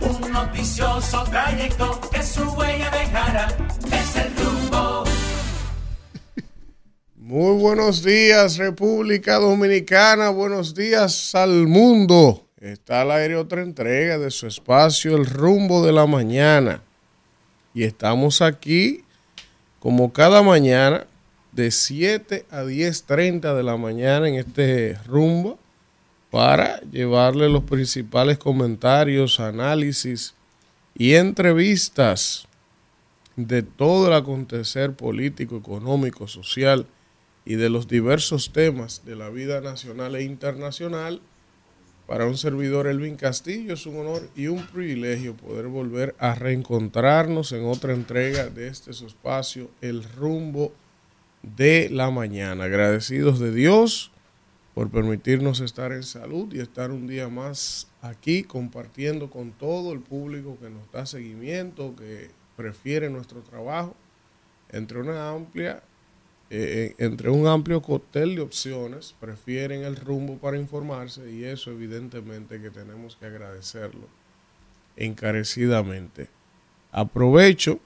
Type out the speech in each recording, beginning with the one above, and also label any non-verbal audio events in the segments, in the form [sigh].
un noticioso trayecto huella. Es el rumbo. Muy buenos días, República Dominicana. Buenos días al mundo. Está al aire otra entrega de su espacio, El Rumbo de la Mañana. Y estamos aquí, como cada mañana, de 7 a 10.30 de la mañana en este rumbo, para llevarle los principales comentarios, análisis y entrevistas de todo el acontecer político, económico, social y de los diversos temas de la vida nacional e internacional. Para un servidor Elvin Castillo es un honor y un privilegio poder volver a reencontrarnos en otra entrega de este su espacio, El rumbo de la mañana. Agradecidos de Dios por permitirnos estar en salud y estar un día más aquí compartiendo con todo el público que nos da seguimiento, que prefiere nuestro trabajo, entre una amplia eh, entre un amplio cóctel de opciones, prefieren el rumbo para informarse y eso evidentemente que tenemos que agradecerlo encarecidamente. Aprovecho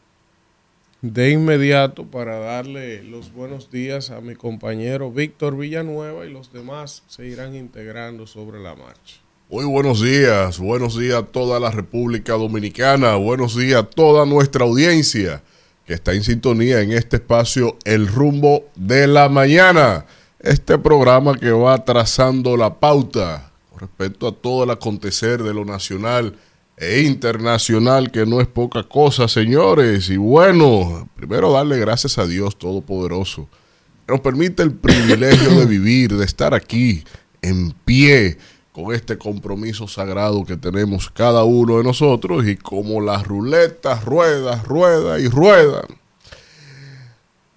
de inmediato para darle los buenos días a mi compañero Víctor Villanueva y los demás se irán integrando sobre la marcha. Muy buenos días, buenos días a toda la República Dominicana, buenos días a toda nuestra audiencia que está en sintonía en este espacio El rumbo de la mañana. Este programa que va trazando la pauta con respecto a todo el acontecer de lo nacional e internacional, que no es poca cosa, señores. Y bueno, primero darle gracias a Dios Todopoderoso, nos permite el privilegio de vivir, de estar aquí en pie con este compromiso sagrado que tenemos cada uno de nosotros y como las ruletas rueda, rueda y rueda.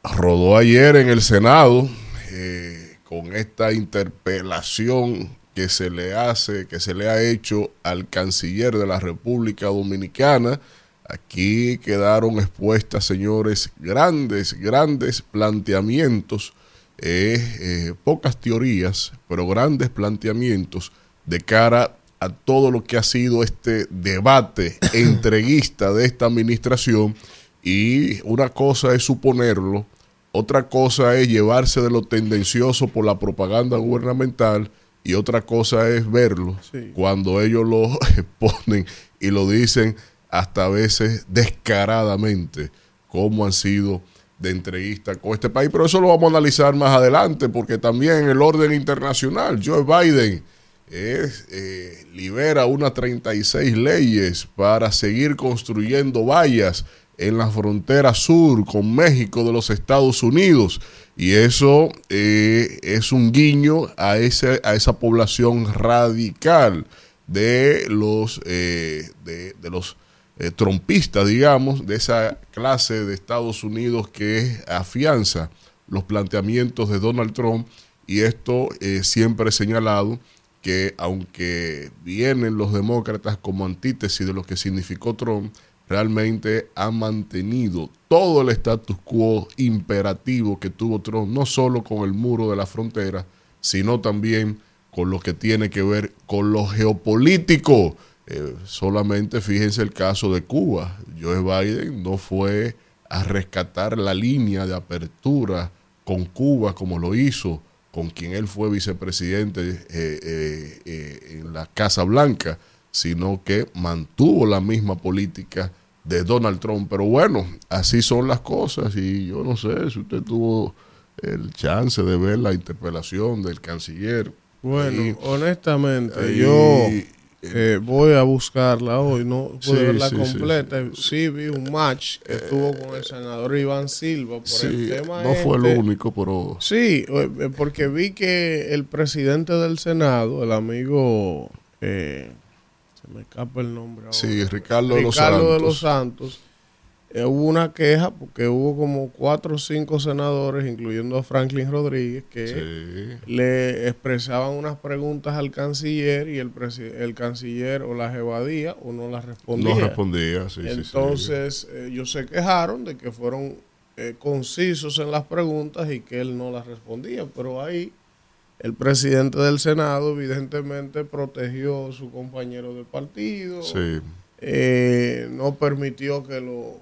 Rodó ayer en el Senado eh, con esta interpelación que se le hace, que se le ha hecho al canciller de la República Dominicana. Aquí quedaron expuestas, señores, grandes, grandes planteamientos, eh, eh, pocas teorías, pero grandes planteamientos de cara a todo lo que ha sido este debate [coughs] entreguista de esta administración y una cosa es suponerlo, otra cosa es llevarse de lo tendencioso por la propaganda gubernamental y otra cosa es verlo cuando ellos lo [laughs] ponen y lo dicen hasta a veces descaradamente cómo han sido de entreguista con este país. Pero eso lo vamos a analizar más adelante porque también en el orden internacional, Joe Biden es, eh, libera unas 36 leyes para seguir construyendo vallas en la frontera sur con México de los Estados Unidos. Y eso eh, es un guiño a, ese, a esa población radical de los, eh, de, los trompistas, digamos, de esa clase de Estados Unidos que afianza los planteamientos de Donald Trump. Y esto siempre he señalado que aunque vienen los demócratas como antítesis de lo que significó Trump, realmente ha mantenido todo el status quo imperativo que tuvo Trump, no solo con el muro de la frontera, sino también con lo que tiene que ver con lo geopolítico. Eh, solamente fíjense el caso de Cuba. Joe Biden no fue a rescatar la línea de apertura con Cuba como lo hizo con quien él fue vicepresidente eh, eh, en la Casa Blanca, sino que mantuvo la misma política de Donald Trump. Pero bueno, así son las cosas y yo no sé si usted tuvo el chance de ver la interpelación del canciller. Bueno, honestamente, yo eh, voy a buscarla hoy, no pude verla completa. Sí. vi un match que estuvo con el senador Iván Silva por el tema. No fue el este. único, pero. Sí, eh, porque vi que el presidente del Senado, el amigo. Eh, se me escapa el nombre ahora. Sí, Ricardo, de los Santos. de los Santos eh, hubo una queja porque hubo como cuatro o cinco senadores, incluyendo a Franklin Rodríguez, que le expresaban unas preguntas al canciller y el, el canciller o las evadía o no las respondía. No respondía, sí, Entonces, eh, ellos se quejaron de que fueron eh, concisos en las preguntas y que él no las respondía, pero ahí el presidente del Senado evidentemente protegió a su compañero de partido, Sí. eh, no permitió que lo,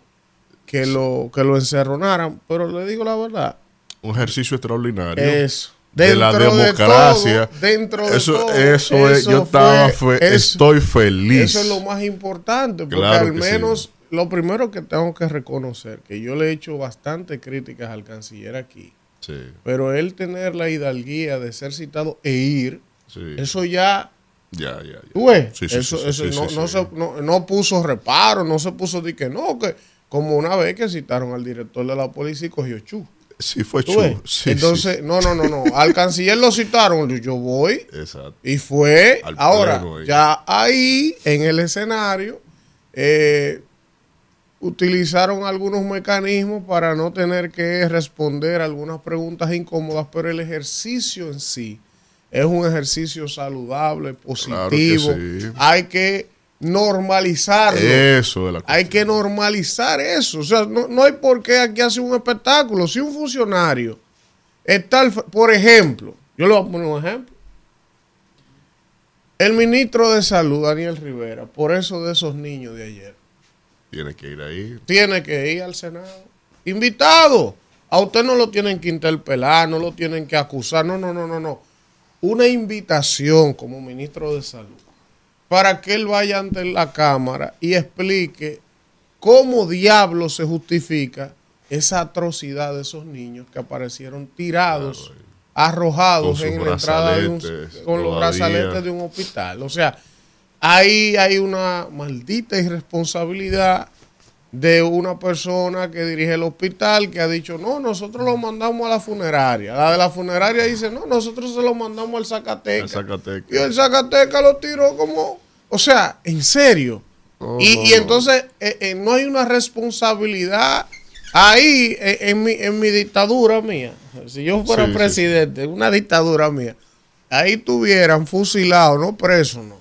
que, lo, que lo encerronaran, pero le digo la verdad, Un ejercicio extraordinario. eso. de la Dentro de democracia. todo, dentro de eso, todo, eso, es, yo estaba fue- fe- eso- estoy feliz. Eso es lo más importante, porque Claro al sí. menos lo primero que tengo que reconocer, que yo le he hecho bastante críticas al canciller aquí, Sí, pero él tener la hidalguía de ser citado e ir, sí. eso ya, ya, ya, ya. tú ves, Sí, sí, eso, eso no, no. Se, no, no puso reparo, no se puso de que no, que como una vez que citaron al director de la policía y cogió chu. Sí, fue chulo. Sí, Entonces, no, no, no, no, al canciller lo citaron, yo voy. Exacto. Y fue, Al ahora, ya ahí en el escenario, eh, utilizaron algunos mecanismos para no tener que responder algunas preguntas incómodas, pero el ejercicio en sí es un ejercicio saludable, positivo. sí. Hay que normalizarlo. Eso de la Hay que normalizar eso. O sea, no, no hay por qué aquí hacer un espectáculo. Si un funcionario está, por ejemplo, yo le voy a poner un ejemplo. El ministro de Salud, Daniel Rivera, por eso de esos niños de ayer, Tiene que ir ahí. tiene que ir al Senado. Invitado. A usted no lo tienen que interpelar, no lo tienen que acusar. No, no, no, no, no. Una invitación como ministro de Salud para que él vaya ante la Cámara y explique cómo diablo se justifica esa atrocidad de esos niños que aparecieron tirados, arrojados en la entrada de un, con los brazaletes de un hospital. O sea, ahí hay una maldita irresponsabilidad de una persona que dirige el hospital que ha dicho, no, nosotros lo mandamos a la funeraria. La de la funeraria dice, no, nosotros se lo mandamos al. El Zacatecas. Y el Zacatecas lo tiró como, o sea, en serio. Oh, y, no, y entonces eh, eh, no hay una responsabilidad ahí eh, en, mi, en mi dictadura mía. Si yo fuera Sí, sí, presidente, una dictadura mía, ahí tuvieran fusilado, no preso, no.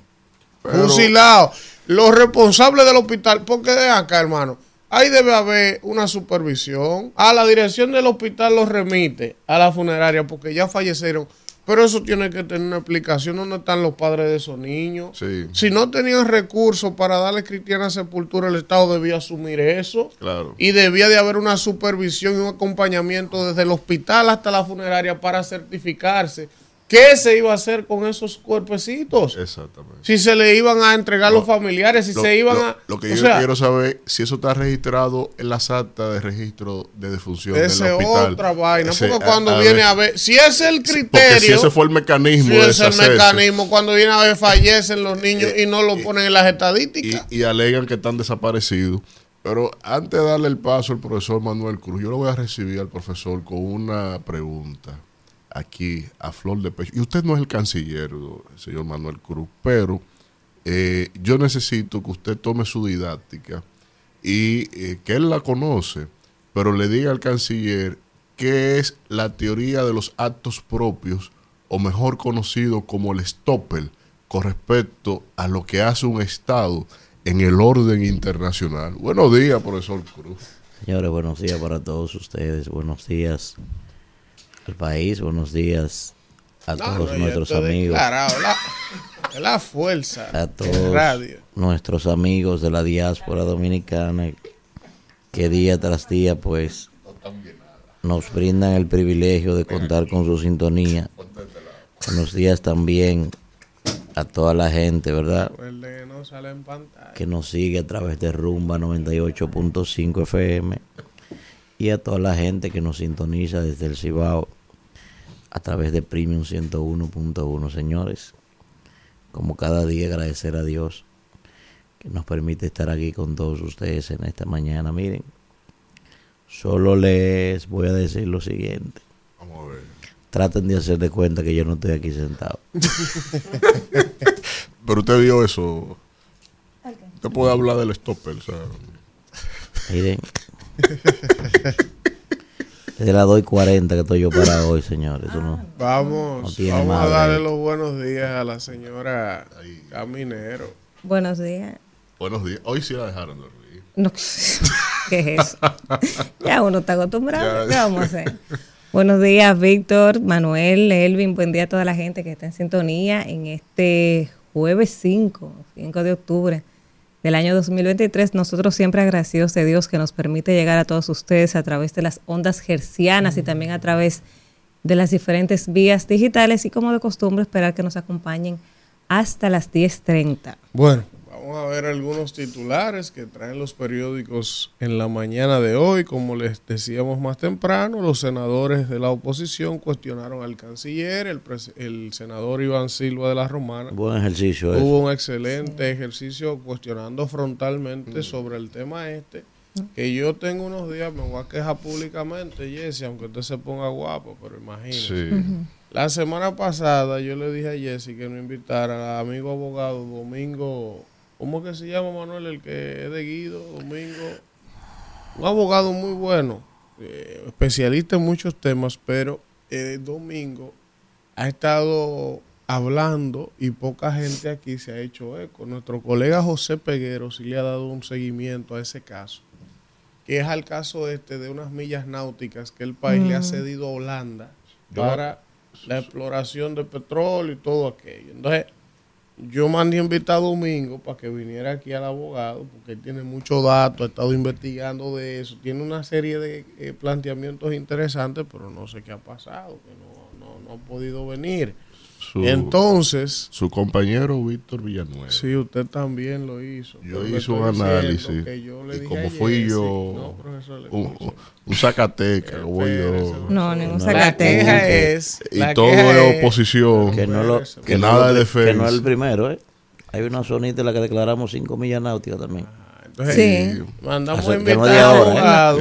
Pero- Fusilado. Los responsables del hospital, porque de acá, hermano, ahí debe haber una supervisión. A la dirección del hospital los remite a la funeraria porque ya fallecieron. Pero eso tiene que tener una explicación. ¿Dónde están los padres de esos niños? Sí. Si no tenían recursos para darle cristiana sepultura, el Estado debía asumir eso. Claro. Y debía de haber una supervisión y un acompañamiento desde el hospital hasta la funeraria para certificarse qué se iba a hacer con esos cuerpecitos. Exactamente. Si se le iban a entregar los Lo- familiares, si Lo, se iban lo- a... lo que yo sea, quiero saber si eso está registrado en las actas de registro de defunción esa del es hospital. otra vaina. Ese- porque cuando a- viene a ver... Si es el Porque si criterio... ese fue el mecanismo si de es el mecanismo, cuando viene a ver fallecen los niños y no lo ponen en las y, estadísticas. y alegan que están desaparecidos. Pero antes de darle el paso al profesor Manuel Cruz, yo lo voy a recibir al profesor con una pregunta aquí a flor de pecho. Y usted no es el canciller, señor Manuel Cruz, pero eh, yo necesito que usted tome su didáctica y eh, que él la conoce, pero le diga al canciller qué es la teoría de los actos propios, o mejor conocido como el Stoppel, con respecto a lo que hace un Estado en el orden internacional. Buenos días, profesor Cruz. Señores, buenos días para todos ustedes. Buenos días al país. Buenos días a No, todos no, nuestros amigos. la, la fuerza A todos radio. nuestros amigos de la diáspora dominicana que día tras día pues nos brindan el privilegio de contar con su sintonía. Buenos días también a toda la gente, ¿verdad? Que nos sigue a través de Rumba 98.5 FM y a toda la gente que nos sintoniza desde el Cibao a través de Premium 101.1, señores. Como cada día agradecer a Dios que nos permite estar aquí con todos ustedes en esta mañana. Miren, solo les voy a decir lo siguiente. Vamos a ver. Traten de hacer de cuenta que yo no estoy aquí sentado. [laughs] Pero usted vio eso. Usted puede hablar del. O sea, Miren. [laughs] Desde las 2 y 40 que estoy yo para [laughs] hoy, señores. No. Vamos, No vamos a darle los buenos días a la señora Caminero. Buenos días. buenos días. Hoy sí la dejaron dormir. No, [laughs] ¿Qué es eso? [laughs] Ya uno está acostumbrado. Ya. ¿Qué vamos a hacer? Buenos días, Víctor, Manuel, Elvin. Buen día a toda la gente que está en sintonía en este jueves 5, 5 de octubre del año 2023. Nosotros siempre agradecidos de Dios que nos permite llegar a todos ustedes a través de las ondas gercianas y también a través de las diferentes vías digitales y como de costumbre esperar que nos acompañen hasta las 10.30. Bueno, vamos a ver algunos titulares que traen los periódicos en la mañana de hoy. Como les decíamos más temprano, los senadores de la oposición cuestionaron al canciller, el, el senador Iván Silva de la Romana. Buen ejercicio eso. Hubo un excelente ejercicio cuestionando frontalmente sobre el tema este. Que yo tengo unos días, me voy a quejar públicamente, Jesse, aunque usted se ponga guapo, pero imagínese. Sí. La semana pasada yo le dije a Jesse que nos invitara al amigo abogado Domingo, ¿cómo que se llama Manuel? El que es de Guido, Domingo. Un abogado muy bueno, eh, especialista en muchos temas, pero eh, Domingo ha estado hablando y poca gente aquí se ha hecho eco. Nuestro colega José Peguero sí le ha dado un seguimiento a ese caso, que es al caso este de unas millas náuticas que el país le ha cedido a Holanda para la exploración de petróleo y todo aquello. Entonces, yo mandé invitar a Domingo para que viniera aquí al abogado, porque él tiene muchos datos, ha estado investigando de eso, tiene una serie de eh, planteamientos interesantes, pero no sé qué ha pasado, que no, no, no ha podido venir. Su, Entonces, su compañero Víctor Villanueva. sí, usted también lo hizo. Yo hice un análisis. que yo le Y dije como fui yo No, profesor, le un, un Zacateca, como yo. No, ningún No, La Zacatecas. queja es... Y la todo queja es oposición. Que no, lo, Que que nada no de defensa. Que no es el primero, ¿eh? Hay una zonita en la que declaramos 5 millas náuticas también. Entonces, Sí. Mandamos a invitar al ¿eh? abogado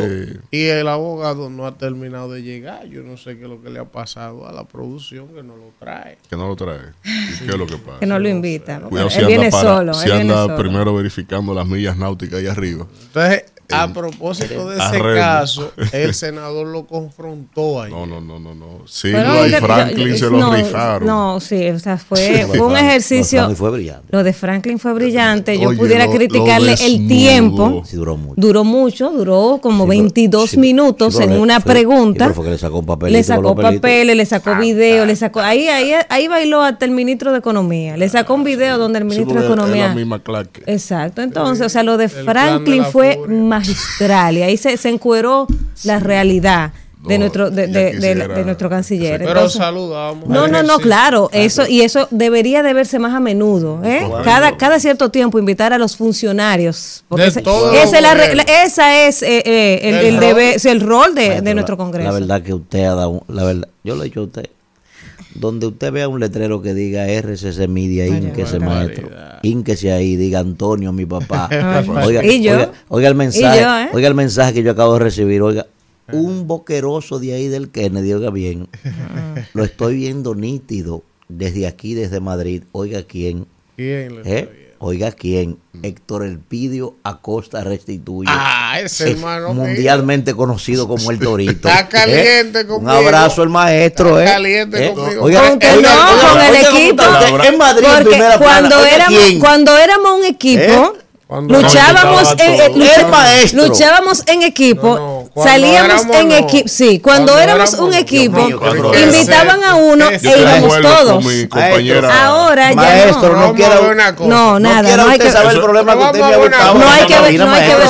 y el abogado no ha terminado de llegar. Yo no sé qué es lo que le ha pasado a la producción que no lo trae. Que no lo trae. ¿Y qué es lo que pasa? Que no lo invita. Cuidado él si anda, viene para- solo. si él viene anda solo. primero verificando las millas náuticas ahí arriba. Entonces, a propósito de ese caso, el [laughs] senador lo confrontó ahí. No, no, no, no, no. Silva y Franklin yo- se lo no, rifaron. No, sí, o sea, fue, Sí, fue un ejercicio. Franklin fue brillante. Lo de Franklin fue brillante. Yo Oye, pudiera lo- criticarle lo el tiempo. Sí, duró mucho. Duró mucho, duró como Sí, pero- 22 sí, minutos en una fue- pregunta. fue que le sacó papelito Le sacó papeles, le sacó video, le sacó. Ahí, ahí, ahí bailó hasta el ministro de Economía. Le sacó un video donde el ministro de es Economía. la misma claque. Exacto, entonces, o sea, lo de Franklin fue furia. Magistral y ahí se, se encueró la realidad de No, nuestro de, de- de- quisiera- de nuestro canciller. Pero Entonces, saludamos. no, no, no, claro, eso y eso debería de verse más a menudo, ¿eh? Cada, cada cierto tiempo invitar a los funcionarios, porque De ese- todo esa, es la la- esa es eh, eh, el, El el rol. deber- el rol de, Maestro, de nuestro la- Congreso. La verdad que usted ha dado, la verdad, yo le he dicho a usted, donde usted vea un letrero que diga RCC Media, ínquese maestro, ínquese ahí, diga Antonio, mi papá. [laughs] Oiga, y yo. oiga, oiga el mensaje, Y yo, ¿eh? oiga el mensaje que yo acabo de recibir, oiga, un boqueroso de ahí del Kennedy, oiga bien, lo estoy viendo nítido desde aquí, desde Madrid, oiga quién, ¿Quién está ¿eh? Oiga quién, Héctor Elpidio Acosta Restituye. Ah, ese Es hermano. mío. mundialmente conocido como el Torito. [laughs] Está caliente ¿Eh? conmigo. Un abrazo al maestro, Está ¿eh? caliente ¿Eh? conmigo. Oiga, Con que oiga, no, oiga, con el oiga, ¿cómo equipo. En Madrid, Porque primera plana. cuando Oiga, éramos, ¿quién? cuando éramos un equipo, ¿Eh? Luchábamos no, en, eh, maestro. luchábamos en equipo, No, no, cuando salíamos en no. equipo, sí, cuando, Cuando éramos éramos un no. equipo, mío, invitaban a uno e íbamos todos. Ahora ya Maestro, no. no Vamos quiero- a ver una cosa. No, No nada, quiera no hay usted que saber el problema que usted a me ha buscado. No hay que ver- no hay que ver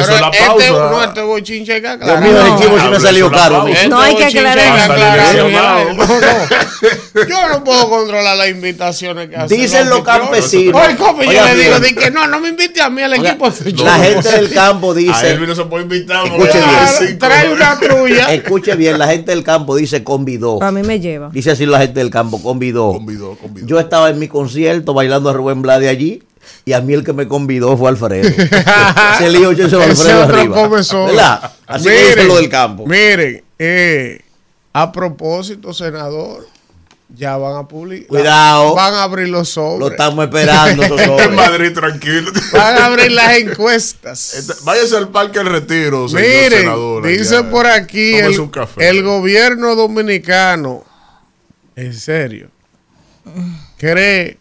eso la este, pausa. no, este bochinche que Dios mío, el equipo sí me salió caro. Este No hay que bochinche aclarar. No, no. Yo no puedo controlar las invitaciones que hacen Dicen los campesinos. Oye, Cofi, yo le digo, que no, no me invite a mí al equipo. La gente del campo A dice, Elvin no se puede invitar. Bien. Trae una trulla. [laughs] escuche bien, la gente del campo dice convidó. A mí me lleva. Dice así la gente del campo, convidó. Convidó, convidó. Yo estaba en mi concierto bailando a Rubén Blade allí y a mí el que me convidó fue Alfredo. [laughs] Ese lío yo se lo Ese Alfredo otro arriba. Así que dice lo del campo. Miren, eh, a propósito, senador, ya van a publicar. Cuidado. Van a abrir los sobres. Lo estamos esperando. esos [laughs] En. Madrid, tranquilo. Van a abrir las encuestas. Este, Váyase al Parque El Retiro, señor Miren, senador. dice allá. por aquí Tómese el, un café. el gobierno dominicano, en serio, cree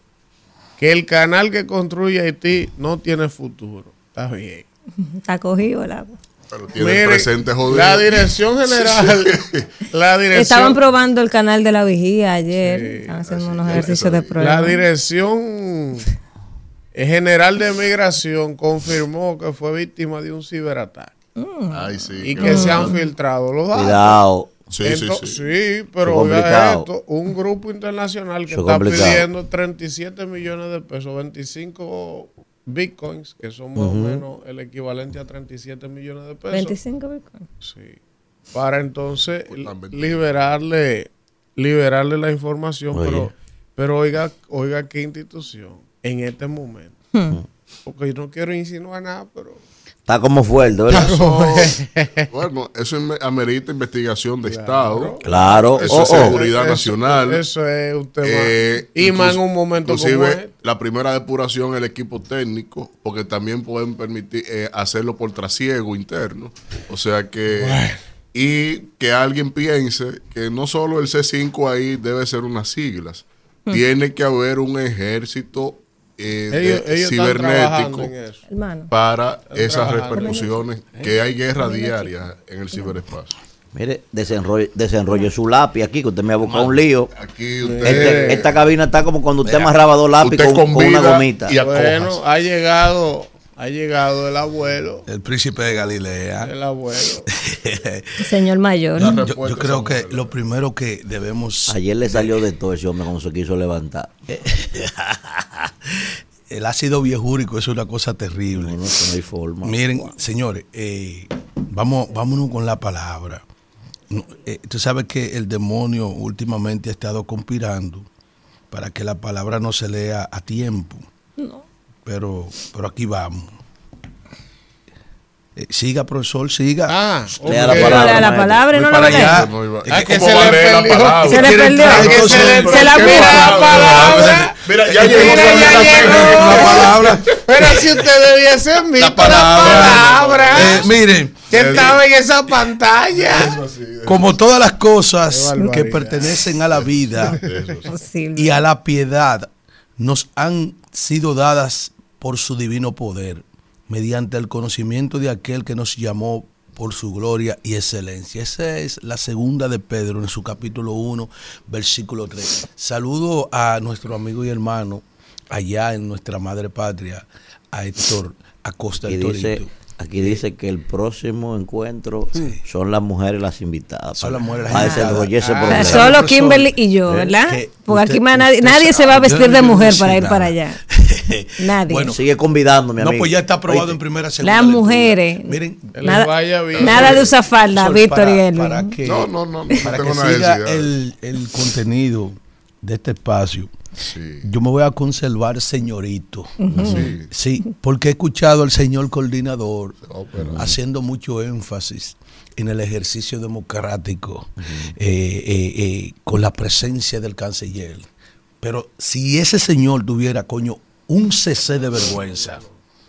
que el canal que construye Haití no tiene futuro. Está bien. Está cogido el agua. Pero tiene el presente jodido. la dirección general, [laughs] la dirección, Estaban probando el canal de la vigía ayer. Sí, Estaban haciendo unos ejercicios de prueba. la dirección general de migración confirmó que fue víctima de un ciberataque Ay, sí. y que se han filtrado los datos. Cuidado. Sí, sí, Ento- sí. sí, pero oiga esto, un grupo internacional que es está complicado. pidiendo 37 millones de pesos, 25 bitcoins, que son más o menos el equivalente a 37 millones de pesos. 25 bitcoins. Sí. Para entonces Pues liberarle, liberarle la información, Oye. pero, pero oiga, oiga qué institución en este momento. Porque yo no quiero insinuar nada, pero Está como fuerte, ¿verdad? Bueno, eso amerita investigación de Estado. Claro. Eso Oh, es oh. seguridad nacional. Eso es un tema. Eh, y más en un momento como inclusive, este. la primera depuración el equipo técnico, porque también pueden permitir eh, hacerlo por trasiego interno. O sea que y que alguien piense que no solo el C5 ahí debe ser unas siglas, tiene que haber un ejército eh, Ellos, ellos cibernético para esas trabajando. repercusiones, que hay guerra diaria en el ciberespacio. Mire, desenrolle, desenrolle su lápiz aquí, que usted me ha buscado un lío. Aquí usted, Este- esta cabina está como cuando usted Mira, amarraba dos lápices con, con una gomita. y a- Bueno, ha llegado, ha llegado el abuelo, El príncipe de Galilea. el abuelo. [laughs] Señor mayor. Yo, creo que lo primero que debemos. Ayer le salió de todo ese hombre cuando se quiso levantar. [laughs] El ácido viejúrico es una cosa terrible. No, no, no hay forma. Miren, señores, eh, vamos, vámonos con la palabra. No, eh, tú sabes que el demonio últimamente ha estado conspirando para que la palabra no se lea a tiempo. Pero, pero aquí vamos. Eh, siga, profesor, siga. Ah, Lea la palabra. Lea la palabra no la allá. Ah, es que ¿cómo se le la perdió. palabra? Se le perdió. se la mira. la palabra. Mira, ya Mira, llegó ya la llegó. La palabra. Pero si usted debiese visto la palabra. palabra, Eh, miren, que estaba en esa pantalla. como todas las cosas que pertenecen a la vida y a la piedad, nos han sido dadas por su divino poder, mediante el conocimiento de aquel que nos llamó por su gloria y excelencia. Esa es la segunda de Pedro en su capítulo 1, versículo 3. Saludo a nuestro amigo y hermano allá en nuestra madre patria, a Héctor Acosta dice. Aquí dice que el próximo encuentro son las mujeres las invitadas. Son las mujeres las invitadas. Ah, problema. Solo. Kimberly y yo, Eh, ¿verdad? que Porque usted- aquí más nadie, nadie se va a vestir de mujer para ir para allá. [laughs] Nadie. Bueno, Sigue convidándome, No, amigo. pues ya está aprobado en primera segunda. Las lectura. mujeres. Miren, Nada, vaya bien. nada de usar falda, Víctor para- y Elvin. para que, No, no, no, no para tengo que siga el, el contenido de este espacio. Sí, Yo me voy a conservar señorito. sí. Sí, porque he escuchado al señor coordinador Oh, pero- haciendo mucho énfasis en el ejercicio democrático eh, eh, eh, con la presencia del canciller. Pero si ese señor tuviera, coño, un cc de vergüenza.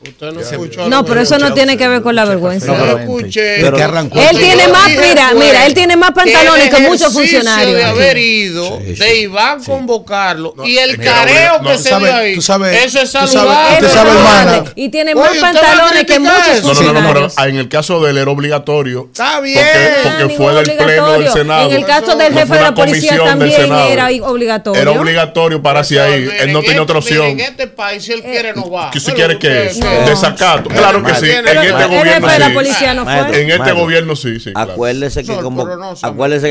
Usted no escuchó. No, lo pero eso no tiene que ver con la vergüenza. No, pero que arrancó Él tiene más, mira, mira, él tiene más pantalones que muchos funcionarios. de haber ido, Sí, sí, de Iván sí. convocarlo y el careo que no, se dio ahí. tú sabes- eso es saludable. Y tiene Oye, más pantalones que muchos eso. No, no, no, no, funcionarios. pero en el caso de él era obligatorio. Está bien. Porque, fue del Pleno del. Senado. En el caso del jefe de la policía del también era obligatorio. Era obligatorio para si ahí. Él no tenía otra opción. En este país, si él quiere, no va. ¿Que si Pero quiere que Desacato. Claro que sí. En este el el gobierno sí. En este gobierno sí, sí. Acuérdese que,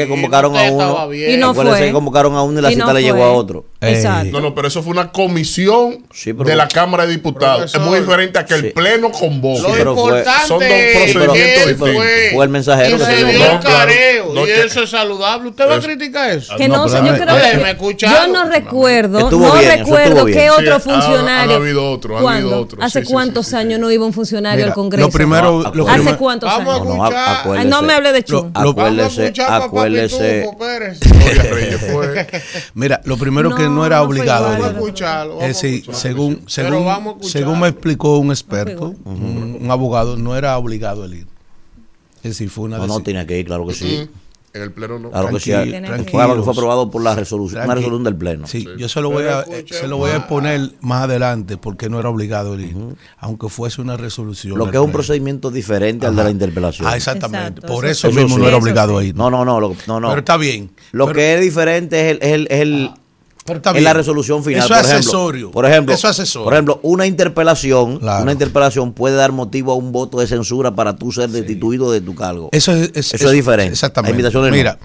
convocaron a uno. Y no acuérdese que convocaron a uno y la cita le llegó a otro. Exacto. No, no, pero eso fue una comisión Sí, pero- de la Cámara de Diputados. Profesor. es muy diferente a que el Sí. Pleno convoque. Lo pero fue- importante son dos procedimientos distintos. fue, Fue el mensajero y que se dio careo No, y que- eso es saludable. ¿Usted va a criticar eso? Que No, no, yo creo que yo no recuerdo, Estuvo no bien, recuerdo qué otro Sí, ha- funcionario. han habido otro, ¿Cuándo? habido otro. ¿Hace cuántos sí, sí, años sí. no iba un funcionario Mira, al Congreso? lo primero, ¿Hace primero- cuántos años? No, me hable de a Acuérdese, acuérdese. [laughs] Mira, lo primero que No, era Elvin. escucharlo. Es decir, escucharlo. según, según, vamos a escucharlo. según me explicó un experto, un, un abogado, no era obligado el ir. Es decir, fue una No, no, tiene que ir, claro que sí. En el pleno no. Claro que sí. Algo que fue aprobado por la resolución, una resolución del Pleno. Sí, yo se lo voy a, Pero eh, escuche, se lo voy a exponer más adelante porque no era obligado ir, aunque fuese una resolución. Lo que es un Pleno. procedimiento diferente al de la interpelación. Ah, exactamente. Exacto, Por eso eso, sí. mismo no era sí. obligado a ir. No, no, no, lo- no, no. Pero está bien. Lo Pero- que es diferente es el, es el, es el- pero bien. la resolución final. Eso por es ejemplo, accesorio. Por ejemplo, Eso es accesorio. por ejemplo, una interpelación, Claro. una interpelación puede dar motivo a un voto de censura para tú ser destituido de tu cargo. Eso es, es- Eso es diferente. Exactamente. No. Mira,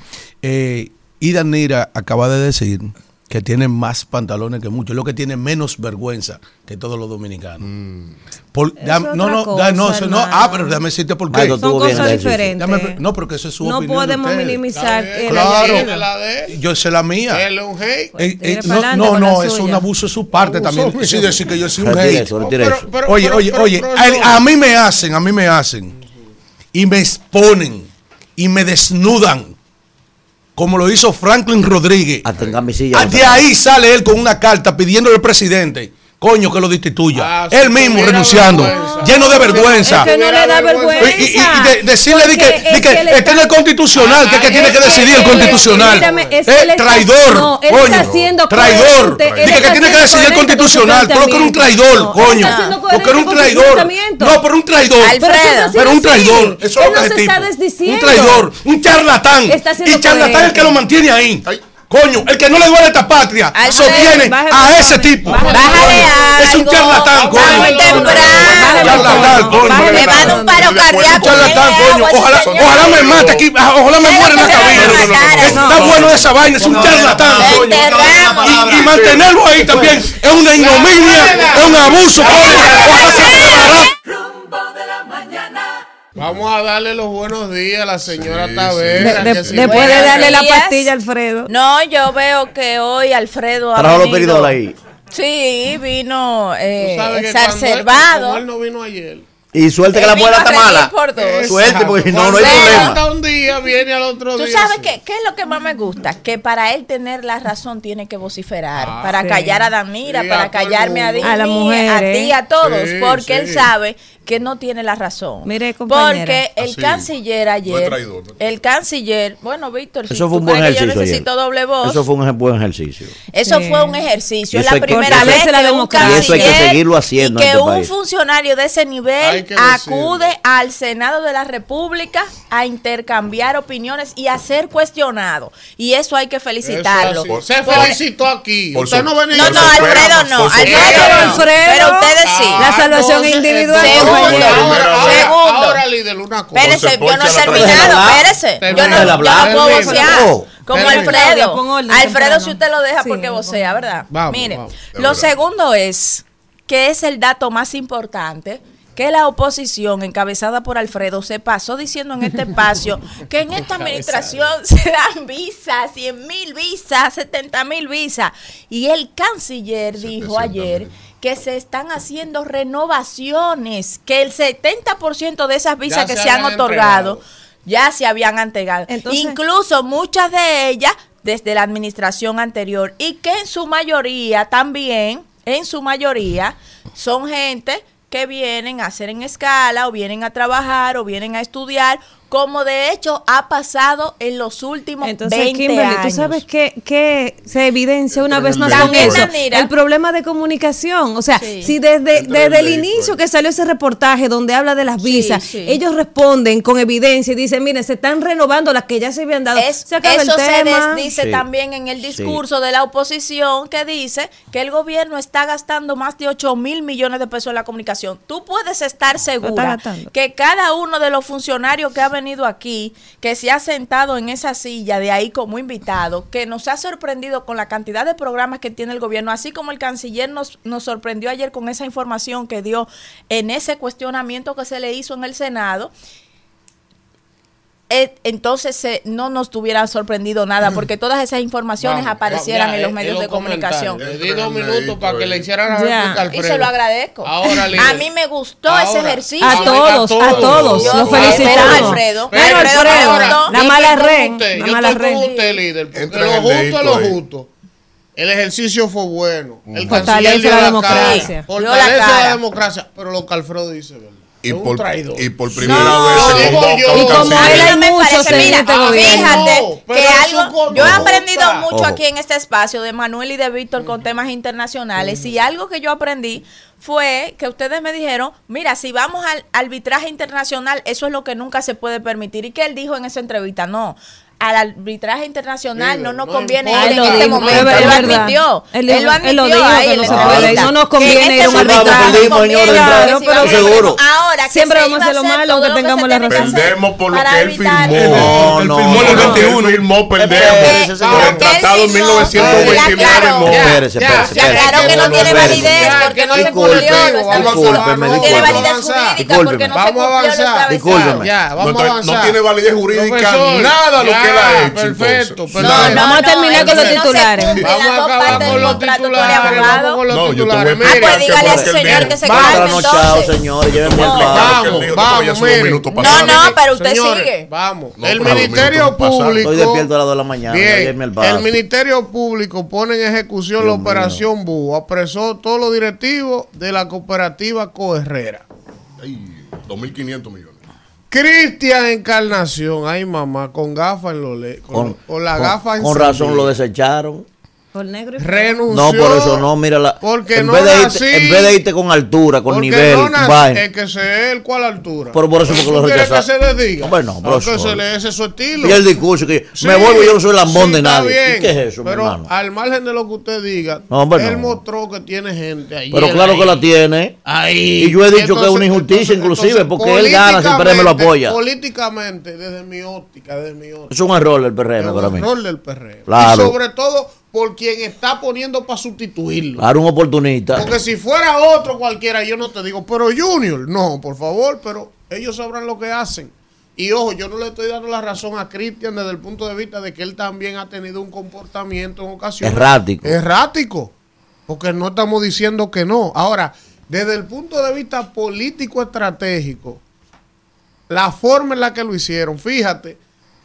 eh, Ida Nira acaba de decir que tiene más pantalones que muchos, lo que tiene menos vergüenza que todos los dominicanos. Mm. Por- no, no, cosa, da- no, eso no, ah, pero déjame decirte por qué. Maestro, Son bien cosas el diferentes. Dame- no, porque eso es su No opinión de podemos ustedes. minimizar bien, la Claro. tiene la de él. Yo sé la mía. Dele un hate. Pues, Eh, eh, no, no, no, es un abuso de su parte Abuso también. Sí, decir que yo soy un Retire hate. eso, retire Pero- eso. pero- Oye, pero- oye, pero- oye, no. a mí me hacen, a mí me hacen y me exponen y me desnudan como lo hizo Franklin Rodríguez. Hasta en camisilla. Ah, De ahí sale él con una carta pidiéndole al presidente, coño, que lo destituya. Ah, él mismo renunciando, vergüenza. lleno de vergüenza. Es que no le da vergüenza. Y, y- y de- decirle que, es que que él está en el constitucional, que es que tiene que Es decidir el constitucional. es Eh, traidor, no, él coño. está traidor. Dice que tiene que decidir el constitucional. Pero que era un traidor, No, coño. Porque era un traidor. No, pero un traidor. Alfredo. Pero un traidor. Eso es lo que es. Un traidor, un charlatán. Y charlatán es el que lo mantiene ahí. Coño, el que no le duele esta patria sostiene bájale, a bájale. ese tipo. Bájale. Es un charlatán, coño. muy temprano. Charlatán, coño. Le va a dar un paro cardíaco. charlatán, coño. a Ojalá, ojalá me mate aquí, ojalá me muera en lo mataron. Está bueno esa vaina, es un charlatán, coño. y mantenerlo ahí también es una ignominia, es un abuso, coño. Ojalá se Vamos a darle los buenos días a la señora Sí, Tavera. De- después de darle la pastilla a Alfredo. No, yo veo que hoy Alfredo ha Trajo los venido- peridos ahí. Sí, vino eh, Tú sabes que cuando él- exacerbado. como él no vino ayer. Y suerte que Él la vino muela a está mala. Suerte, porque no, no hay problema. Falta un día, viene al otro Tú día. sabes sí. que, qué es lo que más me gusta, que para él tener la razón tiene que vociferar, Ah, para sí. callar a Danira, Sí, para a callarme a. Dini, A las mujeres. a ti, a todos, Sí, porque él sabe que no tiene la razón. Mire, compañera. porque el Así, canciller ayer, traidor, no el canciller, bueno, Víctor, si Eso fue un buen que yo ejercicio. necesito ayer. doble voz, Eso fue un buen ejercicio. eso Sí. fue un ejercicio. Es la primera vez la que un democracia. Y eso hay que seguirlo haciendo y en que este un país. funcionario de ese nivel decirlo. acude al Senado de la República a intercambiar opiniones y a ser cuestionado. Y eso hay que felicitarlo. así. Se Por- felicitó aquí. Por Usted su- no venía No, Por no, Alfredo no. por Alfredo no. Alfredo. Pero ustedes sí. La salvación entonces, individual. Ahora, líder, una cosa. Espérese, yo no he terminado, espérese. Yo no, Termina. yo no puedo vocear. Como Alfredo. Alfredo, si usted lo deja porque vocea, ¿verdad? Vamos, Mire, lo segundo es que es el dato más importante que la oposición encabezada por Alfredo se pasó diciendo en este espacio [laughs] que en esta administración [laughs] se dan visas, 100 mil visas, 70 mil visas. Y el canciller dijo 700.000. ayer que se están haciendo renovaciones, que el 70% de esas visas Ya que se se han otorgado entregado. ya se habían entregado. Entonces- Incluso muchas de ellas desde la administración anterior y que en su mayoría también, en su mayoría, son gente que vienen a hacer en escala o vienen a trabajar o vienen a estudiar, como de hecho ha pasado en los últimos Entonces, 20 Kimberly, años. tú sabes que, que se evidencia una vez más con eso. El problema de comunicación. O sea, Sí. si desde, desde el el inicio que salió ese reportaje donde habla de las visas, sí. ellos responden con evidencia y dicen, miren, se están renovando las que ya se habían dado. Es- se acaba eso el se tema. desdice Sí. también en el Sí. discurso de la oposición que dice que el gobierno está gastando más de 8 mil millones de pesos en la comunicación. Tú puedes estar segura que cada uno de los funcionarios que ha venido aquí, que se ha sentado en esa silla de ahí como invitado, que nos ha sorprendido con la cantidad de programas que tiene el gobierno, así como el canciller nos, nos sorprendió ayer con esa información que dio en ese cuestionamiento que se le hizo en el Senado eh, entonces eh, no nos tuviera sorprendido nada porque todas esas informaciones Vamos, aparecieran ya, en los eh, medios de comunicación. Le di dos minutos para que le hicieran la a Y se lo agradezco. Ahora, líder. a mí me gustó ese ejercicio. A todos, a todos, Yo los felicitamos. Alfredo, Pero, Alfredo, Alfredo, ahora, no. la mala red, usted, la yo mala red. usted, líder. Entra lo justo dedito lo justo. El ejercicio fue bueno. El Fortalece la la democracia. la Fortalece la democracia. Pero lo que Alfredo dice, ¿verdad? Y por, traidor. y por primera No. vez se convoca yo. Y como él hay muchos mira. Fíjate No, que algo, yo he aprendido mucho Ojo. aquí en este espacio de Manuel y de Víctor con temas internacionales y algo que yo aprendí fue que ustedes me dijeron, mira, si vamos al arbitraje internacional, eso es lo que nunca se puede permitir. Y que él dijo en esa entrevista, no. Al arbitraje internacional Sí, no nos no conviene ir Él en lo este dijo, momento. es Él lo admitió. Él Él, lo admitió él lo dijo ahí en no se puede, no nos conviene en ir a este un arbitraje. seguro. Ahora que Siempre se vamos a hacer lo malo, todo que lo tengamos la razón. Perdemos por lo que él firmó. No, Él no, firmó en el no. 21. Él firmó, perdemos. Por el tratado firmó, 1929 claro. no. Espérese, Ya, espérese, Se aclaró que no tiene validez porque que no no se cumplió. No tiene validez jurídica porque no se Vamos a cumplió. Discúlpeme. No, tiene validez jurídica nada lo que ha hecho. Perfecto, entonces. perfecto. Vamos a terminar con los no titulares. Vamos a acabar con los titulares. Vamos con los No, yo te voy a titulares. Ah, pues dígale a porque ese él señor que se Vamos, calme entonces. señores, llévenme al No. Vamos, vamos, No, no, pero usted sigue. Vamos. No, el Ministerio. Público. Estoy despierto a las 2 de la mañana. al el Ministerio Público pone en ejecución la operación BU. Apresó todos los directivos de la cooperativa Coherrera. Ay, 2.500 millones. Cristian Encarnación, ay mamá, con gafas en los le con, con la con- gafa Con razón lo desecharon. Por negro y Renunció. No, por eso no, mira la. Porque en, no vez de irte, en vez de irte con altura, con porque nivel, no nací- es que sé él cuál altura. Pero por eso porque ¿Tú lo quieres que rechazaron. se le diga? Hombre, no, Porque profesor. se le ese es su estilo. Y el discurso que Sí, me vuelvo yo no soy lambón sí, de nadie. bien, ¿Y qué es eso, mi hermano? al margen de lo que usted diga, No, hombre, él no. mostró que tiene gente ahí. Pero claro que la tiene. Ahí. Y yo he dicho que es una injusticia entonces- inclusive, entonces, porque él gana si el PRM lo apoya. Políticamente, desde mi óptica, desde mi óptica. Es un error el Es PRM para un mí. error del PRM. Claro. Y sobre todo por quien está poniendo para sustituirlo. Claro, un oportunista. Porque si fuera otro cualquiera, yo no te digo, pero Junior, no, por favor, pero ellos sabrán lo que hacen. Y ojo, yo no le estoy dando la razón a Cristian desde el punto de vista de que él también ha tenido un comportamiento en ocasiones. Errático. Errático. Porque no estamos diciendo que no. Ahora, desde el punto de vista político estratégico, la forma en la que lo hicieron, fíjate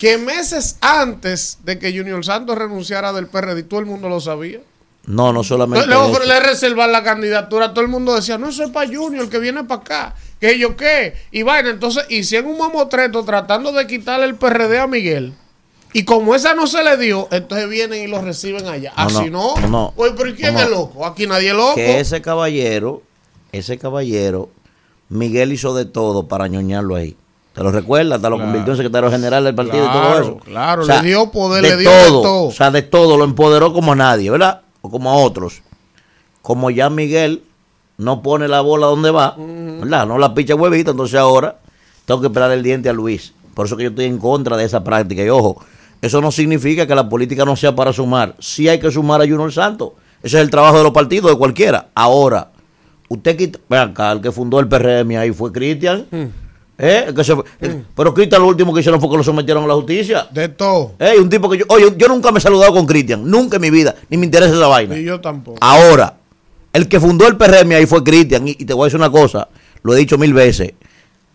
que meses antes de que Junior Santos renunciara del PRD, todo el mundo lo sabía. No, no solamente. Eso. ofre- le reservar la candidatura. Todo el mundo decía, no, eso es para Junior, que viene para acá. Que yo qué. Y vaina, entonces hicieron un mamotreto tratando de quitarle el PRD a Miguel. Y como esa no se le dio, entonces vienen y lo reciben allá. No, Así no, no. no. Oye, pero ¿y quién es loco? Aquí nadie es loco. Que ese caballero, ese caballero, Miguel hizo de todo para ñoñarlo ahí. ¿Te lo recuerdas? Hasta lo convirtió en secretario general del partido y todo Claro, eso. claro, le dio poder, de le dio de todo. O sea, de todo, lo empoderó como a nadie, ¿verdad? O como a otros. Como ya Miguel no pone la bola donde va, ¿verdad? No la picha huevita, entonces ahora tengo que esperar el diente a Luis. Por eso que yo estoy en contra de esa práctica. Y ojo, eso no significa que la política no sea para sumar. Sí hay que sumar a Junior Santos. Ese es el trabajo de los partidos, de cualquiera. Ahora, usted quita. Vean acá, el que fundó el PRM ahí fue Cristian. ¿Eh? Que se Pero Cristian lo último que hicieron fue que lo sometieron a la justicia. De todo. Ey, un tipo que yo, oye, yo nunca me he saludado con Cristian, nunca en mi vida, ni me interesa esa vaina. Y yo tampoco. Ahora, el que fundó el PRM ahí fue Cristian, y, y te voy a decir una cosa, lo he dicho mil veces,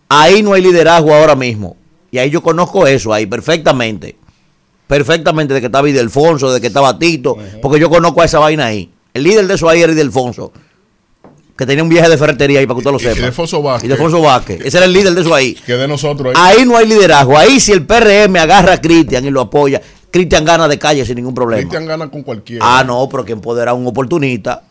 ahí no hay liderazgo ahora mismo, y ahí yo conozco eso, ahí perfectamente, perfectamente de que estaba Idelfonso, de que estaba Tito, porque yo conozco a esa vaina ahí. El líder de eso ahí era Idelfonso, que tenía un viaje de ferretería ahí para que usted lo Y- sepa. Ildefonso Vázquez. Ildefonso Vázquez, ese era el líder de eso ahí. Que de nosotros ahí. Ahí no hay liderazgo. Ahí si el PRM agarra a Cristian y lo apoya, Cristian gana de calle sin ningún problema. Cristian gana con cualquiera. Ah, no, pero que empodera a un oportunista.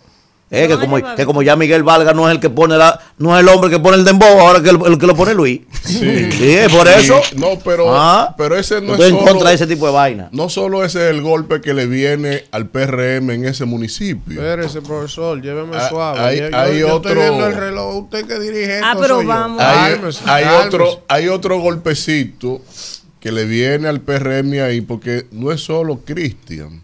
Eh, que, No, como, que como ya Miguel Valga no es el que pone la, no es el hombre que pone el dembow, ahora que el, el que lo pone Luis. Sí. Sí, es por eso. Sí, No, pero, Ah, pero ese no estoy es en solo, contra de ese tipo de vaina. No solo ese es el golpe que le viene al PRM en ese municipio. Espérese, profesor, lléveme Ah, suave. hay- Yo- hay yo otro- estoy viendo el reloj. Usted que dirige Ah, pero vamos. hay, hay otro, hay otro golpecito que le viene al PRM ahí, porque no es solo Cristian,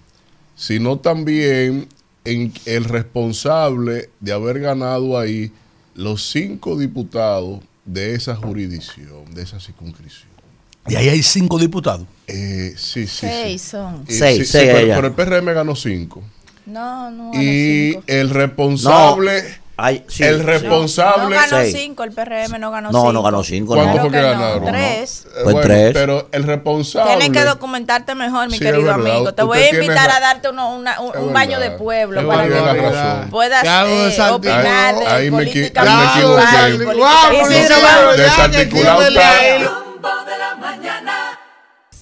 sino también en el responsable de haber ganado ahí los cinco diputados de esa jurisdicción, de esa circunscripción. Y ahí hay cinco diputados. Eh, sí, sí, Seis sí. son. Eh, Seis, sí, sí, seis pero, pero el PRM ganó cinco. No, no. Y cinco. el responsable Ay, sí, el sí. No responsable. ganó Seis. cinco, el PRM no ganó No, cinco. no ganó cinco, ¿Cuánto no. fue que no, ganaron? tres. Eh, Fue tres. Pero el responsable. Tienes que documentarte mejor, mi Sí, querido verdad. amigo. Te voy a invitar a darte uno- una- un, un baño de pueblo Es para que puedas eh, opinar de Ahí política ahí me equivoqué. Desarticulado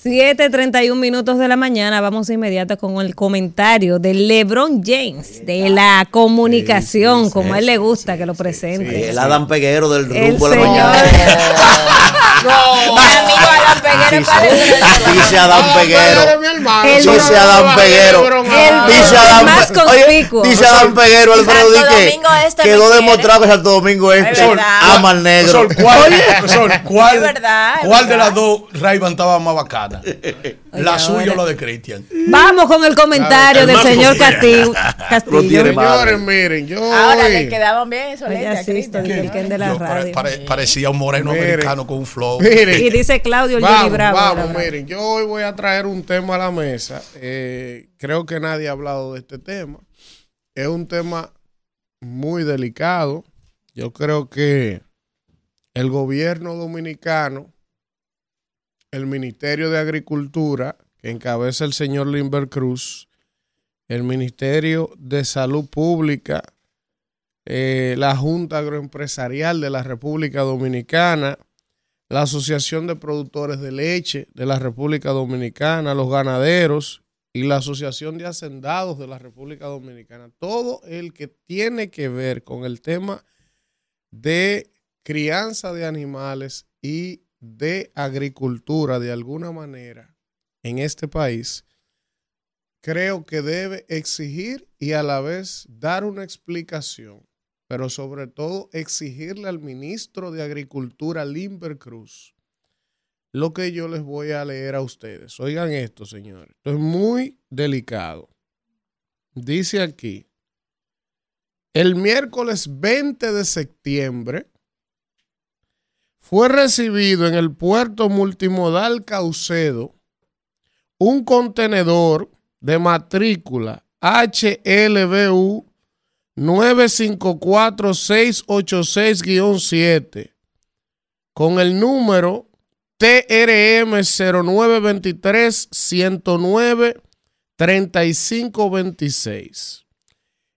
7:31 minutos de la mañana. Vamos inmediato con el comentario de LeBron James, de la comunicación, como a él le gusta que lo presente. El Adam Peguero del El rumbo de la señor. mañana. Mi amigo Alan Peguero Dice [laughs] Adam [laughs] Peguero. Dice no Adam lo va a Peguero. Dice el Adam más Pe- oye, conspicuo. Dice Adam Peguero, Alfredo, Santo di que Domingo Este quedó demostrado que Santo Domingo Este Es ama al negro. [laughs] ¿cuál, de las dos ray estaba más bacana? ¿La suya o la de Cristian? Vamos con el comentario El del más señor. Castillo. Señores, miren, yo Ahora le quedaban bien Yo pare- parecía un moreno americano con un flow. miren, Y dice Claudio Johnny Vamos, Bravo. vamos, ahora, bravo. miren, yo hoy voy a traer un tema a la mesa. Eh, creo que nadie ha hablado de este tema. Es un tema muy delicado. Yo creo que el gobierno dominicano, el Ministerio de Agricultura, que encabeza el señor Limber Cruz, el Ministerio de Salud Pública, eh, la Junta Agroempresarial de la República Dominicana, la Asociación de Productores de Leche de la República Dominicana, los ganaderos y la Asociación de Hacendados de la República Dominicana. Todo el que tiene que ver con el tema de crianza de animales y de agricultura de alguna manera en este país, creo que debe exigir y a la vez dar una explicación pero sobre todo exigirle al ministro de Agricultura, Limber Cruz, lo que yo les voy a leer a ustedes. Oigan esto, señores. Esto es muy delicado. Dice aquí, el miércoles 20 de septiembre fue recibido en el puerto multimodal Caucedo un contenedor de matrícula HLBU 954-686-7 con el número TRM 0923-109-3526.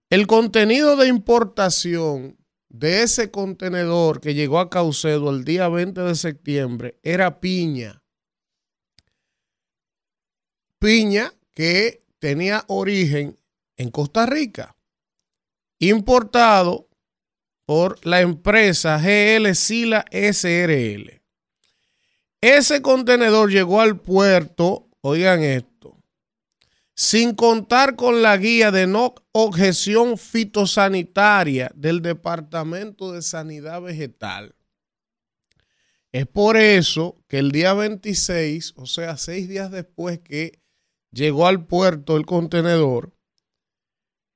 El contenido de importación de ese contenedor que llegó a Caucedo el día 20 de septiembre era piña. Piña que tenía origen en Costa Rica importado por la empresa GL Sila SRL. Ese contenedor llegó al puerto, oigan esto, sin contar con la guía de no objeción fitosanitaria del Departamento de Sanidad Vegetal. Es por eso que el día 26, o sea, seis días después que llegó al puerto el contenedor,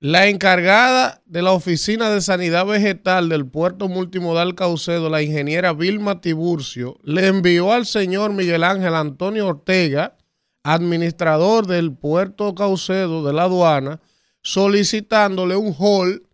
la encargada de la Oficina de Sanidad Vegetal del Puerto Multimodal Caucedo, la ingeniera Vilma Tiburcio, le envió al señor Miguel Ángel Antonio Ortega, administrador del Puerto Caucedo de la aduana, solicitándole un hall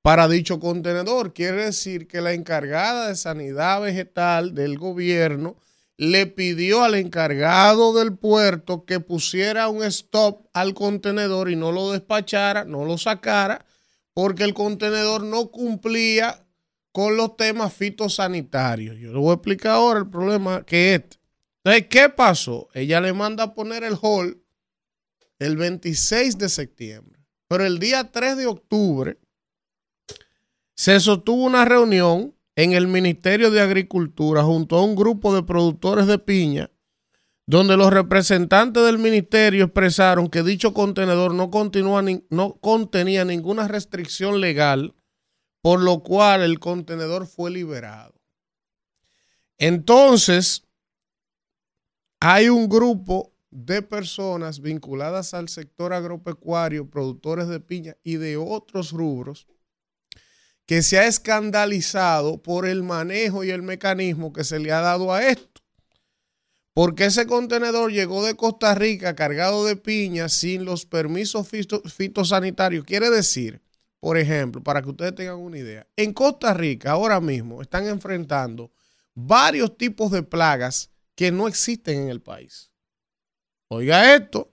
para dicho contenedor. Quiere decir que la encargada de Sanidad Vegetal del gobierno le pidió al encargado del puerto que pusiera un stop al contenedor y no lo despachara, no lo sacara, porque el contenedor no cumplía con los temas fitosanitarios. Yo le voy a explicar ahora el problema que es. este. Entonces, ¿qué pasó? Ella le manda a poner el hall el 26 de septiembre, pero el día 3 de octubre se sostuvo una reunión en el Ministerio de Agricultura junto a un grupo de productores de piña, donde los representantes del ministerio expresaron que dicho contenedor no, continúa no contenía ninguna restricción legal, por lo cual el contenedor fue liberado. Entonces, hay un grupo de personas vinculadas al sector agropecuario, productores de piña y de otros rubros, que se ha escandalizado por el manejo y el mecanismo que se le ha dado a esto. Porque ese contenedor llegó de Costa Rica cargado de piña sin los permisos fito- fitosanitarios. Quiere decir, por ejemplo, para que ustedes tengan una idea, en Costa Rica ahora mismo están enfrentando varios tipos de plagas que no existen en el país. Oiga esto,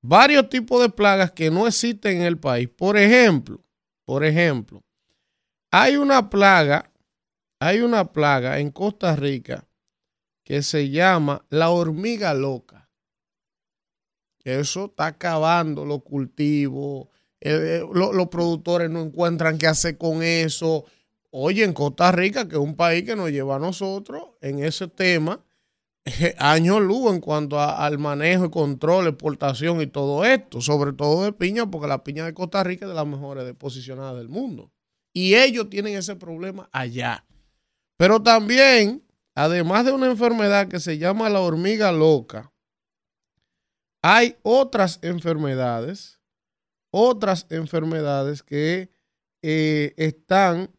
varios tipos de plagas que no existen en el país. Por ejemplo, por ejemplo, hay una plaga, hay una plaga en Costa Rica que se llama la hormiga loca. Eso está acabando los cultivos, eh, eh, lo- los productores no encuentran qué hacer con eso. Oye, en Costa Rica, que es un país que nos lleva a nosotros en ese tema, [laughs] años luz en cuanto al manejo y control, exportación y todo esto, sobre todo de piña, porque la piña de Costa Rica es de las mejores posicionadas del mundo. Y ellos tienen ese problema allá. Pero también, además de una enfermedad que se llama la hormiga loca, hay otras enfermedades, otras enfermedades que eh, están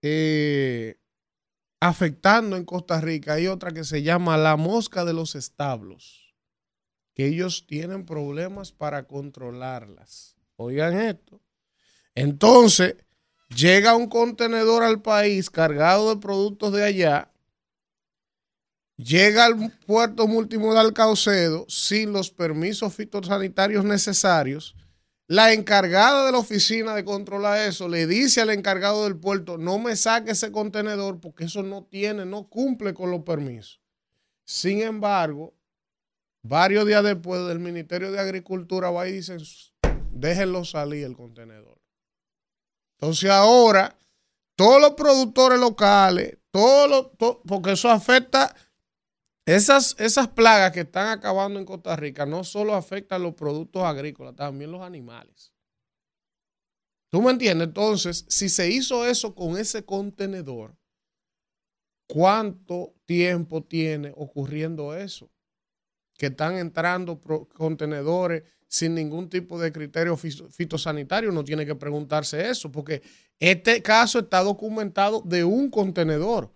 eh, afectando en Costa Rica. Hay otra que se llama la mosca de los establos, que ellos tienen problemas para controlarlas. Oigan esto. Entonces, llega un contenedor al país cargado de productos de allá, llega al puerto multimodal Caucedo sin los permisos fitosanitarios necesarios. La encargada de la oficina de controlar eso le dice al encargado del puerto, no me saque ese contenedor porque eso no tiene, no cumple con los permisos. Sin embargo, varios días después del Ministerio de Agricultura va y dicen, déjenlo salir el contenedor. Entonces ahora, todos los productores locales, todos los, porque eso afecta, esas, esas plagas que están acabando en Costa Rica, no solo afectan los productos agrícolas, también los animales. ¿Tú me entiendes? Entonces, si se hizo eso con ese contenedor, ¿cuánto tiempo tiene ocurriendo eso? Que están entrando contenedores sin ningún tipo de criterio fitosanitario, no tiene que preguntarse eso, porque este caso está documentado de un contenedor.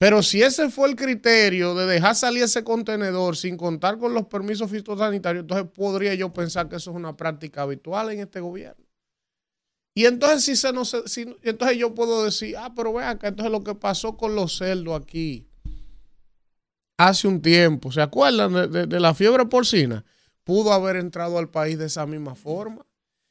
Pero si ese fue el criterio de dejar salir ese contenedor sin contar con los permisos fitosanitarios, entonces podría yo pensar que eso es una práctica habitual en este gobierno. Y entonces si se nos, si- entonces yo puedo decir, ah, pero vean acá, entonces lo que pasó con los cerdos aquí hace un tiempo, ¿se acuerdan de la fiebre porcina? Pudo haber entrado al país de esa misma forma.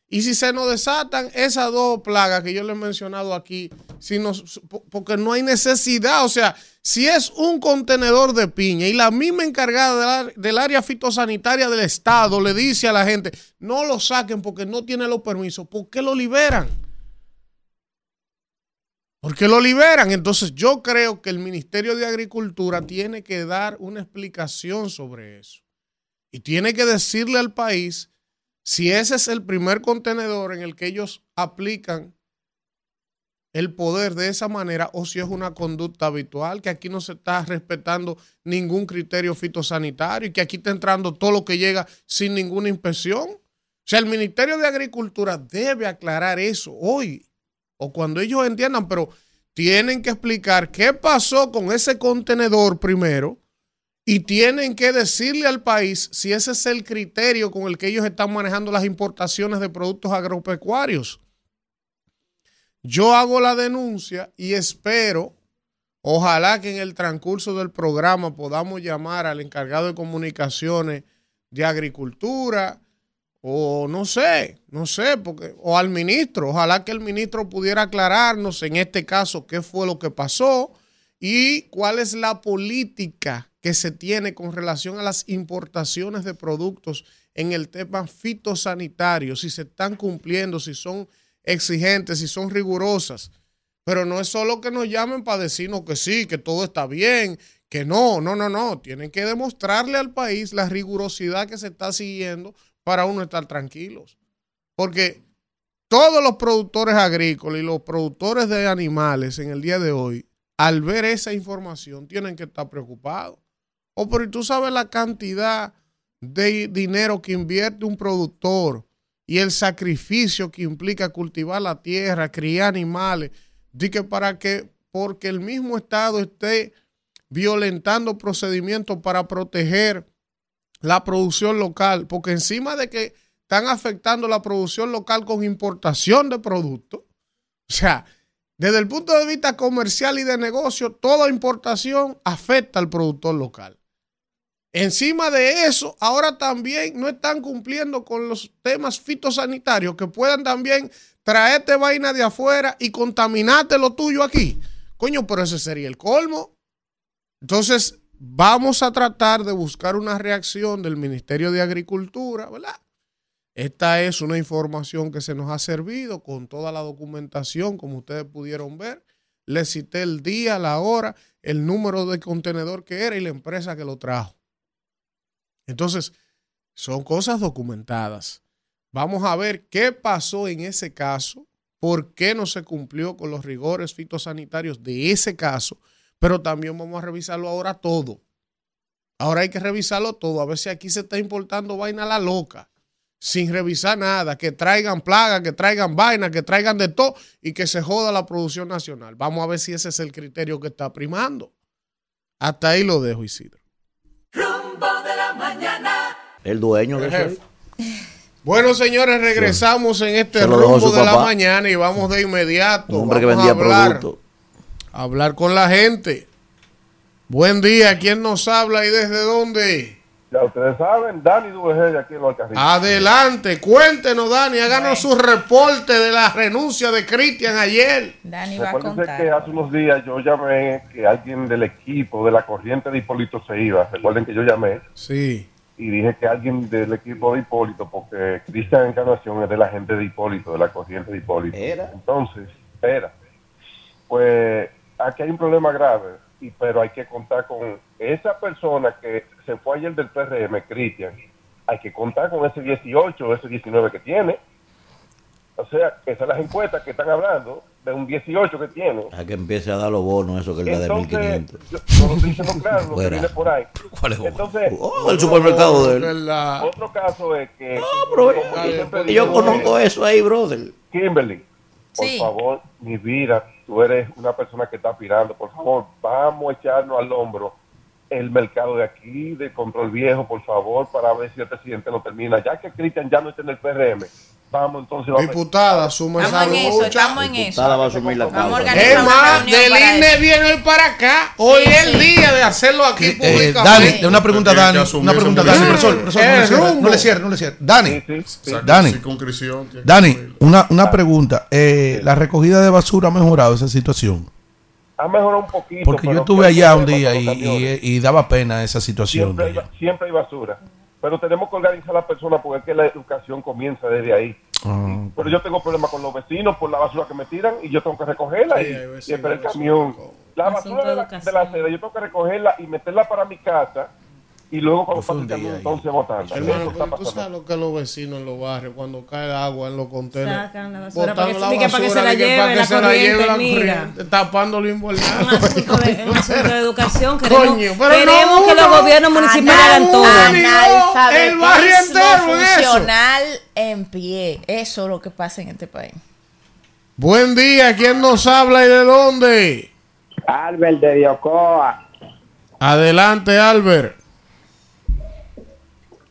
Y si se nos desatan esas dos plagas que yo les he mencionado aquí, si nos, po- porque no hay necesidad, o sea, si es un contenedor de piña y la misma encargada del, área fitosanitaria del Estado le dice a la gente, no lo saquen porque no tiene los permisos, ¿por qué lo liberan? Porque lo liberan. Entonces yo creo que el Ministerio de Agricultura tiene que dar una explicación sobre eso. Y tiene que decirle al país si ese es el primer contenedor en el que ellos aplican el poder de esa manera o si es una conducta habitual, que aquí no se está respetando ningún criterio fitosanitario y que aquí está entrando todo lo que llega sin ninguna inspección. O sea, el Ministerio de Agricultura debe aclarar eso hoy o cuando ellos entiendan, pero tienen que explicar qué pasó con ese contenedor primero y tienen que decirle al país si ese es el criterio con el que ellos están manejando las importaciones de productos agropecuarios. Yo hago la denuncia y espero, ojalá que en el transcurso del programa podamos llamar al encargado de comunicaciones de agricultura o no sé, no sé, porque o al ministro, ojalá que el ministro pudiera aclararnos en este caso qué fue lo que pasó y cuál es la política que se tiene con relación a las importaciones de productos en el tema fitosanitario, si se están cumpliendo, si son exigentes, si son rigurosas. Pero no es solo que nos llamen para decirnos que sí, que todo está bien, que no, no, no, no. Tienen que demostrarle al país la rigurosidad que se está siguiendo para uno estar tranquilos. Porque todos los productores agrícolas y los productores de animales en el día de hoy, al ver esa información, tienen que estar preocupados. O pero tú sabes la cantidad de dinero que invierte un productor y el sacrificio que implica cultivar la tierra, criar animales, de que para que, porque el mismo Estado esté violentando procedimientos para proteger la producción local, porque encima de que están afectando la producción local con importación de productos. O sea, desde el punto de vista comercial y de negocio, toda importación afecta al productor local. Encima de eso, ahora también no están cumpliendo con los temas fitosanitarios que puedan también traerte vaina de afuera y contaminarte lo tuyo aquí. Coño, pero ese sería el colmo. Entonces, vamos a tratar de buscar una reacción del Ministerio de Agricultura, ¿verdad? Esta es una información que se nos ha servido con toda la documentación, como ustedes pudieron ver. Les cité el día, la hora, el número de contenedor que era y la empresa que lo trajo. Entonces, son cosas documentadas. Vamos a ver qué pasó en ese caso, por qué no se cumplió con los rigores fitosanitarios de ese caso, pero también vamos a revisarlo ahora todo. Ahora hay que revisarlo todo, a ver si aquí se está importando vaina a la loca, sin revisar nada, que traigan plagas, que traigan vaina, que traigan de todo y que se joda la producción nacional. Vamos a ver si ese es el criterio que está primando. Hasta ahí lo dejo, Isidro. El dueño de eso. Bueno, señores, regresamos en este rumbo de la mañana y vamos de inmediato. Un hombre que Vamos a vendía hablar, a hablar con la gente. Buen día, ¿quién nos habla y desde dónde? Ya ustedes saben, Dani Duveje de aquí en los Alcarrizos. Adelante, cuéntenos, Dani, háganos su reporte de la renuncia de Cristian ayer. Dani va a contar. que hace unos días yo llamé que alguien del equipo de la corriente de Hipólito se iba. Recuerden que yo llamé Sí, y dije que alguien del equipo de Hipólito, porque Cristian Encarnación es de la gente de Hipólito, de la corriente de Hipólito. Era. Entonces, era. Pues aquí hay un problema grave, y pero hay que contar con esa persona que se fue ayer del PRM, Cristian. Hay que contar con ese 18 o ese 19 que tiene. O sea, esas son las encuestas que están hablando de un 18 que tiene. A que empiece a dar los bonos, eso que él da de Entonces, 1500. yo, yo lo estoy diciendo claro, lo que Fuera. viene por ahí. ¿Cuál es bueno? Entonces, Oh, el supermercado de él. otro caso es que... como yo digo, conozco eso ahí, brother. Kimberly, por Sí. favor, mi vida, tú eres una persona que está aspirando, por favor, vamos a echarnos al hombro el mercado de aquí, de control viejo, por favor, para ver si el presidente lo termina. Ya que Cristian ya no está en el PRM, vamos entonces... Vamos Diputada, suma esa Estamos en eso, estamos en eso. Va a asumir la Vamos a Es más, del INE viene hoy para acá. Hoy Sí, es el sí. día de hacerlo aquí Eh, públicamente. Dani, una pregunta Dani. Una pregunta Dani, posición. profesor. profesor, no, Eh, le cierre, no le cierre. Dani, Sí, Dani. Dani, una, una pregunta. Eh, ¿La recogida de basura ha mejorado esa situación? Ha mejorado un poquito. Porque yo estuve ¿qué allá un día y, daba pena esa situación. hay, siempre hay basura. Pero tenemos que organizar a la persona porque es que la educación comienza desde ahí. Ah, Pero yo tengo problemas con los vecinos por la basura que me tiran y yo tengo que recogerla Sí, y, y esperar el camión. La basura de la, de la acera yo tengo que recogerla y meterla para mi casa y luego cuando un el entonces botarla. Hermano, pero tú sabes lo que los vecinos en los barrios, cuando cae agua en los contenedores, Sacan la basura para que- la que para que se basura, la lleve para que la se la corriente, lleve la corriente, tapando lo invernal. Un asunto de, un asunto de [laughs] educación. Queremos, Coño, pero queremos no que los gobiernos municipales hagan todo. El barrio entero en funcional en pie. Eso es lo que pasa en este país. Buen día, ¿quién nos habla y de dónde? Albert de Diocoa. Adelante, Albert.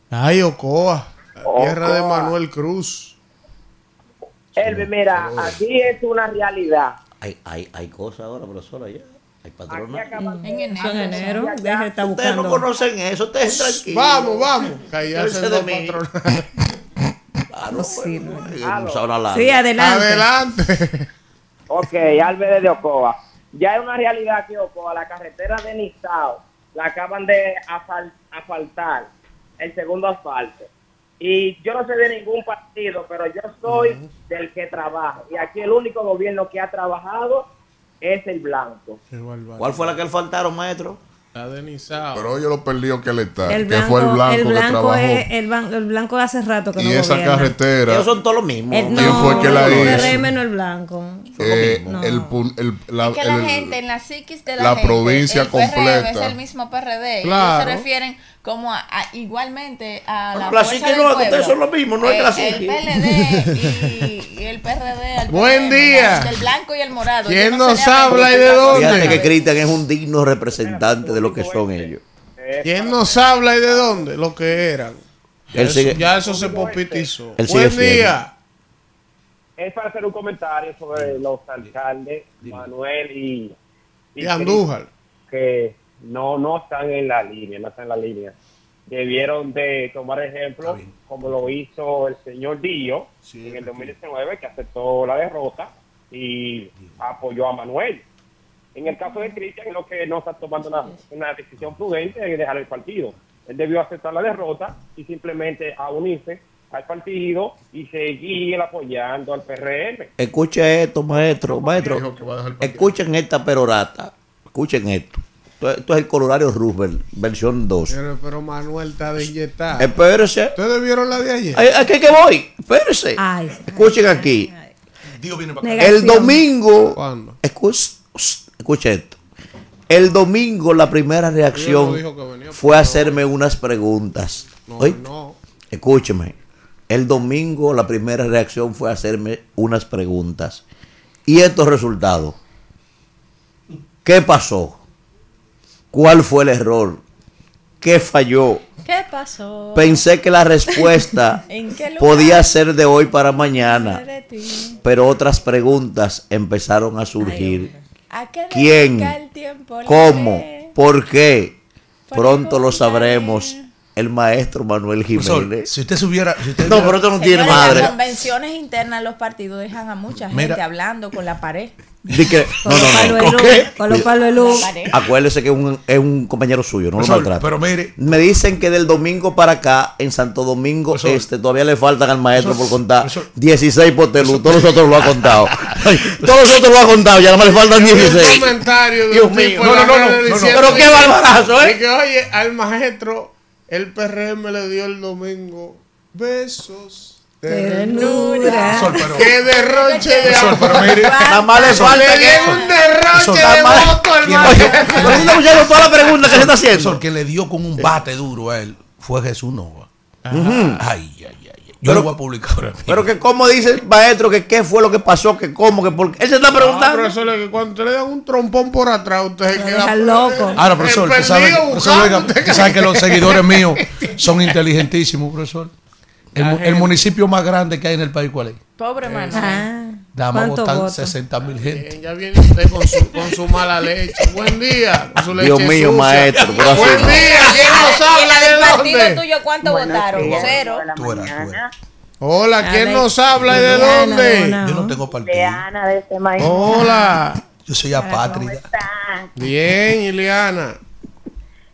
Ay, Ocoa, la tierra de Ocoa. Manuel Cruz. Elvi, mira, aquí es una realidad. Hay, hay, hay cosas ahora, profesor, allá. Hay patronas. En Eso en enero, estar Ustedes no conocen eso, ustedes tranquilos. Vamos, vamos. Callarse de mí. Claro, Sí, bueno, hablar largo. Sí, adelante. Adelante. Ok, Albert de Ocoa. Ya es una realidad que Ocoa, la carretera de Nizao, la acaban de asfal- asfaltar, el segundo asfalto. Y yo no soy de ningún partido, pero yo soy del que trabaja. Y aquí el único gobierno que ha trabajado es el blanco. ¿Cuál fue la que le faltaron, maestro? La de Nizao. Pero oye lo perdido que le está. El que blanco, fue el blanco, el que blanco trabajó. es, el, el blanco hace rato que no y esa gobierna. carretera. Ellos son todos los mismos. El, ¿Quién no, fue que la el hizo? PRM no el blanco. eh, No. el, el- la, Es que la el- gente, en la psiquis de la, la gente, provincia el PRM completa. es el mismo PRD. Claro. Ellos se refieren como a, a- igualmente a la, Bueno, la fuerza del no, que pueblo. ustedes son lo mismo, no es Eh, El. PLD y, y el PRD. Buen día. El blanco y el morado. ¿Quién no nos habla y de dónde? Fíjate que Cristian es un digno representante de lo que son ellos. ¿Quién nos habla y de dónde? Lo que eran. Ya, Él eso, sigue- ya eso se popitizó. Él sigue Buen fiel. día. Es para hacer un comentario sobre los alcaldes, Manuel y, Y Andújar. que no, no están en la línea, no están en la línea. Debieron de tomar ejemplo, como lo hizo el señor Díaz en el 2019, que aceptó la derrota y apoyó a Manuel. En el caso de Cristian, lo que no está tomando una, una decisión prudente es dejar el partido. Él debió aceptar la derrota y simplemente a unirse al partido y seguir apoyando al PRM. Escuche esto, maestro, maestro. Escuchen esta perorata. Escuchen esto. Esto, es el Colorario Roosevelt, versión 2. Pero, pero Manuel está de inyectar. Espérese. ¿Ustedes vieron la de ayer? Ay, Aquí que voy. Espérese. Ay, Escuchen aquí. Dios viene para acá. El domingo. ¿Cuándo? Escuche, escuche esto. El domingo la primera reacción no fue hacerme unas preguntas. No, Oye, no. Escúcheme. El domingo la primera reacción fue hacerme unas preguntas. Y estos resultados. ¿Qué pasó? ¿Cuál fue el error? ¿Qué falló? ¿Qué pasó? Pensé que la respuesta [laughs] podía ser de hoy para mañana, pero otras preguntas empezaron a surgir. ¿A qué ¿Quién? el tiempo ¿Cómo? ¿Por qué? Pronto lo sabremos. El maestro Manuel Jiménez. si usted subiera. Si usted No, pero esto no tiene madre. Las convenciones internas de los partidos dejan a mucha gente Mira. hablando con la pared. Que- [laughs] Con no, los no, no. luz, ¿Qué? Con los palos de luz. La pared. Acuérdese que es un, es un compañero suyo, no lo maltrate. pero mire. Me dicen que del domingo para acá, en Santo Domingo Profesor. Este, todavía le faltan al maestro Profesor, por contar profesor. 16 potelú. Todos nosotros lo ha contado. [laughs] Todos nosotros lo ha contado, ya nada más le faltan Un 16. comentario de Dios un mío. No, no, no, no, no, no. Pero qué barbarazo, ¿eh? y que, oye, al maestro, el PRM le dio el domingo besos. de Ternura. ¡Qué derroche de amor! Nada más le falta que. un derroche de ¿Quién- maestro. Oye, toda la pregunta que se está haciendo. Profesor, que le dio con un bate duro a él fue Jesús Nova. Ay, ay. Yo Pero- lo voy a publicar ahora mismo. Pero que cómo dice el maestro que qué fue lo que pasó, que cómo, que por qué. Él se está No, preguntando. profesor, es que cuando usted le dan un trompón por atrás, usted se queda loco. Ahora, profesor, usted sabe, profesor, usted sabe que los [laughs] seguidores [laughs] míos son inteligentísimos, profesor. El, mu- el municipio más grande que hay en el país, ¿cuál es? Pobre Manuel. Nada más ¿Cuántos votan votos? 60 mil gente. Ya viene usted con su, con su mala leche. Buen día. Con su leche Dios mío, sucia. maestro, así Buen día. ¿Quién nos ¿Y la habla del de partido dónde? tuyo cuánto votaron? Cero. Tú eras, tú eras. Hola, ¿quién nos habla y de dónde? buena. Yo no tengo De partido. Ana de este maíz. Hola. Yo soy apátrida. Bien, Ileana.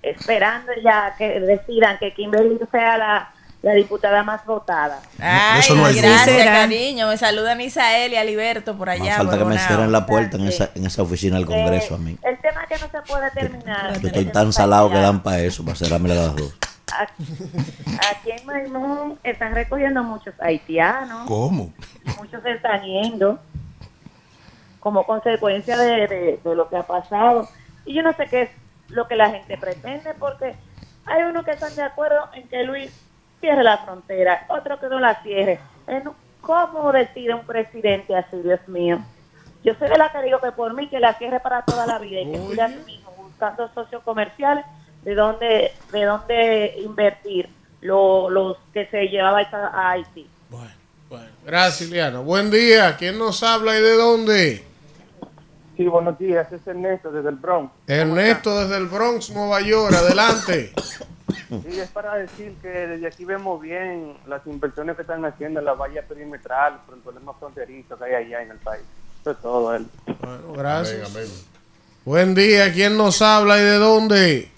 esperando ya que decidan que Kimberly sea la, la diputada más votada. Ay, Eso no gracias, cariño. Me saludan Isael y Aliberto por Más allá. falta que me cierren la puerta en esa, en esa oficina del Congreso Eh, a mí. El tema que no se puede terminar. Yo estoy es tan salado que dan para eso, para cerrarme las dos. [laughs] Aquí aquí en Maimón están recogiendo muchos haitianos, ¿Cómo? muchos se están yendo como consecuencia de, de- de lo que ha pasado. Y yo no sé qué es lo que la gente pretende, porque hay unos que están de acuerdo en que Luis cierre la frontera, otros que no la cierre. En- ¿Cómo decide un presidente así, Dios mío? Yo soy de la que digo que por mí que la cierre para toda la vida y que siga así mismo, buscando socios comerciales de dónde, de dónde invertir lo- los que se llevaba a Haití. Bueno, bueno. Gracias, Ileana. Buen día. ¿Quién nos habla y de dónde? Sí, buenos días, es Ernesto desde el Bronx. Ernesto desde el Bronx, Nueva York. Adelante. Sí, es para decir que desde aquí vemos bien las inversiones que están haciendo en la valla perimetral por el problema fronterizo que hay allá en el país. Eso es todo. él. Bueno, gracias. Amén, amén. Buen día. ¿Quién nos habla y de dónde?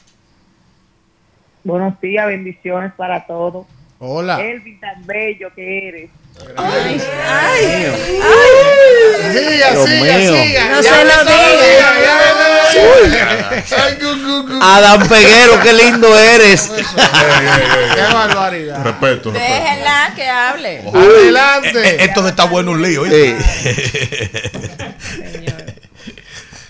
Buenos días, bendiciones para todos. Hola. Elvin, tan bello que eres. Siga, Dios siga, mío. siga. No Ya se lo diga. Ay. Adam Peguero, qué lindo eres. Qué barbaridad. Respeto, respeto. Déjenla que hable. Eh, Adelante. Esto está bueno un lío. ¿oíste? [laughs]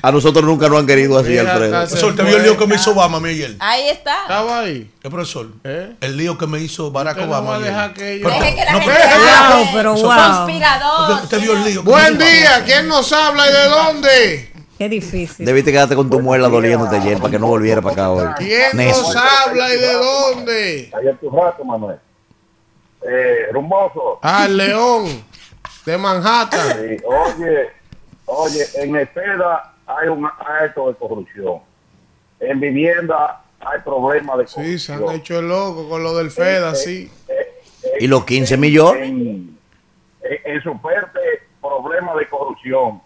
A nosotros nunca nos han querido así, Mira, Alfredo. Profesor, ¿te vio el lío que me hizo Obama ayer? Ahí está. Estaba ahí. ¿Qué profesor? ¿Eh? El lío que me hizo Barack Usted no Obama va a ayer. dejar que yo- Deje que la no, gente. Wow, pero wow. Conspirador. Usted vio el lío. Buen día. ¿Quién nos habla y de dónde? Qué difícil. Debiste quedarte con tu muela doliéndote ayer para que no volviera para acá hoy. ¿Quién Necio. nos habla y de dónde? Ayer tu rato, Manuel. Eh, rumboso. Ah, el León de Manhattan. Sí, oye, oye, en Espera hay un acto de corrupción. En vivienda hay problemas de Sí, se han corrupción. hecho el loco con lo del FEDA, sí. ¿Y los 15 millones? En, en, en su parte, problemas de corrupción.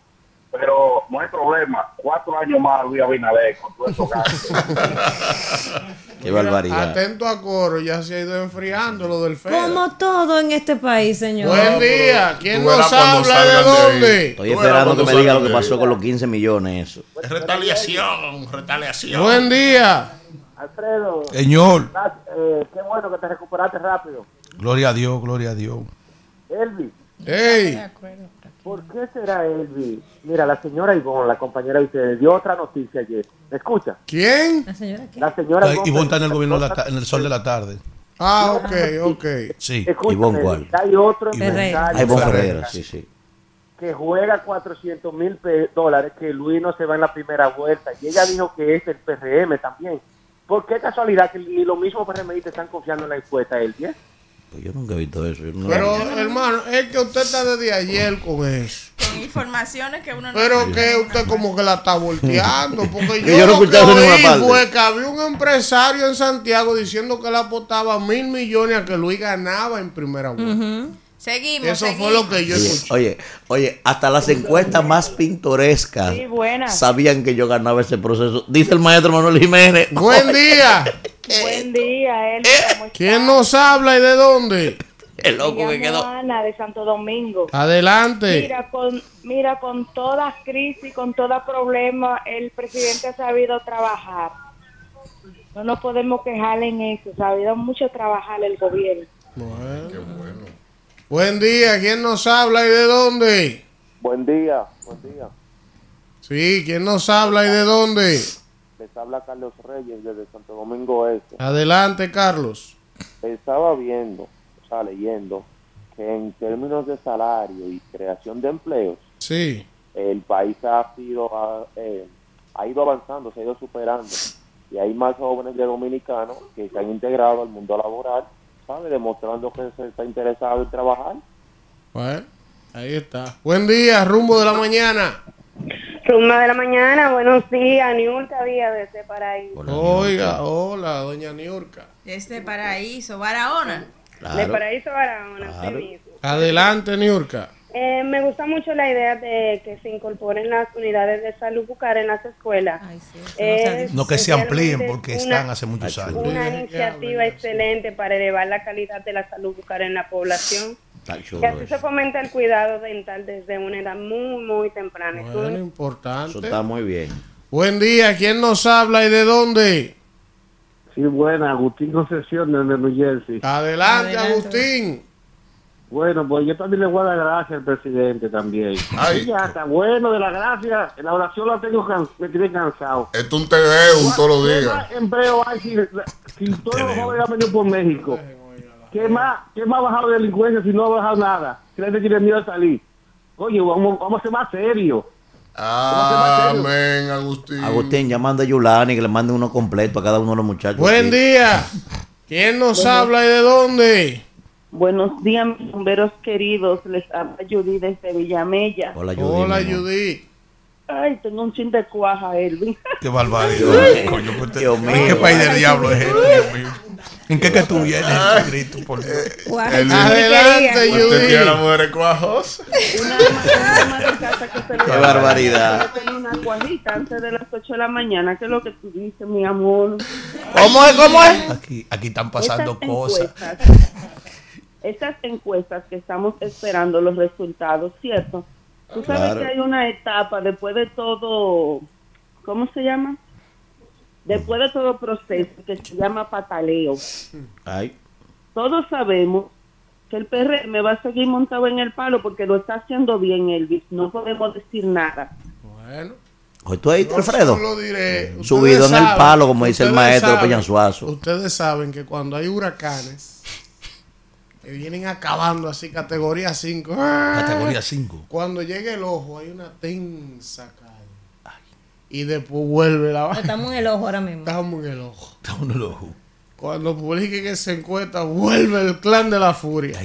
Pero no hay problema. Cuatro años más Luis Abinader con todos esos gastos. [laughs] Qué barbaridad. Atento a coro, ya se ha ido enfriando lo del FEDA. Como todo en este país, señor. Buen día. ¿Quién nos habla de dónde? Estoy esperando que me diga lo que pasó con los 15 millones. Eso. Retaliación, retaliación. Buen día. Alfredo, Señor, eh, qué bueno que te recuperaste rápido. gloria a Dios, gloria a Dios. Elvi, Ey, ¿por qué será Elvi? Mira, la señora Ivonne, la compañera de ustedes, dio otra noticia ayer. ¿Me escucha? ¿quién? La señora qué? La señora Y vos está en el gobierno de la ta- en el sol de la tarde. Ah, ok, ok. Sí. Escúchame, Ivonne, ¿cuál? Hay otro Ivonne. empresario Bon Ferreira. Sí, sí. que juega 400 mil dólares, que Luis no se va en la primera vuelta. Y ella dijo que es el PRM también. ¿Por qué casualidad que ni los mismos PRMistas están confiando en la encuesta, Elvi? Pues yo nunca he visto eso. yo no- Pero, hermano, es que usted está desde ayer con eso. Con informaciones que uno no Pero que usted como que la está volteando. [laughs] Porque Que yo, yo no lo que escuchaba en ninguna oí parte. fue que había un empresario en Santiago diciendo que él apostaba mil millones a que Luis ganaba en primera vuelta. Seguimos. Eso fue lo que yo Oye, escuché. oye, oye, hasta las encuestas más pintorescas Sí, sabían que yo ganaba ese proceso. Dice el maestro Manuel Jiménez. Buen [laughs] día. Buen día. ¿Cómo estás? ¿Quién nos habla y de dónde? El loco que quedó. Ana de Santo Domingo. Adelante. Mira, con, mira, con toda crisis, con todo problema, el presidente ha sabido trabajar. No nos podemos quejar en eso. Ha sabido mucho trabajar el gobierno. Buen día. ¿Quién nos habla y de dónde? Buen día, buen día. Sí, ¿quién nos habla y de dónde? Les habla Carlos Reyes desde Santo Domingo Este. Adelante, Carlos. Estaba viendo, o sea, leyendo, que en términos de salario y creación de empleos, Sí. el país ha sido ha, eh, ha ido avanzando, se ha ido superando y hay más jóvenes de dominicanos que se han integrado al mundo laboral, ¿sabe? Demostrando que se está interesado en trabajar. Bueno, ahí está. Buen día, rumbo de la mañana. Rumba de la mañana, buenos días, Niurka Díaz desde Paraíso. Oiga, hola, doña Niurka. Este paraíso, Barahona. De Claro. Paraíso Barahona, Claro. sí mismo. Adelante, Niurka. Eh, me gusta mucho la idea de que se incorporen las unidades de salud bucal en las escuelas. Ay, sí, no Es que se amplíen porque una- están hace muchos años. Una iniciativa excelente para elevar la calidad de la salud bucal en la población. Y así se fomenta el cuidado dental desde una edad muy, muy temprana. Eso Bueno, es- importante. Eso está muy bien. Buen día, ¿quién nos habla y de dónde? Sí, buena, Agustín Concepción desde New Jersey. Adelante, Adelante. Agustín. Bueno, pues yo también le voy a dar gracias al presidente también. Ay. Ya está bueno de la gracia. La oración la tengo can- me tiene cansado. Esto es un TV un todos los ¿Qué días. empleo hay si, si todos los jóvenes han venido por México? ¿Qué más, ¿Qué más ha bajado de delincuencia si no ha bajado nada? Si la gente tiene miedo de salir. Oye, vamos, vamos a ser más serios. Amén, Agustín. Agustín, llamando a Yulani que le mande uno completo a cada uno de los muchachos. Buen aquí. día. ¿Quién nos habla y de dónde? Buenos días, mis bomberos queridos. Les habla Judy desde Villamella. Hola, Judy. Hola. Judith. Ay, tengo un chin de cuaja, Elvin. Qué barbaridad. Coño, pues te- Dios mío. ¿En qué país del diablo es este, Dios mío? ¿En qué que tú vienes, Cristo, por Dios? El- Adelante, Usted tiene la Judith. mujer cuajos. [laughs] Una una casa que se le Qué barbaridad. Tengo una cuajita antes de las 8 de la mañana. ¿Qué es lo que tú dices, mi amor? ¿Cómo es? ¿Cómo es? Aquí, aquí están pasando Estas cosas. encuestas, estas encuestas que estamos esperando los resultados, ¿cierto? Tú sabes Claro. que hay una etapa después de todo, ¿cómo se llama? Después de todo proceso que se llama pataleo. Ay, Todos sabemos que el PRM va a seguir montado en el palo porque lo está haciendo bien Elvis. No podemos decir nada. Bueno. hoy tú ahí, Alfredo. diré, Subido en el palo, como dice el maestro saben- Peña Suazo. Ustedes saben que cuando hay huracanes que vienen acabando así, categoría 5. Categoría 5. Cuando llega el ojo, hay una tensa. Y después vuelve la vaina. Estamos en el ojo ahora mismo. Estamos en el ojo. Está uno loco. Cuando publique que se encuentra, vuelve el clan de la furia.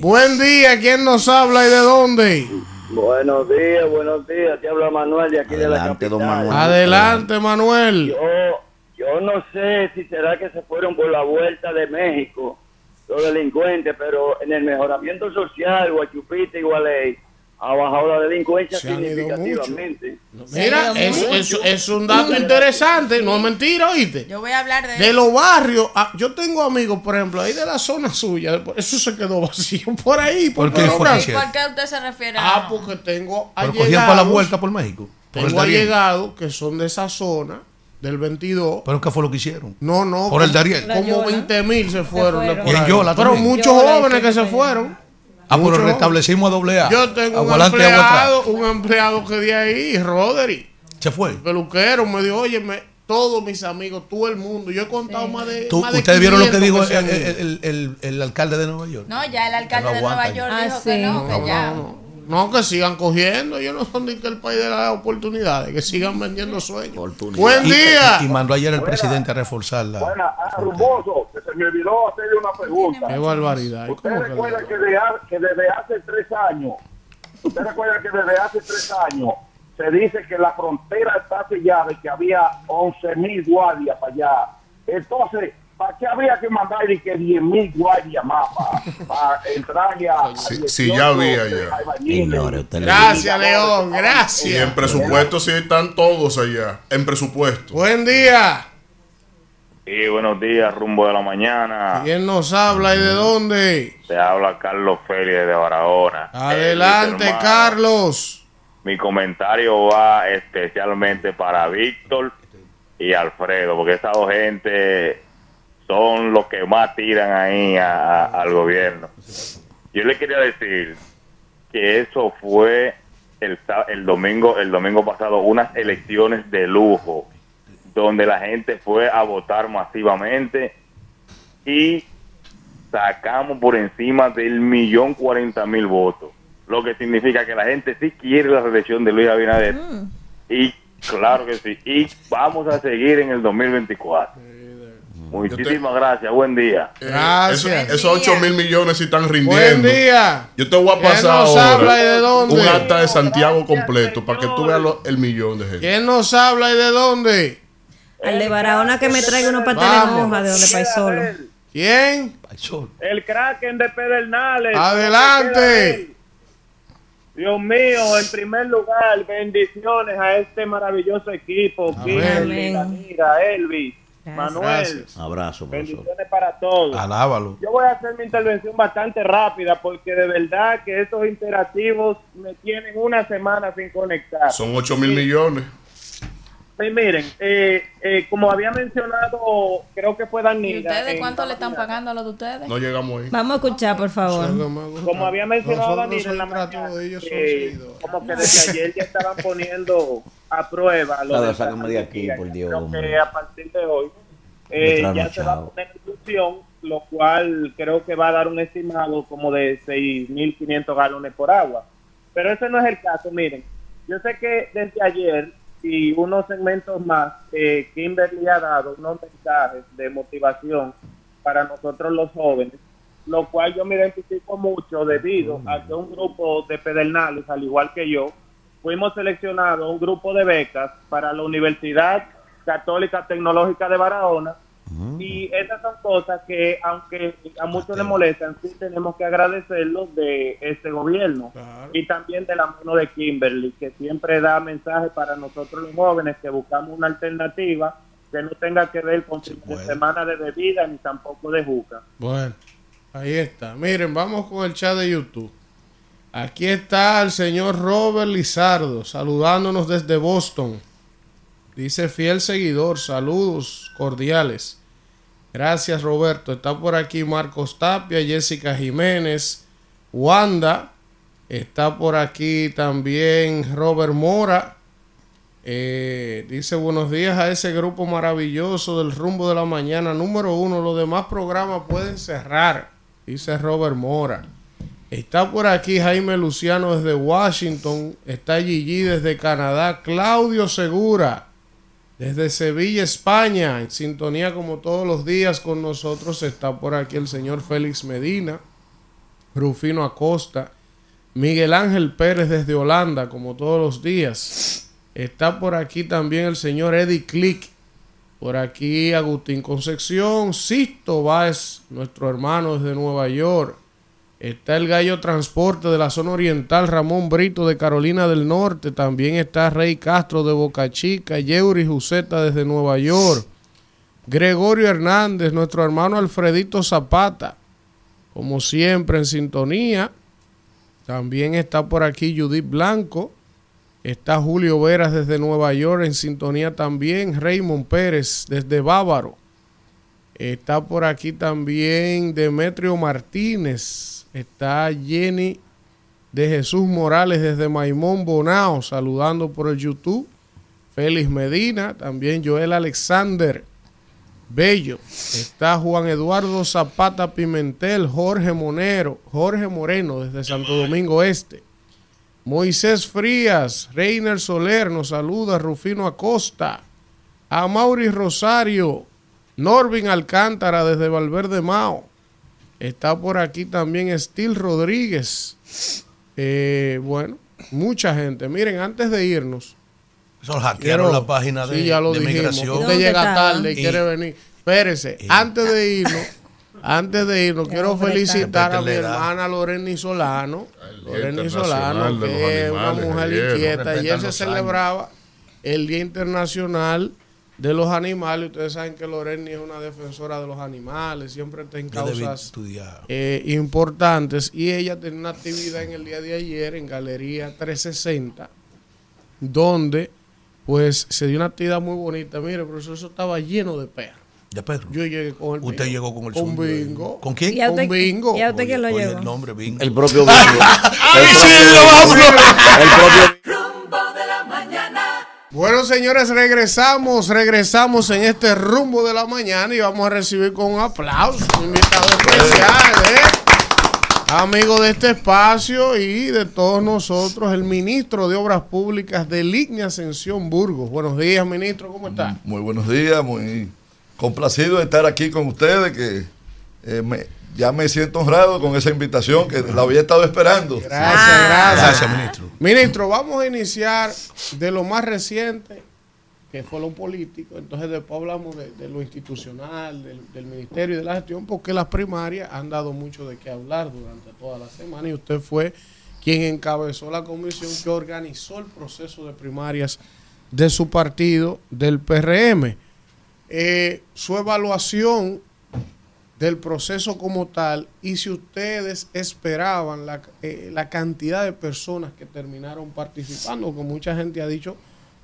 Buen día, ¿quién nos habla y de dónde? Buenos días, buenos días. Te habla Manuel de aquí de la Adelante, don capital. Manuel. Adelante, Manuel. Yo, yo no sé si será que se fueron por la vuelta de México los delincuentes, pero en el mejoramiento social, Guachupita y Gualey ha bajado la delincuencia Se significativamente. Mira, es, es- es un dato interesante, no es mentira, ¿oíste? Yo voy a hablar de, De los barrios, ah, yo tengo amigos, por ejemplo, ahí de la zona suya, por eso se quedó vacío [laughs] por ahí. ¿Por qué ¿Y hicieron? por qué usted se refiere Ah, a porque tengo cogían para la allegados, vuelta por México. Por tengo allegados que son de esa zona, del 22. ¿Pero qué fue lo que hicieron? No, no. Por el como- Darién. Como 20 mil se fueron. de fueron. por Y en ahí. Yola Pero muchos Yola, jóvenes que que se se fueron. Ah, pero restablecimos a doble A. Yo tengo un empleado, atrás. un empleado que de ahí, Roderick, Se fue. peluquero, me dijo, oye, me- todos mis amigos, todo el mundo, yo he contado más de. Tú- más de ¿Ustedes vieron lo que 500 dijo el, el- el- el- el alcalde de Nueva York? No, ya el alcalde no de Nueva. York Ah, dijo sí. que no, No, que ya. no, no. Que sigan cogiendo. Ellos no son ni que el país de las oportunidades, que sigan vendiendo sueños. Buen Y- día. Y, y mandó ayer el presidente a reforzar la. Bueno, ah, Rumboso, que se me olvidó hacerle una pregunta. Qué barbaridad. ¿Usted ¿Cómo que recuerda que, de que desde hace tres años, usted recuerda que desde hace tres años se dice que la frontera está sellada y que había 11 mil guardias para allá? Entonces, ¿para qué habría que mandar y que 10 mil guardias más para entrar ya? Si- si ya había ya. Gracias, León. Y en Gracias. presupuesto sí están todos allá. En presupuesto. Buen día. Sí, buenos días, rumbo de la mañana. ¿Quién nos habla y de dónde? Te habla Carlos Félix de Barahona. Adelante, Eh, hermano, Carlos. Mi comentario va especialmente para Víctor y Alfredo, porque esas dos gente son los que más tiran ahí a- a- al gobierno. Yo le quería decir que eso fue el, el domingo el domingo pasado unas elecciones de lujo donde la gente fue a votar masivamente y sacamos por encima del millón cuarenta mil votos, lo que significa que la gente sí quiere la reelección de Luis Abinader y claro que sí, y vamos a seguir en el 2024. Muchísimas gracias, buen día. Eh, Gracias. eso- esos 8 mil millones sí están rindiendo. Buen día. Yo te voy a ¿Quién pasar nos ahora habla y de dónde? un acta de Santiago completo para que tú veas lo- el millón de gente. ¿Quién nos habla y de dónde? Al de Barahona que me traiga unos pasteles en hoja de donde país solo. ¿Quién? El Kraken de Pedernales. Adelante. Dios mío, en primer lugar, bendiciones a este maravilloso equipo. Amén. Danira, Elvis, Manuel. Gracias. Abrazo, profesor. Bendiciones para todos. Alábalo. Yo voy a hacer mi intervención bastante rápida porque de verdad que estos interactivos me tienen una semana sin conectar. Son 8 mil millones. Pues miren, eh, eh, como había mencionado, creo que fue ¿Y Danira. ustedes cuánto le están pagando a los de ustedes? No llegamos ahí. Vamos a escuchar, por favor. Como había mencionado Danira en la mañana, de ellos son eh, como que desde ayer ya estaban poniendo a prueba lo Claro, de sácame de aquí, por Dios, Creo que a partir de hoy eh, ya se va a poner en función, lo cual creo que va a dar un estimado como de 6.500 galones por agua. Pero ese no es el caso, miren. Yo sé que desde ayer y unos segmentos más, eh, Kimberly ha dado unos mensajes de motivación para nosotros los jóvenes, lo cual yo me identifico mucho debido a que un grupo de pedernales, al igual que yo, fuimos seleccionados un grupo de becas para la Universidad Católica Tecnológica de Barahona y esas son cosas que, aunque a muchos les molestan, sí tenemos que agradecerlos de este gobierno y también de la mano de Kimberly, que siempre da mensajes para nosotros los jóvenes que buscamos una alternativa que no tenga que ver con de semana de bebida ni tampoco de juca. Bueno, ahí está. Miren, vamos con el chat de YouTube. Aquí está el señor Robert Lizardo saludándonos desde Boston. Dice fiel seguidor, saludos cordiales. Gracias Roberto. Está por aquí Marcos Tapia, Jessica Jiménez, Wanda. Está por aquí también Robert Mora. Eh, dice buenos días a ese grupo maravilloso del rumbo de la mañana número uno. Los demás programas pueden cerrar, dice Robert Mora. Está por aquí Jaime Luciano desde Washington. Está Gigi desde Canadá. Claudio Segura. Desde Sevilla, España, en sintonía como todos los días con nosotros, está por aquí el señor Félix Medina, Rufino Acosta, Miguel Ángel Pérez desde Holanda, como todos los días. Está por aquí también el señor Eddie Click, por aquí Agustín Concepción, Sisto Báez, nuestro hermano desde Nueva York. Está el Gallo Transporte de la zona oriental, Ramón Brito de Carolina del Norte. También está Rey Castro de Boca Chica, Yeuri Juseta desde Nueva York. Gregorio Hernández, nuestro hermano Alfredito Zapata, como siempre en sintonía. También está por aquí Judith Blanco. Está Julio Veras desde Nueva York en sintonía también. Raymond Pérez desde Bávaro. Está por aquí también Demetrio Martínez. Está Jenny de Jesús Morales desde Maimón Bonao saludando por el YouTube. Félix Medina, también Joel Alexander Bello. Está Juan Eduardo Zapata Pimentel, Jorge Monero, Jorge Moreno desde Santo Domingo Este. Moisés Frías, Reiner Soler nos saluda, Rufino Acosta, a Mauri Rosario, Norvin Alcántara desde Valverde Mao. Está por aquí también Estil Rodríguez. Eh, bueno, mucha gente. Miren, antes de irnos. Eso hackearon la página de, sí, ya lo de dijimos. migración. Usted llega tarde y, Y- quiere venir. Espérese, antes de irnos, antes de irnos, quiero felicitar a mi hermana Loreni Solano. Loreni Solano, que es una mujer inquieta. Respetan Ayer se celebraba el Día Internacional de los Animales. Ustedes saben que Loreni es una defensora de los animales, siempre está en causas eh, importantes y ella tenía una actividad en el día de ayer en Galería 360 donde pues se dio una actividad muy bonita. Mire, profesor, eso estaba lleno de perros. Ya, Pedro. Yo llegué con el Usted bingo. llegó con el Con bingo. ¿Con quién? ¿Y a usted, Con bingo. ¿y a usted quién lo llevó? el nombre bingo. El propio bingo. ¡Ay, [laughs] El sí, propio lo bingo. vamos! El propio Bueno, señores, regresamos, regresamos en este rumbo de la mañana y vamos a recibir con un aplauso un invitado especial, ¿eh? amigo de este espacio y de todos nosotros, el ministro de Obras Públicas de Lignia Ascensión Burgos. Buenos días, ministro, ¿cómo está? Muy buenos días, muy complacido de estar aquí con ustedes, que eh, me- ya me siento honrado con esa invitación que la había estado esperando. Gracias, gracias. Gracias, ministro. Ministro, vamos a iniciar de lo más reciente, que fue lo político. Entonces después hablamos de, de lo institucional, del, del ministerio y de la gestión, porque las primarias han dado mucho de qué hablar durante toda la semana y usted fue quien encabezó la comisión que organizó el proceso de primarias de su partido, del PRM. Eh, su evaluación del proceso como tal y si ustedes esperaban la, eh, la cantidad de personas que terminaron participando, que mucha gente ha dicho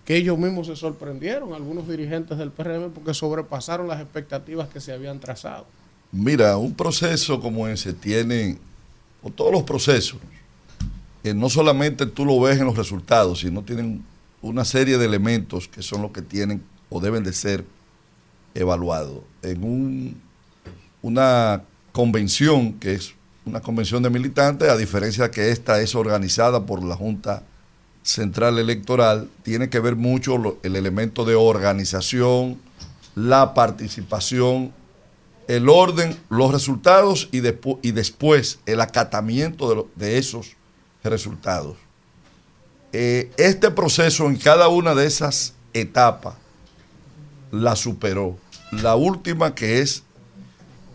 que ellos mismos se sorprendieron, algunos dirigentes del PRM, porque sobrepasaron las expectativas que se habían trazado. Mira, un proceso como ese tiene, o todos los procesos, no solamente tú lo ves en los resultados, sino tienen una serie de elementos que son los que tienen o deben de ser evaluados. En un, una convención, que es una convención de militantes, a diferencia que esta es organizada por la Junta Central Electoral, tiene que ver mucho el elemento de organización, la participación, el orden, los resultados y, y después el acatamiento de esos resultados. Eh, este proceso en cada una de esas etapas la superó. La última que es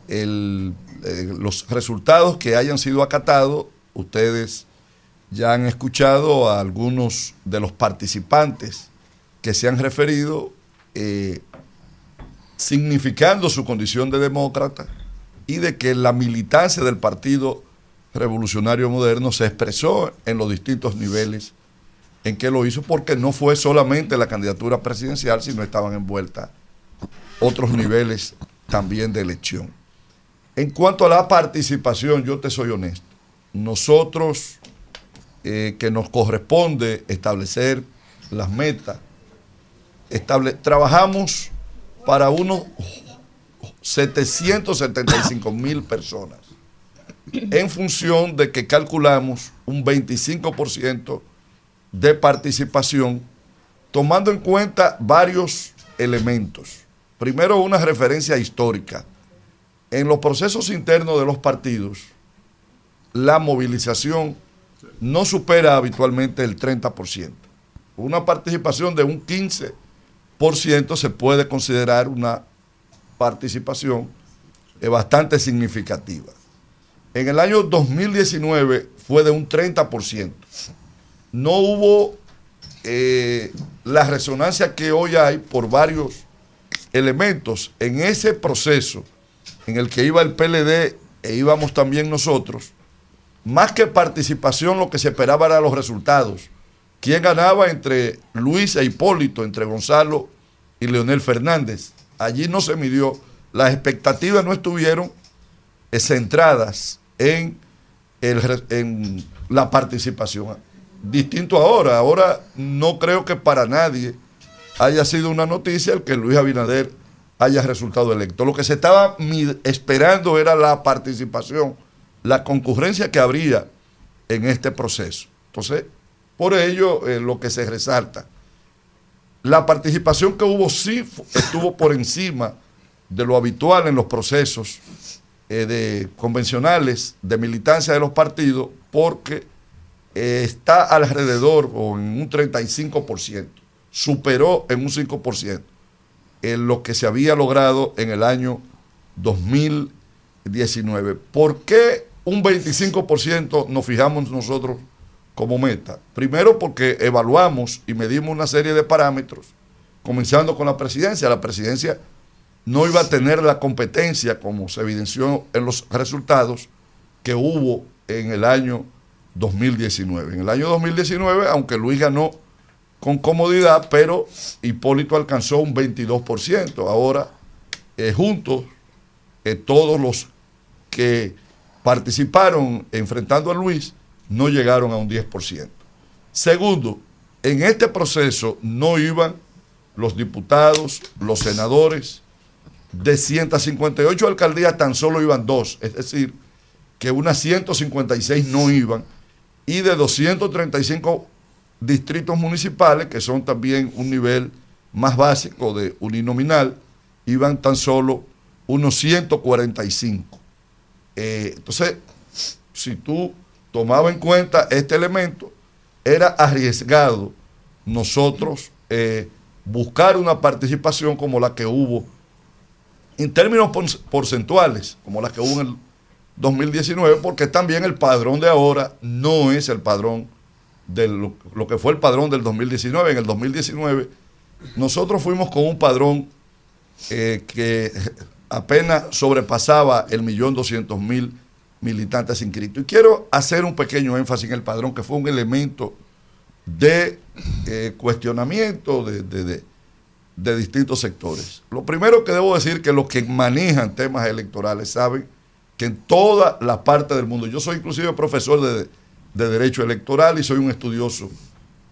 eh, los resultados que hayan sido acatados, ustedes ya han escuchado a algunos de los participantes que se han referido eh, significando su condición de demócrata y de que la militancia del Partido Revolucionario Moderno se expresó en los distintos niveles en que lo hizo, porque no fue solamente la candidatura presidencial, sino estaban envueltas otros niveles también de elección. En cuanto a la participación, yo te soy honesto. Nosotros, eh, que nos corresponde establecer las metas, trabajamos para unos 775 mil personas, en función de que calculamos un 25% de participación, tomando en cuenta varios elementos. Primero, una referencia histórica. En los procesos internos de los partidos, la movilización no supera habitualmente el 30%. Una participación de un 15% se puede considerar una participación eh, bastante significativa. En el año 2019 fue de un 30%. No hubo eh, la resonancia que hoy hay por varios elementos en ese proceso en el que iba el PLD e íbamos también nosotros, más que participación lo que se esperaba eran los resultados. ¿Quién ganaba entre Luis e Hipólito, entre Gonzalo y Leonel Fernández? Allí no se midió, las expectativas no estuvieron centradas en, en la participación. Distinto ahora, ahora no creo que para nadie haya sido una noticia el que Luis Abinader haya resultado electo. Lo que se estaba esperando era la participación, la concurrencia que habría en este proceso. Entonces, por ello, eh, lo que se resalta, la participación que hubo sí estuvo por encima de lo habitual en los procesos eh, de convencionales de militancia de los partidos, porque eh, está alrededor o en un 35%, superó en un 5% en lo que se había logrado en el año 2019. ¿Por qué un 25% nos fijamos nosotros como meta? Primero porque evaluamos y medimos una serie de parámetros, comenzando con la presidencia. La presidencia no iba a tener la competencia, como se evidenció en los resultados que hubo en el año 2019. En el año 2019, aunque Luis ganó con comodidad, pero Hipólito alcanzó un 22%. Ahora, eh, juntos, eh, todos los que participaron enfrentando a Luis no llegaron a un 10%. Segundo, en este proceso no iban los diputados, los senadores, de 158 alcaldías tan solo iban dos, es decir, que unas 156 no iban, y de 235 distritos municipales, que son también un nivel más básico de uninominal, iban tan solo unos 145. Eh, entonces, si tú tomabas en cuenta este elemento, era arriesgado nosotros eh, buscar una participación como la que hubo en términos por- porcentuales, como la que hubo en el 2019, porque también el padrón de ahora no es el padrón de lo, que fue el padrón del 2019. En el 2019 nosotros fuimos con un padrón eh, que [laughs] apenas sobrepasaba el millón doscientos mil militantes inscritos. Y quiero hacer un pequeño énfasis en el padrón, que fue un elemento de eh, cuestionamiento de, de- de- de distintos sectores. Lo primero que debo decir que los que manejan temas electorales saben que en toda la parte del mundo, yo soy inclusive profesor de, de Derecho Electoral y soy un estudioso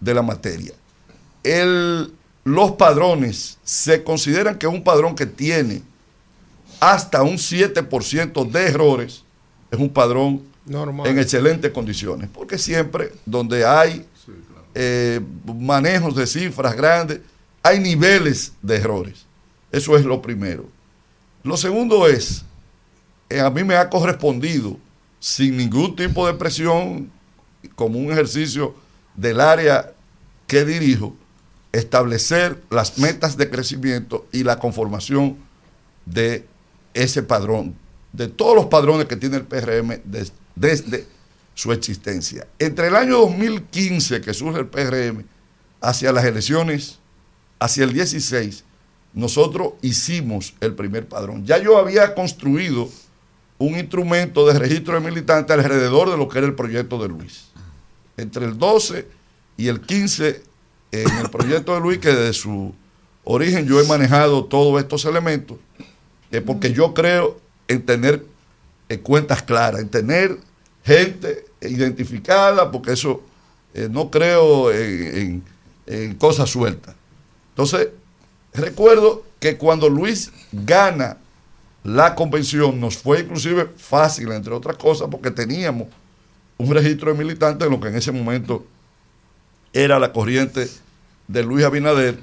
de la materia. El- los padrones se consideran que un padrón que tiene hasta un 7% de errores es un padrón Normal. en excelentes condiciones, porque siempre donde hay eh, manejos de cifras grandes, hay niveles de errores. Eso es lo primero. Lo segundo es, eh, a mí me ha correspondido, sin ningún tipo de presión, como un ejercicio del área que dirijo, establecer las metas de crecimiento y la conformación de ese padrón, de todos los padrones que tiene el PRM des- desde su existencia. Entre el año 2015 que surge el PRM hacia las elecciones, hacia el 16, nosotros hicimos el primer padrón. Ya yo había construido un instrumento de registro de militantes alrededor de lo que era el proyecto de Luis. Entre el 12 y el 15, en el proyecto de Luis, que desde su origen yo he manejado todos estos elementos, eh, porque yo creo en tener cuentas claras, en tener gente identificada, porque eso eh, no creo en cosas sueltas. Entonces, recuerdo que cuando Luis gana la convención, nos fue inclusive fácil, entre otras cosas, porque teníamos un registro de militantes en lo que en ese momento era la corriente de Luis Abinader,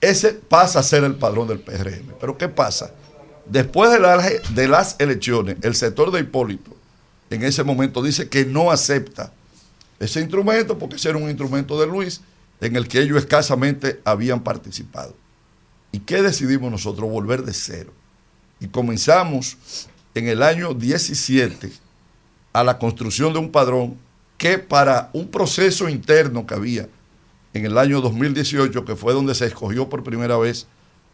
ese pasa a ser el padrón del PRM. Pero ¿qué pasa? Después de, la- de las elecciones, el sector de Hipólito en ese momento dice que no acepta ese instrumento porque ese era un instrumento de Luis en el que ellos escasamente habían participado. ¿Y qué decidimos nosotros? Volver de cero. Y comenzamos en el año 17 a la construcción de un padrón que para un proceso interno que había en el año 2018, que fue donde se escogió por primera vez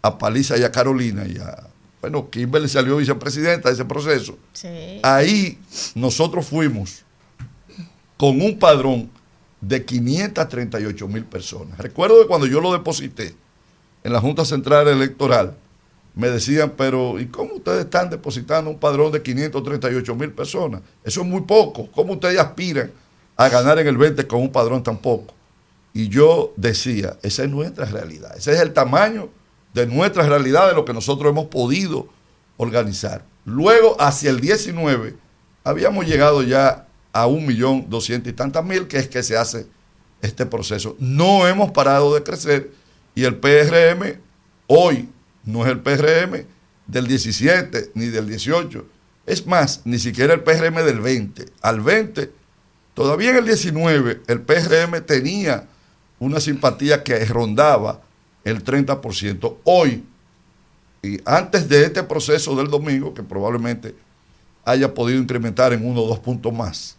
a Paliza y a Carolina y a, bueno, Kimberly salió vicepresidenta de ese proceso. Ahí nosotros fuimos con un padrón de 538 mil personas. Recuerdo que cuando yo lo deposité en la Junta Central Electoral, me decían, pero ¿y cómo ustedes están depositando un padrón de 538 mil personas? Eso es muy poco. ¿Cómo ustedes aspiran a ganar en el 20 con un padrón tan poco? Y yo decía, esa es nuestra realidad, ese es el tamaño de nuestra realidad, de lo que nosotros hemos podido organizar. Luego, hacia el 19, habíamos llegado ya a un millón doscientos y tantas mil, que es que se hace este proceso. No hemos parado de crecer y el PRM hoy no es el PRM del 17 ni del 18. Es más, ni siquiera el PRM del 20. Al 20, todavía en el 19, el PRM tenía una simpatía que rondaba el 30%. Hoy, y antes de este proceso del domingo, que probablemente haya podido incrementar en uno o dos puntos más,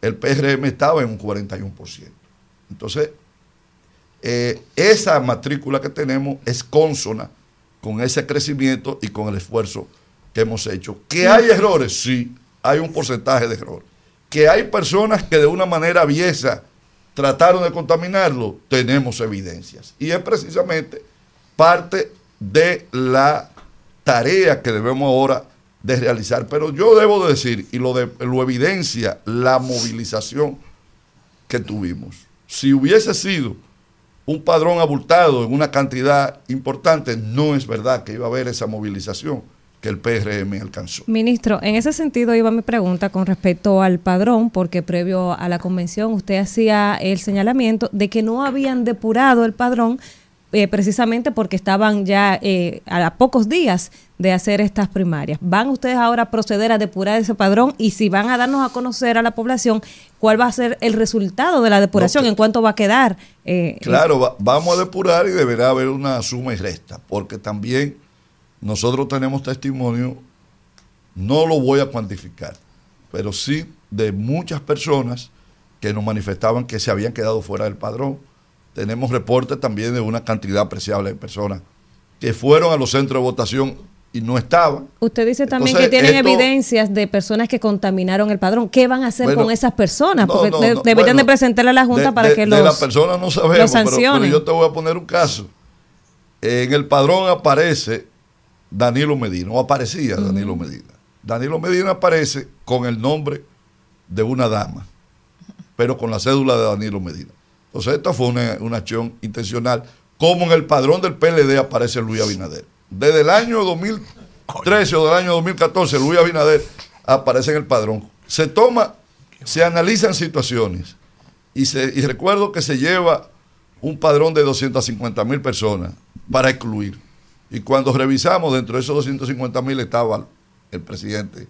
el PRM estaba en un 41%. Entonces, eh, esa matrícula que tenemos es consona con ese crecimiento y con el esfuerzo que hemos hecho. ¿Que hay errores? Sí, hay un porcentaje de error. ¿Que hay personas que de una manera aviesa trataron de contaminarlo? Tenemos evidencias. Y es precisamente parte de la tarea que debemos ahora de realizar. Pero yo debo de decir, y lo, de, lo evidencia la movilización que tuvimos. Si hubiese sido un padrón abultado en una cantidad importante, no es verdad que iba a haber esa movilización que el PRM alcanzó. Ministro, en ese sentido iba mi pregunta con respecto al padrón, porque previo a la convención usted hacía el señalamiento de que no habían depurado el padrón eh, precisamente porque estaban ya eh, a, pocos días de hacer estas primarias. ¿Van ustedes ahora a proceder a depurar ese padrón? Y si van a darnos a conocer a la población cuál va a ser el resultado de la depuración, en cuánto va a quedar. eh, Claro, va- vamos a depurar y deberá haber una suma y resta, porque también nosotros tenemos testimonio, no lo voy a cuantificar, pero sí de muchas personas que nos manifestaban que se habían quedado fuera del padrón. Tenemos reportes también de una cantidad apreciable de personas que fueron a los centros de votación y no estaban. Usted dice también Entonces, que tienen esto- evidencias de personas que contaminaron el padrón. ¿Qué van a hacer Bueno, con esas personas? Porque no, de- no, deberían bueno, de presentarle a la Junta de- para de- que de los la persona no sabemos, pero- yo te voy a poner un caso. En el padrón aparece Danilo Medina, o aparecía Danilo Medina. Danilo Medina aparece con el nombre de una dama, pero con la cédula de Danilo Medina. Entonces, esta fue una, una acción intencional, como en el padrón del PLD aparece Luis Abinader. Desde el año 2013 o del año 2014, Luis Abinader aparece en el padrón. Se toma, se analizan situaciones y, se, y recuerdo que se lleva un padrón de 250 mil personas para excluir. Y cuando revisamos, dentro de esos 250 mil estaba el presidente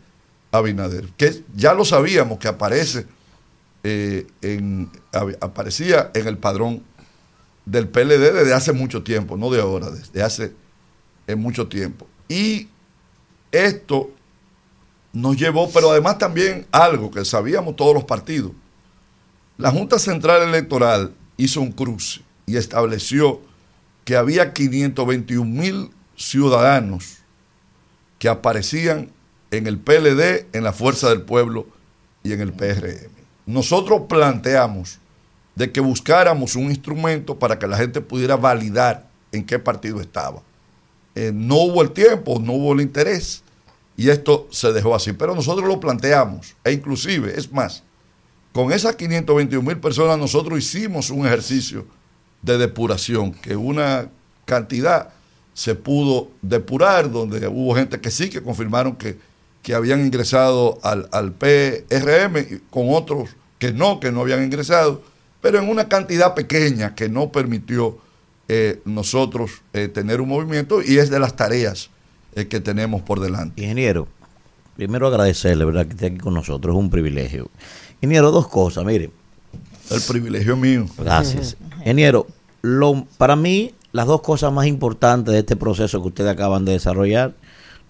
Abinader, que ya lo sabíamos que aparece eh, aparecía en el padrón del PLD desde hace mucho tiempo, no de ahora, desde hace mucho tiempo. Y esto nos llevó, pero además también algo que sabíamos todos los partidos. La Junta Central Electoral hizo un cruce y estableció que había 521 mil ciudadanos que aparecían en el PLD, en la Fuerza del Pueblo y en el PRM. Nosotros planteamos de que buscáramos un instrumento para que la gente pudiera validar en qué partido estaba. Eh, no hubo el tiempo, no hubo el interés y esto se dejó así. Pero nosotros lo planteamos e inclusive, es más, con esas 521 mil personas nosotros hicimos un ejercicio de depuración, que una cantidad se pudo depurar, donde hubo gente que sí, que confirmaron que, que habían ingresado al, al PRM, y con otros que no, que no habían ingresado, pero en una cantidad pequeña que no permitió eh, nosotros eh, tener un movimiento y es de las tareas eh, que tenemos por delante. Ingeniero, primero agradecerle, ¿verdad?, que esté aquí con nosotros, es un privilegio. Ingeniero, dos cosas, mire. El privilegio mío. Gracias. Ingeniero, lo, para mí, las dos cosas más importantes de este proceso que ustedes acaban de desarrollar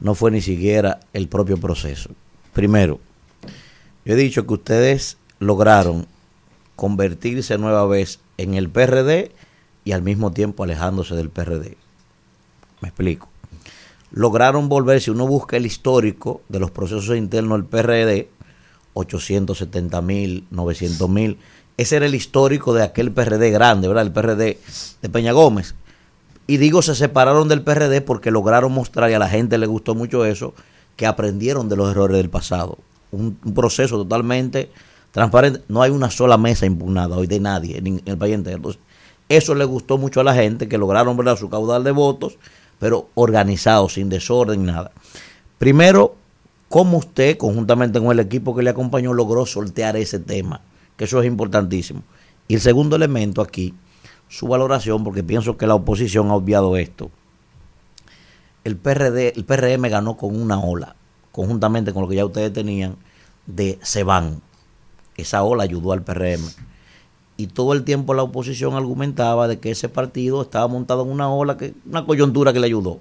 no fue ni siquiera el propio proceso. Primero, yo he dicho que ustedes lograron convertirse nueva vez en el PRD y al mismo tiempo alejándose del PRD. Me explico. Lograron volverse, uno busca el histórico de los procesos internos del PRD, 870 mil, 900 mil. Ese era el histórico de aquel PRD grande, ¿verdad? El PRD de Peña Gómez. Y digo, se separaron del PRD porque lograron mostrar, y a la gente le gustó mucho eso, que aprendieron de los errores del pasado. Un, proceso totalmente transparente. No hay una sola mesa impugnada hoy de nadie en, el país entero. Entonces, eso le gustó mucho a la gente, que lograron ¿verdad? su caudal de votos, pero organizado, sin desorden, nada. Primero, ¿cómo usted, conjuntamente con el equipo que le acompañó, logró sortear ese tema? Que eso es importantísimo. Y el segundo elemento aquí, su valoración, porque pienso que la oposición ha obviado esto. El PRD, el PRM ganó con una ola, conjuntamente con lo que ya ustedes tenían, de se van. Esa ola ayudó al PRM. Y todo el tiempo la oposición argumentaba de que ese partido estaba montado en una ola, que, una coyuntura que le ayudó.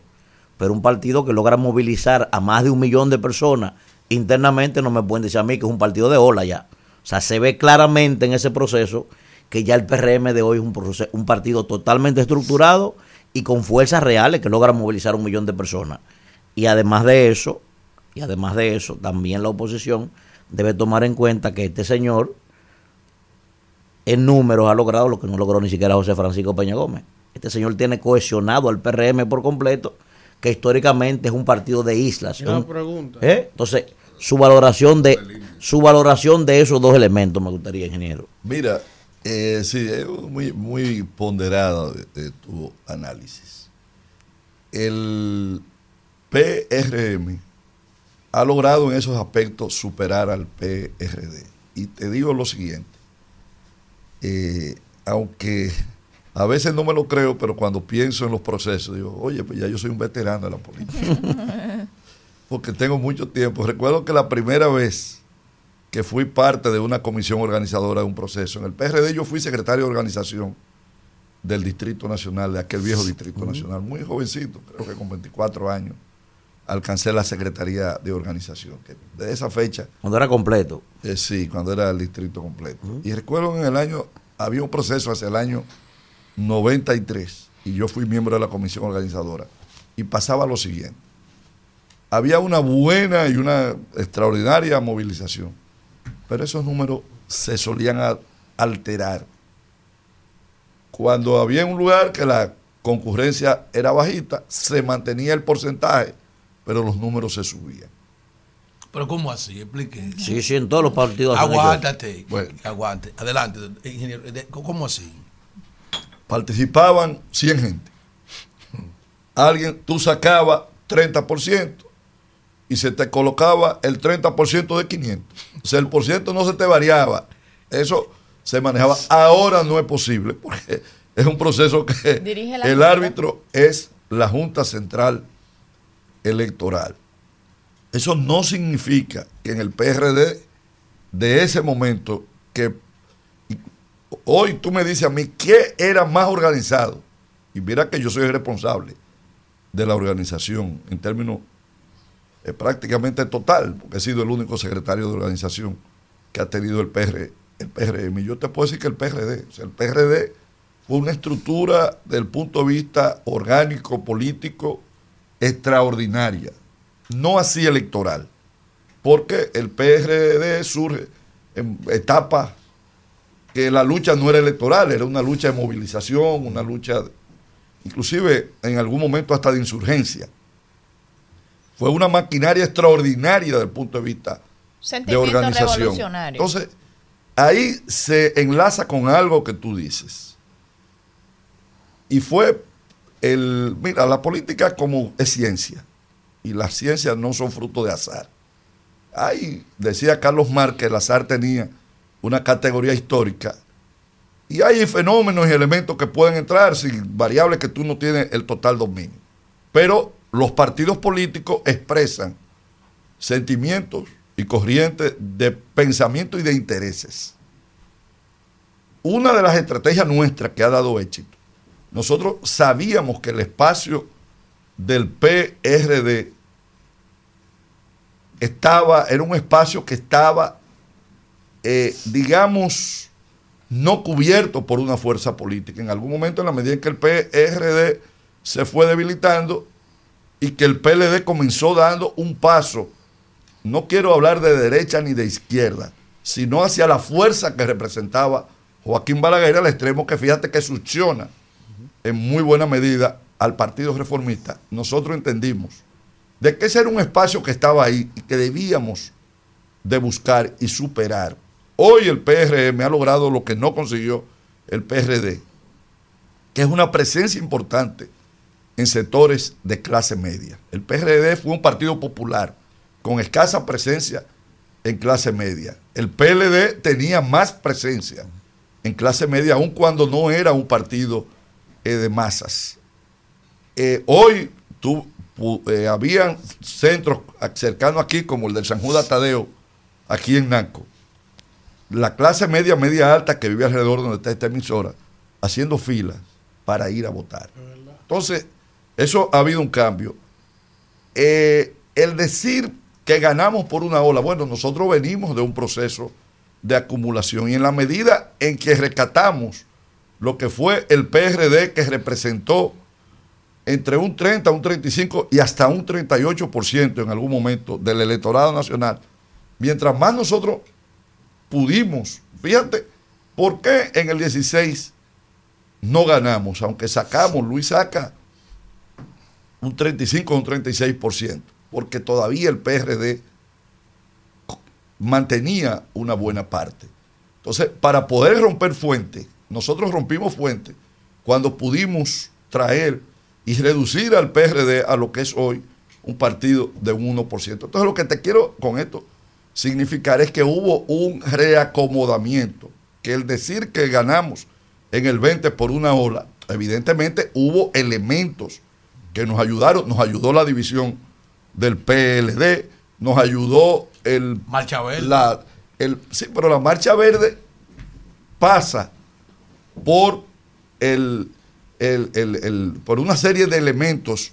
Pero un partido que logra movilizar a más de un millón de personas internamente, no me pueden decir a mí que es un partido de ola ya. O sea, se ve claramente en ese proceso que ya el PRM de hoy es un, proceso, un partido totalmente estructurado y con fuerzas reales que logra movilizar un millón de personas. Y además de eso, y además de eso, también la oposición debe tomar en cuenta que este señor en números ha logrado lo que no logró ni siquiera José Francisco Peña Gómez. Este señor tiene cohesionado al PRM por completo, que históricamente es un partido de islas. Una Un- pregunta. ¿Eh? Entonces, su valoración de su valoración de esos dos elementos me gustaría, ingeniero. Mira, eh, sí, es muy, muy de, de tu análisis. El PRM ha logrado en esos aspectos superar al PRD. Y te digo lo siguiente, eh, aunque a veces no me lo creo, pero cuando pienso en los procesos, digo, oye, pues ya yo soy un veterano de la política. [laughs] Porque tengo mucho tiempo. Recuerdo que la primera vez que fui parte de una comisión organizadora de un proceso. En el PRD yo fui secretario de organización del Distrito Nacional, de aquel viejo Distrito Nacional, muy jovencito, creo que con 24 años, alcancé la Secretaría de Organización. Que de esa fecha... Cuando era completo. Eh, sí, cuando era el distrito completo. Y recuerdo en el año, había un proceso hacia el año 93, y yo fui miembro de la comisión organizadora, y pasaba lo siguiente. Había una buena y una extraordinaria movilización, pero esos números se solían a- alterar. Cuando había un lugar que la concurrencia era bajita, se mantenía el porcentaje, pero los números se subían. Pero ¿cómo así? Explique. Sí, sí, en todos los partidos. Aguántate. Aguante. Adelante, ingeniero. ¿Cómo así? participaban 100 gente. Alguien, tú sacabas 30% y se te colocaba el 30% de 500. O sea, el por ciento no se te variaba. Eso se manejaba. Ahora no es posible porque [laughs] es un proceso que Dirige el Junta. árbitro es la Junta Central Electoral. Eso no significa que en el PRD de ese momento que hoy tú me dices a mí qué era más organizado. Y mira que yo soy el responsable de la organización en términos eh, prácticamente total, porque he sido el único secretario de organización que ha tenido el, PR, el PRM. Y yo te puedo decir que el PRD, el PRD fue una estructura del punto de vista orgánico, político, extraordinaria. No así electoral, porque el PRD surge en etapas que la lucha no era electoral, era una lucha de movilización, una lucha, inclusive en algún momento hasta de insurgencia. Fue una maquinaria extraordinaria desde el punto de vista de organización. Entonces, ahí se enlaza con algo que tú dices. Y fue el, mira, la política como es ciencia, y las ciencias no son fruto de azar. Ahí decía Carlos Marx que el azar tenía una categoría histórica Y hay fenómenos y elementos que pueden entrar sin variables que tú no tienes el total dominio. Pero los partidos políticos expresan sentimientos y corrientes de pensamiento y de intereses. Una de las estrategias nuestras que ha dado éxito, nosotros sabíamos que el espacio del PRD estaba, era un espacio que estaba, eh, digamos, no cubierto por una fuerza política. En algún momento, en la medida en que el PRD se fue debilitando y que el PLD comenzó dando un paso, no quiero hablar de derecha ni de izquierda, sino hacia la fuerza que representaba Joaquín Balaguer al extremo que fíjate que succiona en muy buena medida al Partido Reformista. Nosotros entendimos de que ese era un espacio que estaba ahí y que debíamos de buscar y superar. Hoy el PRM ha logrado lo que no consiguió el PRD, que es una presencia importante en sectores de clase media. El PRD fue un partido popular con escasa presencia en clase media. El PLD tenía más presencia en clase media, aun cuando no era un partido eh, de masas. Eh, hoy tú, eh, habían centros cercanos aquí, como el del San Judas Tadeo, aquí en Naco. La clase media, media alta que vive alrededor donde está esta emisora, haciendo filas para ir a votar. Entonces, eso ha habido un cambio. Eh, el decir que ganamos por una ola, bueno, nosotros venimos de un proceso de acumulación y en la medida en que rescatamos lo que fue el PRD que representó entre un 30, un 35 y hasta un 38% en algún momento del electorado nacional, mientras más nosotros pudimos, fíjate, ¿por qué en el 16 no ganamos? Aunque sacamos, Luis saca un 35 o un 36%, porque todavía el PRD mantenía una buena parte. Entonces, para poder romper fuente, nosotros rompimos fuente cuando pudimos traer y reducir al PRD a lo que es hoy un partido de un 1%. Entonces, lo que te quiero con esto significar es que hubo un reacomodamiento, que el decir que ganamos en el 20 por una ola, evidentemente hubo elementos que nos ayudaron, nos ayudó la división del PLD, nos ayudó el Marcha Verde. La, el, sí, pero la marcha verde pasa por el, el- el- el- por una serie de elementos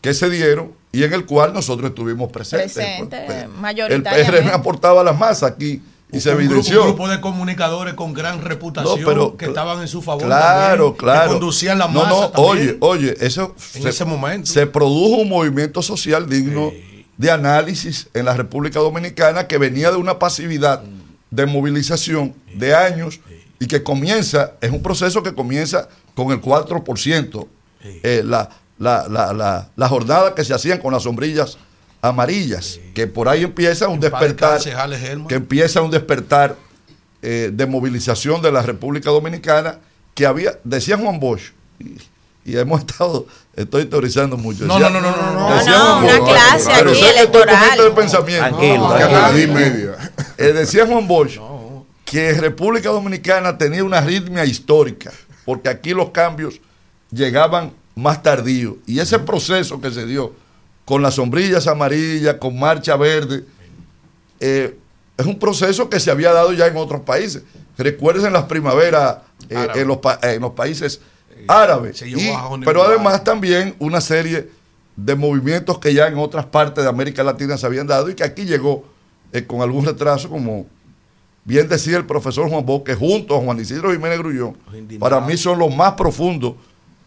que se dieron y en el cual nosotros estuvimos presentes. Presente, Pues, El mayoritariamente. PRM aportaba las masas aquí y se un, grupo, evidenció. un grupo de comunicadores con gran reputación No, pero- que estaban en su favor. Claro, también, claro. Que conducían la No, masa. no, también. oye, oye, eso En ese momento. se produjo un movimiento social digno de análisis en la República Dominicana que venía de una pasividad de movilización de años y que comienza, es un proceso que comienza con el 4%. Eh, la, la, la, la, la jornada que se hacían con las sombrillas amarillas, que por ahí empieza un despertar, que empieza un despertar eh, de movilización de la República Dominicana que había, decía Juan Bosch, y, y hemos [laughs] estado, estoy teorizando mucho. No, decía- no, no, no, no, no. decía No, Juan una clase pero aquí con electoral. de pensamiento. Eh, decía Juan Bosch que República Dominicana tenía una arritmia histórica, porque aquí los cambios llegaban más tardíos. Y ese proceso que se dio con las sombrillas amarillas, con marcha verde, eh, es un proceso que se había dado ya en otros países. Recuerden las primaveras eh, en, los, pa- en los países árabes. se Y- pero además también una serie de movimientos que ya en otras partes de América Latina se habían dado y que aquí llegó eh, con algún retraso, como bien decía el profesor Juan Boque, junto a Juan Isidro Jiménez Grullón, para mí son los más profundos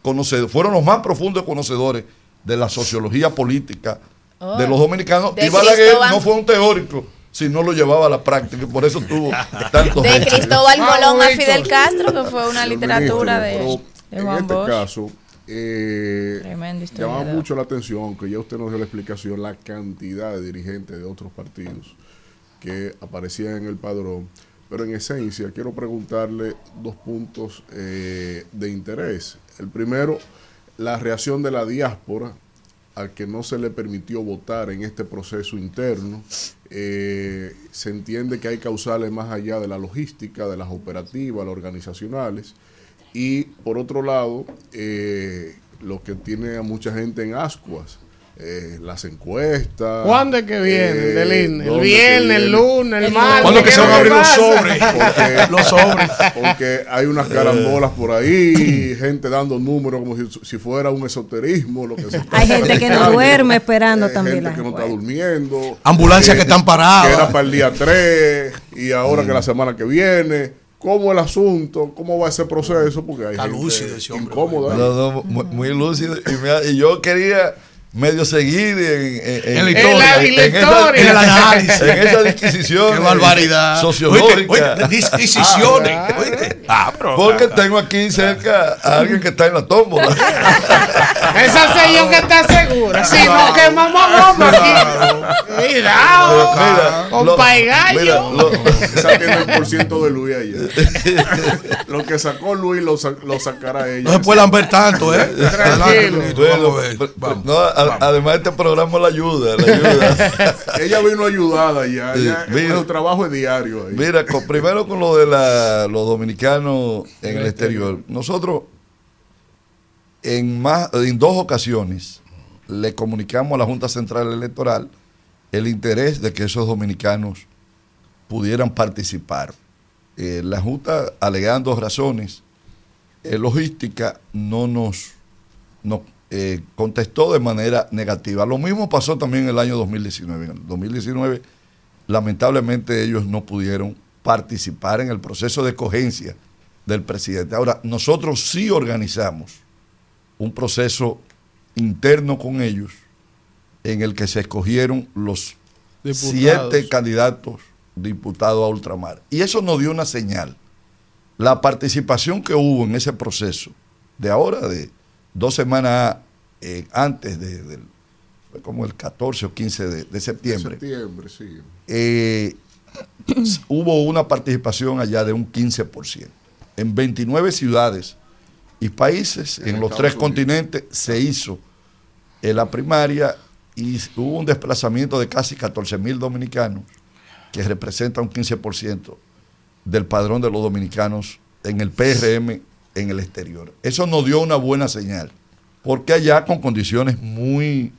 conocedores, fueron los más profundos conocedores de la sociología política Oh, de los dominicanos. de y Balaguer Cristóbal- no fue un teórico, sino lo llevaba a la práctica, y por eso tuvo [laughs] [laughs] tantos De éxitos. Cristóbal Ah, Colón a. Fidel Castro, que fue una literatura ministro, de, de Juan En este Bosch. caso, eh, llama mucho la atención, que ya usted nos dio la explicación, la cantidad de dirigentes de otros partidos que aparecían en el padrón. Pero en esencia, quiero preguntarle dos puntos eh, de interés. El primero, la reacción de la diáspora a que no se le permitió votar en este proceso interno. Eh, se entiende que hay causales más allá de la logística, de las operativas, las organizacionales. Y por otro lado, eh, lo que tiene a mucha gente en ascuas, eh, las encuestas. ¿Cuándo es que viene? eh, del INE? el viernes, el viene. lunes, el martes. ¿Cuándo que ¿qué se van a abrir los sobres? [laughs] Porque, [laughs] Los sobres. porque hay unas carambolas por ahí, gente dando números como si, si fuera un esoterismo. Lo que se está Hay gente que no duerme esperando Hay también gente que no está durmiendo. Ambulancias que están paradas. Que era para el día 3 y ahora que la semana que viene. ¿Cómo el asunto? ¿Cómo va ese proceso? Porque hay Está gente lúcido ese hombre, incómoda. No, no, muy, muy lúcido. Y, me ha- y yo quería medio seguir en, en, En la en- historia. en En la esa- historia. En el análisis. En esa disquisición. Qué barbaridad. Sociológica. Oíste, oíste, disquisiciones. Ah, Oíste. Ah, Porque tengo aquí cerca a alguien que está en la tómbola. [laughs] Esa soy yo que está segura. Si no quemamos bomba aquí. Cuidado. Mira, Con lo- Pai Gallo. mira, lo- Saquen el por ciento de Luis ayer. lo que sacó Luis lo, sa- lo sacará ella. No se puedan ver tanto, ¿eh? Tranquilo. Bueno, vamos a ver. Vamos. no, a- además este programa la ayuda, la ayuda. [laughs] Ella vino ayudada ya. Sí, ya mira. su trabajo es diario. Ahí. Mira, con- primero con lo de la- los dominicanos en el exterior. Nosotros en más en dos ocasiones le comunicamos a la Junta Central Electoral el interés de que esos dominicanos pudieran participar. Eh, la Junta, alegando razones eh, logísticas, no nos, nos, eh, contestó de manera negativa. Lo mismo pasó también en el año 2019. En el 2019, lamentablemente, ellos no pudieron participar en el proceso de cogencia del presidente. Ahora, nosotros sí organizamos un proceso interno con ellos en el que se escogieron los Diputados. siete candidatos diputados a ultramar. Y eso nos dio una señal. La participación que hubo en ese proceso, de ahora, de dos semanas eh, antes de, del- fue como el 14 o 15 de, de septiembre, Septiembre, sí. eh, [clears throat] hubo una participación allá de un 15%. En 29 ciudades y países, En en, los tres Unidos. continentes, se hizo la primaria y hubo un desplazamiento de casi 14 mil dominicanos, que representa un 15% del padrón de los dominicanos en el PRM en el exterior. Eso nos dio una buena señal, porque allá con condiciones muy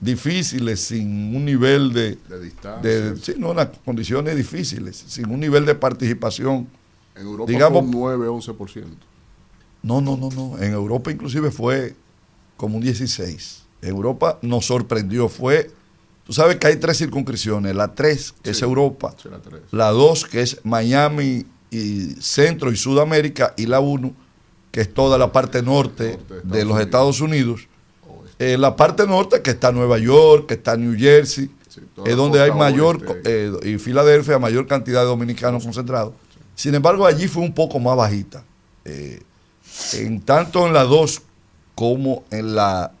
difíciles, sin un nivel de, De distancia. de sí, no, unas condiciones difíciles, sin un nivel de participación. en Europa digamos- fue un 9-11%. No, no, no, no. En Europa inclusive fue como un 16. En Europa nos sorprendió. Fue, tú sabes que hay tres circunscripciones. La 3, que es Europa. sí. La 2, que es Miami y Centro y Sudamérica. Y la 1, que es toda la parte norte, de los. Estados Unidos. Eh, la parte norte, que está Nueva York, que está New Jersey, Sí, es donde hay mayor, eh, y Filadelfia, mayor cantidad de dominicanos concentrados. Sin embargo, allí fue un poco más bajita. Eh, en tanto en la 2 como en la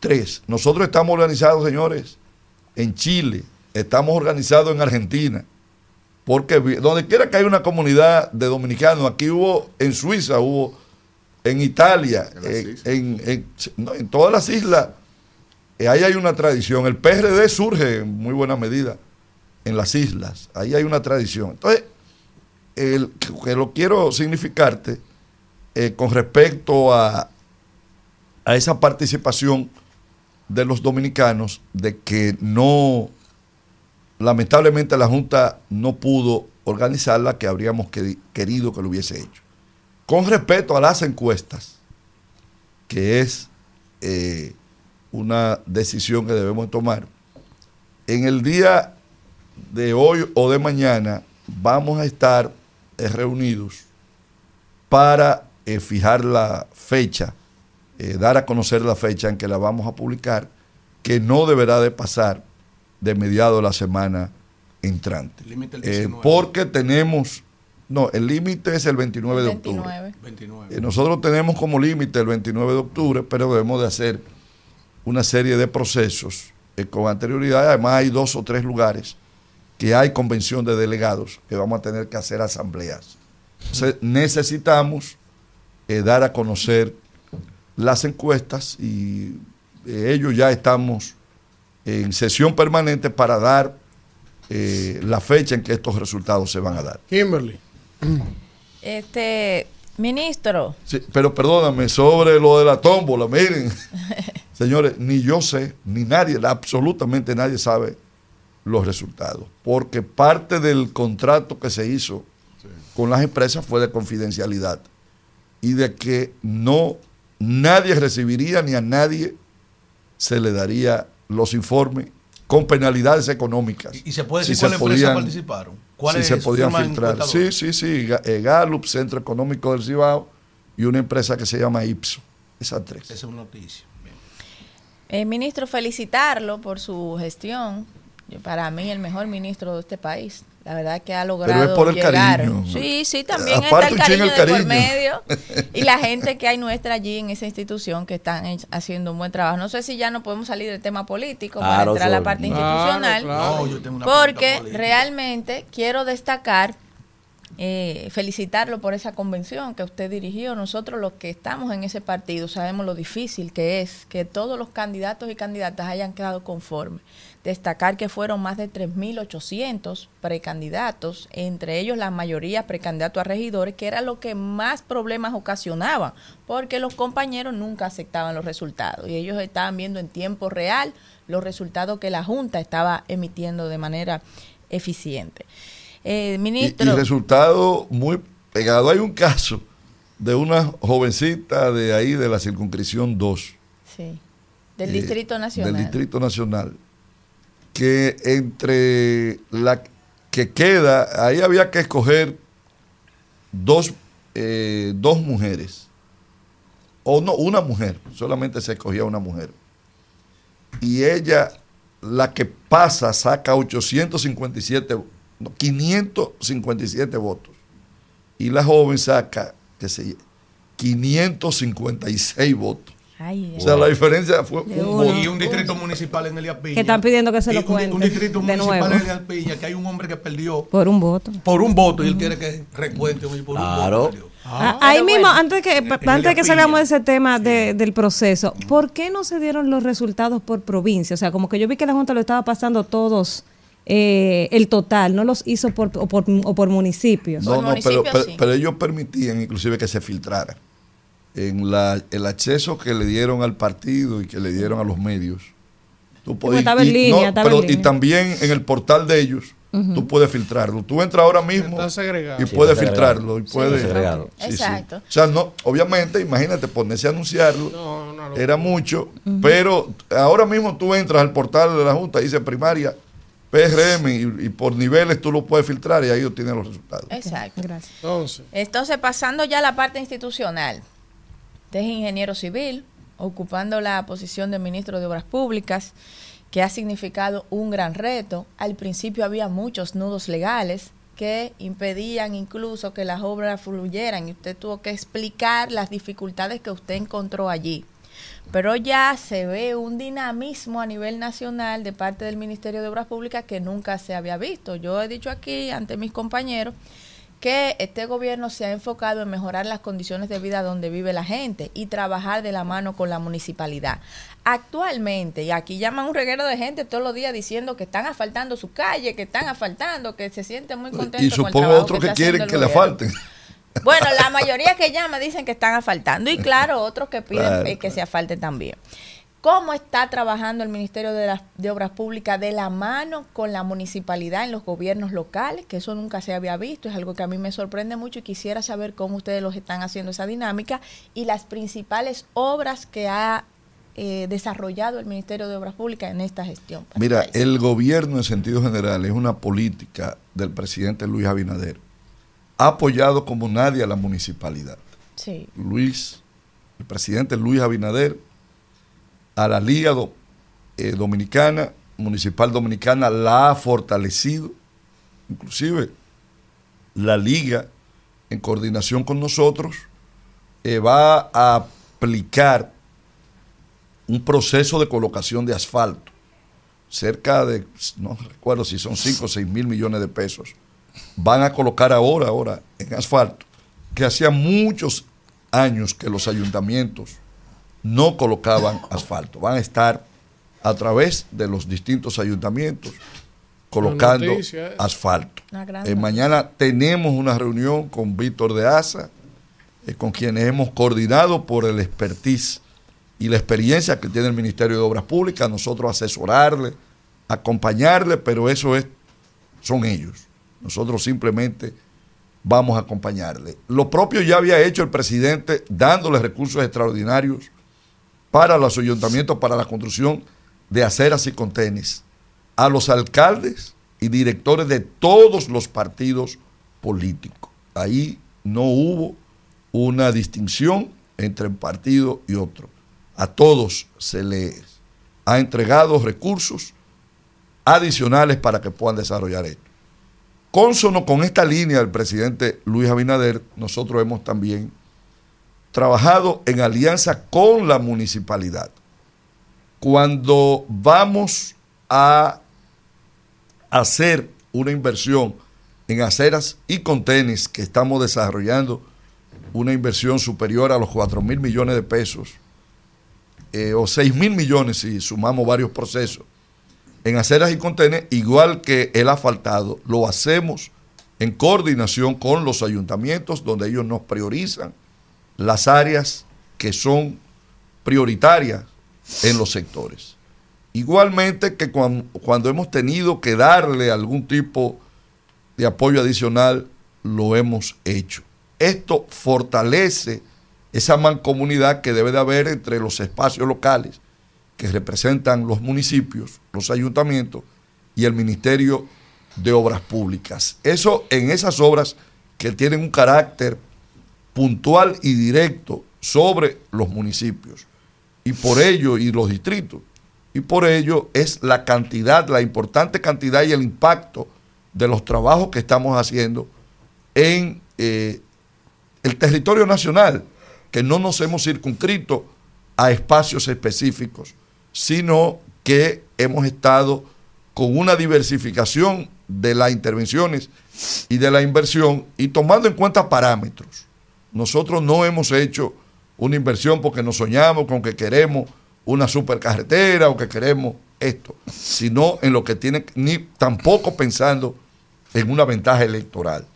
3. Nosotros estamos organizados, señores, en Chile, estamos organizados en Argentina, porque donde quiera que haya una comunidad de dominicanos, aquí hubo, en Suiza hubo, en Italia, En eh, islas. en, en- no, en todas las islas, eh, ahí hay una tradición. El PRD surge en muy buena medida en las islas, ahí hay una tradición. Entonces, el, que lo quiero significarte eh, con respecto a, a esa participación de los dominicanos, de que no, lamentablemente la Junta no pudo organizarla que habríamos queri- querido que lo hubiese hecho. Con respecto a las encuestas, que es eh, una decisión que debemos tomar, en el día de hoy o de mañana vamos a estar eh, reunidos para eh, fijar la fecha, dar a conocer la fecha en que la vamos a publicar, que no deberá de pasar de mediado de la semana entrante. El límite el Eh, 19. porque tenemos, no, el límite es el 29 de octubre. 29. 29. Eh, nosotros tenemos como límite el 29 de octubre, pero debemos de hacer una serie de procesos eh, con anterioridad. Además hay dos o tres lugares que hay convención de delegados que vamos a tener que hacer asambleas. Entonces, necesitamos eh, dar a conocer las encuestas y eh, ellos ya estamos en sesión permanente para dar eh, la fecha en que estos resultados se van a dar. Kimberly. Este, ministro, Sí, pero perdóname, sobre lo de la tómbola, miren, [laughs] señores, ni yo sé, ni nadie, absolutamente nadie sabe los resultados, porque parte del contrato que se hizo con las empresas fue de confidencialidad y de que no nadie recibiría ni a nadie se le daría los informes con penalidades económicas. ¿Y se puede Si decir cuáles se empresas participaron? si ¿Cuáles se podían firman filtrar. Sí, sí, sí. Eh, Gallup, Centro Económico del Cibao y una empresa que se llama Ipso. Esas tres. Esa es una noticia. eh, ministro, felicitarlo por su gestión. Yo- Para mí, el mejor ministro de este país. La verdad que ha logrado Pero es por el llegar. cariño. Sí, sí, también Aparte está el cariño, de por medio. [laughs] Y la gente que hay nuestra allí en esa institución que están haciendo un buen trabajo. No sé si ya no podemos salir del tema político para entrar a la parte Claro, institucional. claro. No, porque realmente quiero destacar eh, felicitarlo por esa convención que usted dirigió. Nosotros los que estamos en ese partido sabemos lo difícil que es que todos los candidatos y candidatas hayan quedado conformes. Destacar que fueron más de 3.800 precandidatos, entre ellos la mayoría precandidatos a regidores, que era lo que más problemas ocasionaba, porque los compañeros nunca aceptaban los resultados y ellos estaban viendo en tiempo real los resultados que la Junta estaba emitiendo de manera eficiente. Eh, Y, ministro, y resultado muy pegado. Hay un caso de una jovencita de ahí, de la circunscripción 2. sí, del eh, Distrito Nacional. Del Distrito Nacional. Que entre la que queda, ahí había que escoger dos, eh, dos mujeres. O no, una mujer. Solamente se escogía una mujer. Y ella, la que pasa, saca 857, no, 557 votos. Y la joven saca, sé yo, 556 votos. Ay, O sea, la diferencia fue un uno. Y un distrito municipal en Elías Piña. Que están pidiendo que se lo un di- Un, distrito de municipal nuevo. en Elías Piña, que hay un hombre que perdió Por un voto. por un voto y él quiere que recuente por un Claro. voto. perdió. Ah, Ahí mismo, bueno. antes que, En- antes de que salgamos de ese tema de- del proceso, ¿por qué no se dieron los resultados por provincia? O sea, como que yo vi que la Junta lo estaba pasando todos, eh, el total, no los hizo por, o, por, o por municipios. No, no, pero, municipio, pero, sí. pero ellos permitían inclusive que se filtrara. En la, el acceso que le dieron al partido y que le dieron a los medios. Tú estaba en y- línea, estaba pero- en y también en el portal de ellos, tú puedes filtrarlo. Tú entras ahora mismo y Sí, puedes filtrarlo. Y Sí, puedes, está segregado. Sí, sí. Exacto. O sea, no, obviamente, imagínate ponerse a anunciarlo. No, no, no. Era mucho, pero ahora mismo tú entras al portal de la Junta, dice primaria, PRM, y, y por niveles tú lo puedes filtrar y ahí obtienes los resultados. Exacto. Gracias. Entonces, Entonces, pasando ya a la parte institucional. Usted es ingeniero civil, ocupando la posición de ministro de Obras Públicas, que ha significado un gran reto. Al principio había muchos nudos legales que impedían incluso que las obras fluyeran y usted tuvo que explicar las dificultades que usted encontró allí. Pero ya se ve un dinamismo a nivel nacional de parte del Ministerio de Obras Públicas que nunca se había visto. Yo he dicho aquí ante mis compañeros que este gobierno se ha enfocado en mejorar las condiciones de vida donde vive la gente y trabajar de la mano con la municipalidad. Actualmente, y aquí llaman un reguero de gente todos los días diciendo que están asfaltando su calle, que están asfaltando, que se sienten muy contentos Y con el supongo trabajo otros que, quieren que le gobierno. falten. Bueno, la mayoría que llama dicen que están asfaltando y claro, otros que piden Claro, eh, que se asfalte también. ¿Cómo está trabajando el Ministerio de, Obras Públicas de la mano con la municipalidad en los gobiernos locales? Que eso nunca se había visto, es algo que a mí me sorprende mucho y quisiera saber cómo ustedes los están haciendo esa dinámica y las principales obras que ha eh, desarrollado el Ministerio de Obras Públicas en esta gestión. Mira, el el gobierno en sentido general es una política del presidente Luis Abinader. Ha apoyado como nadie a la municipalidad. Sí, Luis, el presidente Luis Abinader, a la Liga Do- Dominicana, Municipal Dominicana, la ha fortalecido. Inclusive, la Liga, en coordinación con nosotros, eh, va a aplicar un proceso de colocación de asfalto. Cerca de, no recuerdo si son 5 o 6 mil millones de pesos. Van a colocar ahora, ahora, en asfalto, que hacía muchos años que los ayuntamientos no colocaban asfalto. Van a estar a través de los distintos ayuntamientos colocando noticia, ¿eh? asfalto. Eh, mañana tenemos una reunión con Víctor de Asa, eh, con quienes hemos coordinado por el expertise y la experiencia que tiene el Ministerio de Obras Públicas, nosotros asesorarle, acompañarle, pero eso es, son ellos. Nosotros simplemente vamos a acompañarle. Lo propio ya había hecho el presidente dándole recursos extraordinarios para los ayuntamientos, para la construcción de aceras y contenes a los alcaldes y directores de todos los partidos políticos. Ahí no hubo una distinción entre un partido y otro. A todos se les ha entregado recursos adicionales para que puedan desarrollar esto. Consono con esta línea del presidente Luis Abinader, nosotros hemos también trabajado en alianza con la municipalidad. Cuando vamos a hacer una inversión en aceras y contenes que estamos desarrollando, una inversión superior a los 4 mil millones de pesos, eh, o 6 mil millones si sumamos varios procesos, en aceras y contenes, igual que el asfaltado, lo hacemos en coordinación con los ayuntamientos, donde ellos nos priorizan las áreas que son prioritarias en los sectores. Igualmente que cuan- cuando hemos tenido que darle algún tipo de apoyo adicional, lo hemos hecho. Esto fortalece esa mancomunidad que debe de haber entre los espacios locales que representan los municipios, los ayuntamientos y el Ministerio de Obras Públicas. Eso en esas obras que tienen un carácter puntual y directo sobre los municipios y por ello y los distritos. Y por ello es la cantidad, la importante cantidad y el impacto de los trabajos que estamos haciendo en eh, el territorio nacional, que no nos hemos circunscrito a espacios específicos, sino que hemos estado con una diversificación de las intervenciones y de la inversión y tomando en cuenta parámetros. Nosotros no hemos hecho una inversión porque nos soñamos con que queremos una supercarretera o que queremos esto, sino en lo que tiene, ni tampoco pensando en una ventaja electoral.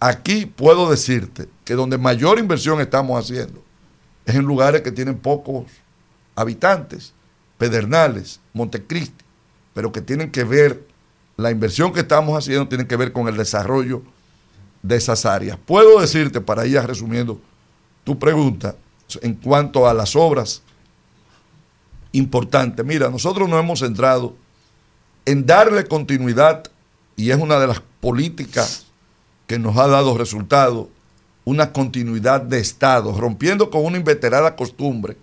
Aquí puedo decirte que donde mayor inversión estamos haciendo es en lugares que tienen pocos habitantes, Pedernales, Montecristi, pero que tienen que ver, la inversión que estamos haciendo tiene que ver con el desarrollo de esas áreas. Puedo decirte, para ir resumiendo tu pregunta, en cuanto a las obras importantes, mira, nosotros nos hemos centrado en darle continuidad, y es una de las políticas que nos ha dado resultado, una continuidad de Estado, rompiendo con una inveterada costumbre,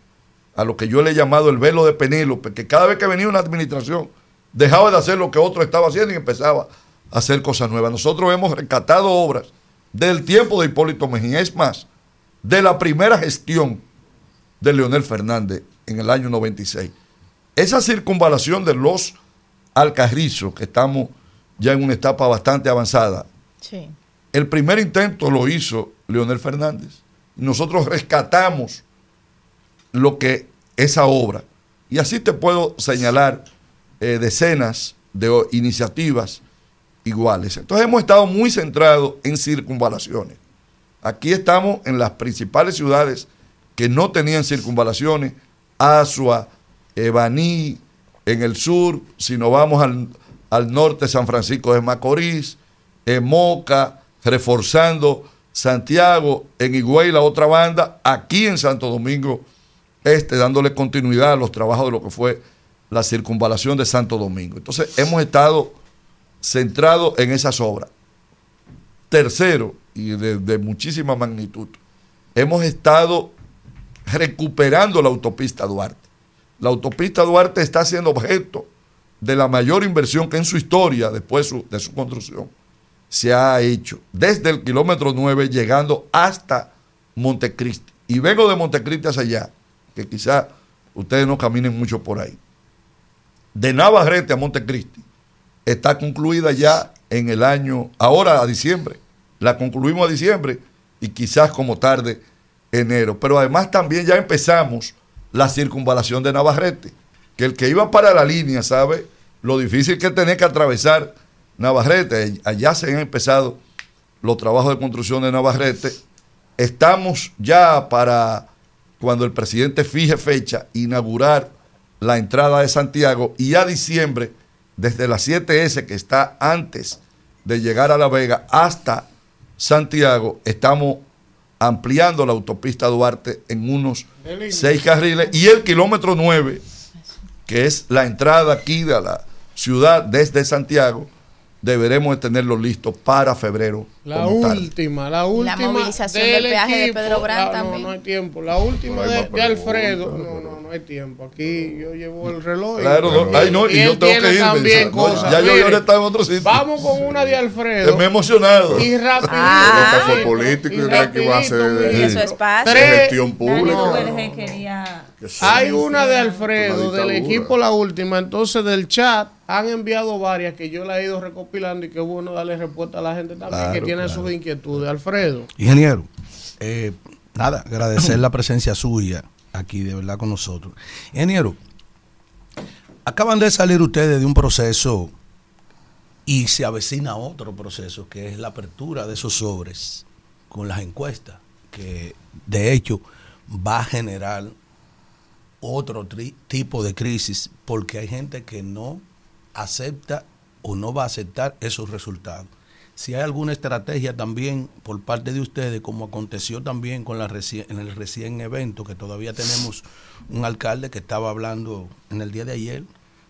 a lo que yo le he llamado el velo de Penélope, que cada vez que venía una administración dejaba de hacer lo que otro estaba haciendo y empezaba hacer cosas nuevas. Nosotros hemos rescatado obras del tiempo de Hipólito Mejía, es más, de la primera gestión de Leonel Fernández en el año 96. Esa circunvalación de los Alcarrizos, que estamos ya en una etapa bastante avanzada, Sí. el primer intento lo hizo Leonel Fernández. Nosotros rescatamos lo que esa obra. Y así te puedo señalar eh, decenas de iniciativas iguales. Entonces hemos estado muy centrados en circunvalaciones. Aquí estamos en las principales ciudades que no tenían circunvalaciones, Asua, Baní, en el sur, si nos vamos al, al norte, San Francisco de Macorís, en Moca, reforzando Santiago, en Higüey la otra banda, aquí en Santo Domingo Este, dándole continuidad a los trabajos de lo que fue la circunvalación de Santo Domingo. Entonces hemos estado centrados en esas obras. Tercero, y de, muchísima magnitud, hemos estado recuperando la autopista Duarte. La autopista Duarte está siendo objeto de la mayor inversión que en su historia, después de su construcción, se ha hecho. Desde el kilómetro 9 llegando hasta Montecristi. Y vengo de Montecristi hacia allá, que quizá ustedes no caminen mucho por ahí. De Navarrete a Montecristi está concluida ya en el año, ahora a diciembre. La concluimos a diciembre y quizás como tarde enero. Pero además también ya empezamos la circunvalación de Navarrete. Que el que iba para la línea sabe lo difícil que tenía que atravesar Navarrete. Allá se han empezado los trabajos de construcción de Navarrete. Estamos ya para, cuando el presidente fije fecha, inaugurar la entrada de Santiago y a diciembre, desde la 7S que está antes de llegar a La Vega hasta Santiago, estamos ampliando la autopista Duarte en unos seis carriles y el kilómetro 9, que es la entrada aquí de la ciudad desde Santiago, deberemos de tenerlo listo para febrero. La última, la última. movilización del peaje de Pedro Brand la- también. No, no hay tiempo. La última de, de Alfredo. No, no, no hay tiempo. Aquí yo llevo el reloj. y- Claro, no, ay, no, y yo tengo que irme, también no, cosas. ya yo ahora estaba en otro sitio. Vamos con una de Alfredo. Me he emocionado. Y rapidito. Ah. rapidito, fue político y y cree que iba a rapidito, ser de-. Y eso es Tres- gestión pública. quería... Hay una de Una Alfredo, del equipo La Última. Entonces, del chat han enviado varias que yo la he ido recopilando y que es bueno darle respuesta a la gente también Claro, que tiene claro. sus inquietudes. Alfredo. Ingeniero, eh, nada, agradecer la presencia suya aquí de verdad con nosotros. Ingeniero, acaban de salir ustedes de un proceso y se avecina otro proceso, que es la apertura de esos sobres con las encuestas, que de hecho va a generar otro tipo de crisis, porque hay gente que no acepta o no va a aceptar esos resultados. Si hay alguna estrategia también por parte de ustedes, como aconteció también con la reci- en el recién evento, que todavía tenemos un alcalde que estaba hablando en el día de ayer,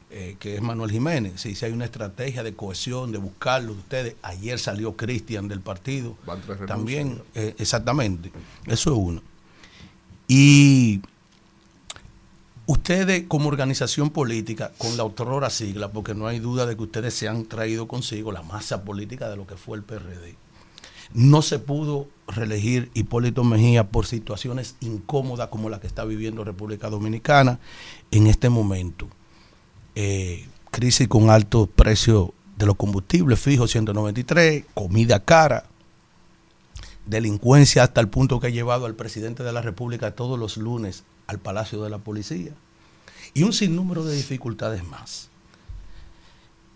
eh, que es Manuel Jiménez. Si, si hay una estrategia de cohesión, de buscarlo de ustedes. Ayer salió Cristian del partido. Van tres También, eh, exactamente. Eso es uno. Y ustedes como organización política, con la otrora sigla, porque no hay duda de que ustedes se han traído consigo la masa política de lo que fue el PRD, no se pudo reelegir Hipólito Mejía por situaciones incómodas como la que está viviendo República Dominicana en este momento. Eh, crisis con altos precios de los combustibles fijos 193, comida cara, delincuencia hasta el punto que ha llevado al presidente de la República todos los lunes al Palacio de la Policía y un sinnúmero de dificultades más.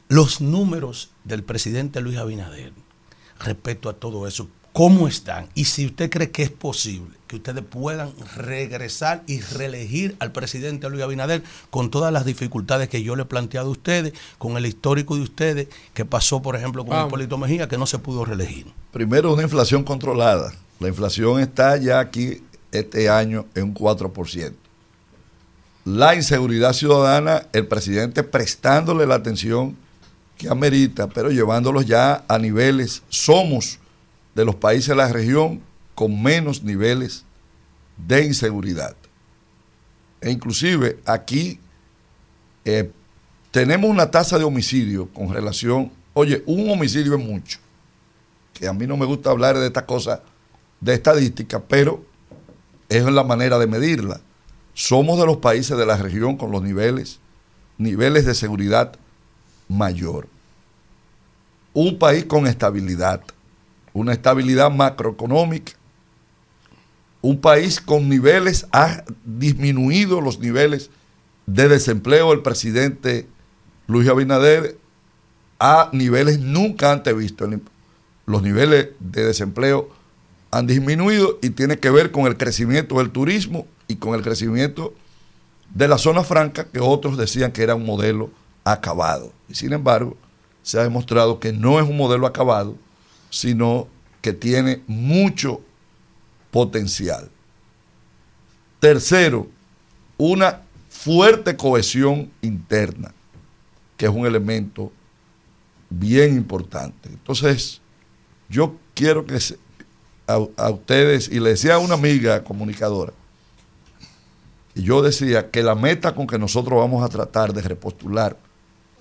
Los números del presidente Luis Abinader respecto a todo eso, ¿cómo están? Y si usted cree que es posible que ustedes puedan regresar y reelegir al presidente Luis Abinader con todas las dificultades que yo le he planteado a ustedes, con el histórico de ustedes que pasó, por ejemplo, con Vamos. Hipólito Mejía, que no se pudo reelegir. Primero, una inflación controlada. La inflación está ya aquí este año en un 4%. La inseguridad ciudadana, el presidente prestándole la atención que amerita, pero llevándolos ya a niveles, somos de los países de la región con menos niveles de inseguridad. E inclusive aquí eh, tenemos una tasa de homicidio con relación, oye, un homicidio es mucho que a mí no me gusta hablar de estas cosas de estadística, pero es la manera de medirla. Somos de los países de la región con los niveles, niveles de seguridad mayor. Un país con estabilidad, una estabilidad macroeconómica, un país con niveles, ha disminuido los niveles de desempleo el presidente Luis Abinader a niveles nunca antes vistos. Los niveles de desempleo han disminuido y tiene que ver con el crecimiento del turismo y con el crecimiento de la zona franca que otros decían que era un modelo acabado. Y sin embargo, se ha demostrado que no es un modelo acabado, sino que tiene mucho potencial. Tercero, una fuerte cohesión interna, que es un elemento bien importante. Entonces, yo quiero que se- a, ustedes, y le decía a una amiga comunicadora, y yo decía que la meta con que nosotros vamos a tratar de repostular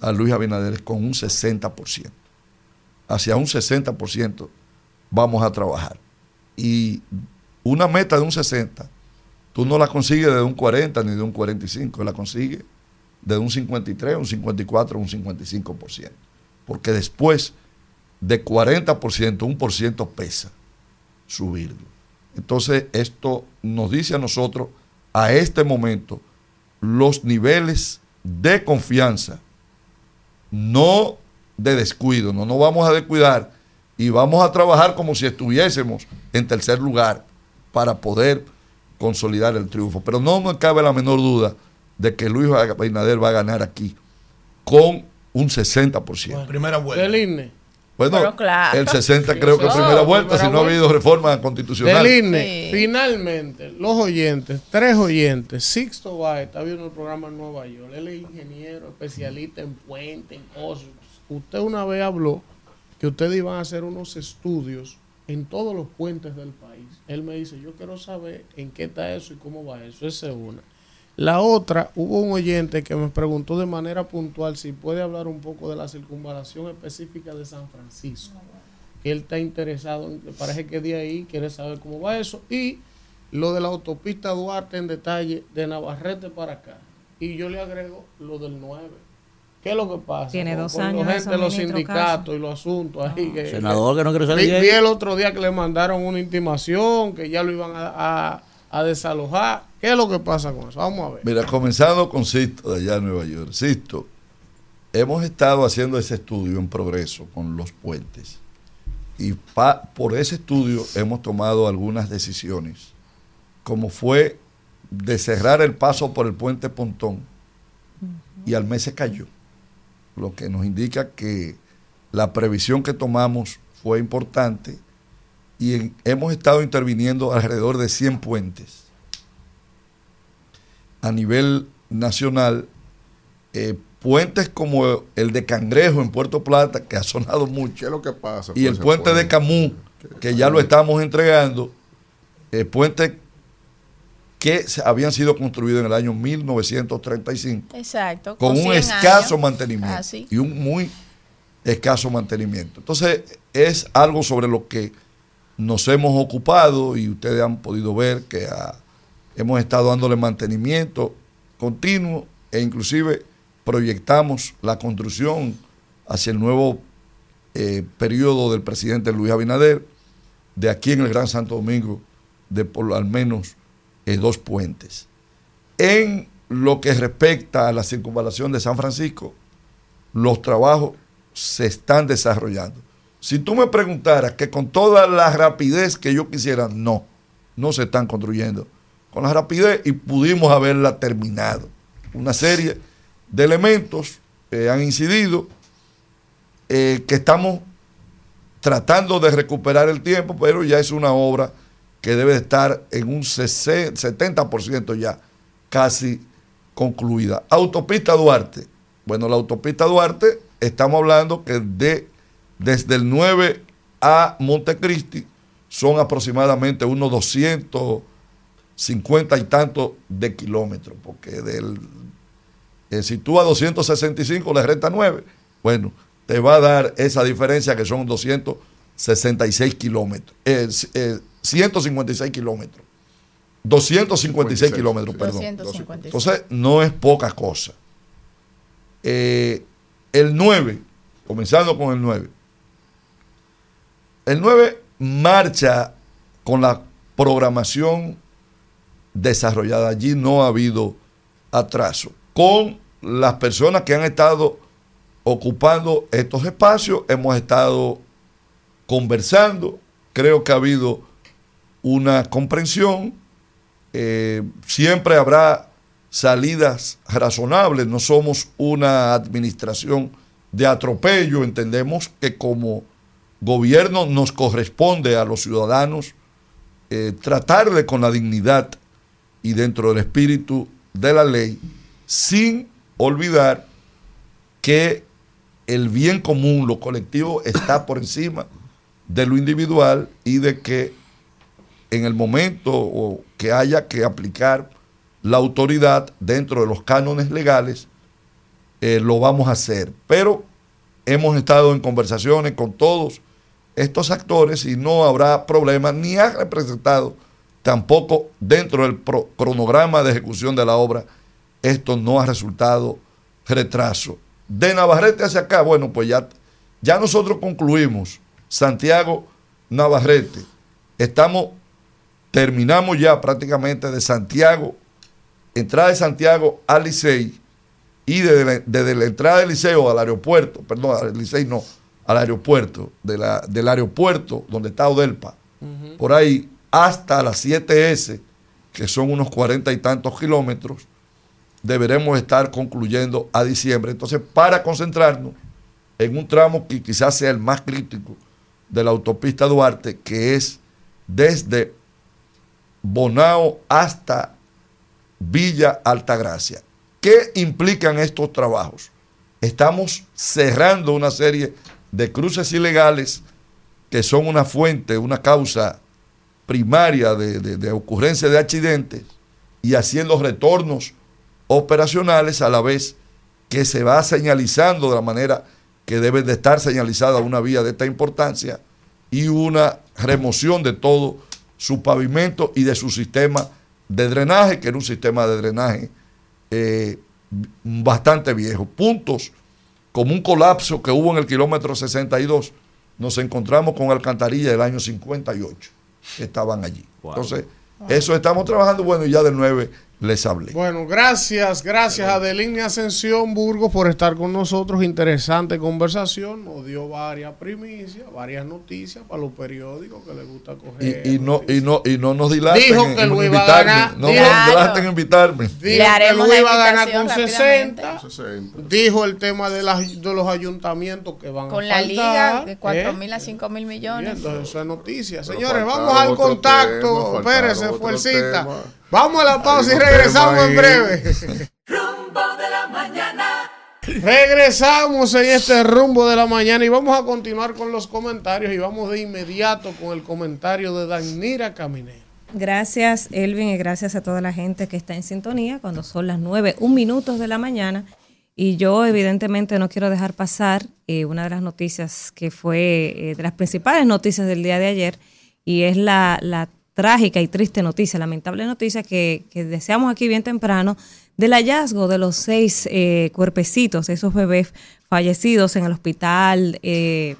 a Luis Abinader es con un 60%. Hacia un 60% vamos a trabajar. Y una meta de un 60, tú no la consigues de un 40 ni de un 45, la consigues de un 53, un 54, un 55%. Porque después de 40%, un por ciento pesa subirlo. Entonces, esto nos dice a nosotros a este momento los niveles de confianza, no de descuido, no nos vamos a descuidar y vamos a trabajar como si estuviésemos en tercer lugar para poder consolidar el triunfo. Pero no me cabe la menor duda de que Luis Abinader va a ganar aquí con un 60%. Primera vuelta. Del INE. Bueno, Pero claro. el 60 creo que es No, primera vuelta, primera si no ha habido reforma constitucional. Del INE. Finalmente, los oyentes, tres oyentes. Sixto Báez está viendo el programa en Nueva York. Él es ingeniero, especialista en puentes, en cosas. Usted una vez habló que ustedes iban a hacer unos estudios en todos los puentes del país. Él me dice, yo quiero saber en qué está eso y cómo va eso. Esa es una. La otra, hubo un oyente que me preguntó de manera puntual si puede hablar un poco de la circunvalación específica de San Francisco. Que él está interesado, en- parece que de ahí quiere saber cómo va eso. Y lo de la autopista Duarte en detalle, de Navarrete para acá. Y yo le agrego lo del 9. ¿Qué es lo que pasa? Tiene con- dos con años la gente de los sindicatos y los asuntos ahí. que- Senador, que no quiere salir vi, vi el otro día que le mandaron una intimación, que ya lo iban a, a- a desalojar. ¿Qué es lo que pasa con eso? Vamos a ver. Mira, comenzando con Sisto de allá en Nueva York. Sisto, hemos estado haciendo ese estudio en progreso con los puentes. Y por ese estudio hemos tomado algunas decisiones, como fue de cerrar el paso por el puente Pontón y al mes se cayó, lo que nos indica que la previsión que tomamos fue importante y hemos estado interviniendo alrededor de 100 puentes a nivel nacional, eh, puentes como el de Cangrejo en Puerto Plata, que ha sonado mucho, ¿Qué es lo que pasa? y el puente de Camú, que ya lo estamos entregando, eh, puentes que habían sido construidos en el año 1935 Exacto. con un 100 escaso años. mantenimiento Ah, sí. y un muy escaso mantenimiento. Entonces, es algo sobre lo que nos hemos ocupado y ustedes han podido ver que ah, hemos estado dándole mantenimiento continuo e inclusive proyectamos la construcción hacia el nuevo eh, periodo del presidente Luis Abinader de aquí en el Gran Santo Domingo de por al menos eh, dos puentes. En lo que respecta a la circunvalación de San Francisco, los trabajos se están desarrollando. Si tú me preguntaras que con toda la rapidez que yo quisiera, no, no se están construyendo. Con la rapidez y pudimos haberla terminado. Una serie de elementos han incidido eh, que estamos tratando de recuperar el tiempo, pero ya es una obra que debe estar en un 60 70% ya casi concluida. Autopista Duarte. Bueno, la autopista Duarte, estamos hablando que de, desde el 9 a Montecristi son aproximadamente unos 250 y tantos de kilómetros, porque del, eh, si tú a 265 le resta 9, bueno, te va a dar esa diferencia que son 266 kilómetros, eh, eh, 156 kilómetros. 256 kilómetros, perdón. 256. Entonces, no es poca cosa. Eh, el 9, comenzando con el 9. El 9 marcha con la programación desarrollada. Allí no ha habido atraso. Con las personas que han estado ocupando estos espacios, hemos estado conversando. Creo que ha habido una comprensión. Eh, siempre habrá salidas razonables. No somos una administración de atropello. Entendemos que como gobierno nos corresponde a los ciudadanos eh, tratarle con la dignidad y dentro del espíritu de la ley, sin olvidar que el bien común, lo colectivo, está por encima de lo individual y de que en el momento que haya que aplicar la autoridad dentro de los cánones legales, eh, lo vamos a hacer. Pero hemos estado en conversaciones con todos estos actores y no habrá problema, ni ha representado tampoco dentro del cronograma de ejecución de la obra, esto no ha resultado retraso. De Navarrete hacia acá, bueno, pues ya, ya nosotros concluimos Santiago Navarrete. Estamos, terminamos ya prácticamente de Santiago entrada de Santiago al Licey y desde la, desde la entrada del liceo al aeropuerto, perdón, al Licey no, al aeropuerto, de la, del aeropuerto donde está Odelpa, por ahí hasta las 7S, que son unos cuarenta y tantos kilómetros, deberemos estar concluyendo a diciembre. Entonces, para concentrarnos en un tramo que quizás sea el más crítico de la autopista Duarte, que es desde Bonao hasta Villa Altagracia. ¿Qué implican estos trabajos? Estamos cerrando una serie de cruces ilegales que son una fuente, una causa primaria de, de- ocurrencia de accidentes y haciendo retornos operacionales a la vez que se va señalizando de la manera que debe de estar señalizada una vía de esta importancia y una remoción de todo su pavimento y de su sistema de drenaje, que era un sistema de drenaje eh, bastante viejo. Puntos como un colapso que hubo en el kilómetro 62, nos encontramos con alcantarilla del año 58, que estaban allí. Entonces, eso estamos trabajando, bueno, y ya del 9 les hablé. Bueno, gracias, gracias a Adeline Ascensión Burgos por estar con nosotros. Interesante conversación. Nos dio varias primicias, varias noticias para los periódicos que les gusta coger. Y, y no, y, no, y no nos dilaten Dijo en, que lo iba a ganar. No nos dilaten en invitarme. Dijo que haremos la iba a ganar con rápidamente. 60. Dijo el tema de, las, de los ayuntamientos que van a Con la liga de 4 ¿eh? mil a 5 mil millones. entonces eso es noticia. Pero Señores, vamos al contacto. otro fuercita. tema. Vamos a la pausa y regresamos en breve. Rumbo de la mañana. Regresamos en este rumbo de la mañana y vamos a continuar con los comentarios y vamos de inmediato con el comentario de Danira Caminero. Gracias, Elvin, y gracias a toda la gente que está en sintonía cuando son las 9, un minutos de la mañana. Y yo, evidentemente, no quiero dejar pasar eh, una de las noticias que fue eh, de las principales noticias del día de ayer, y es la, la trágica y triste noticia, lamentable noticia que, deseamos aquí bien temprano del hallazgo de los seis eh, cuerpecitos, esos bebés fallecidos en el hospital eh,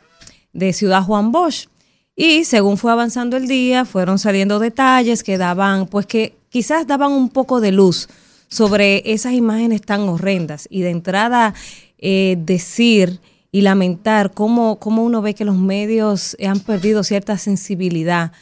de Ciudad Juan Bosch. Y según fue avanzando el día, fueron saliendo detalles que daban, pues que quizás daban un poco de luz sobre esas imágenes tan horrendas. Y de entrada, eh, decir y lamentar cómo, cómo uno ve que los medios han perdido cierta sensibilidad.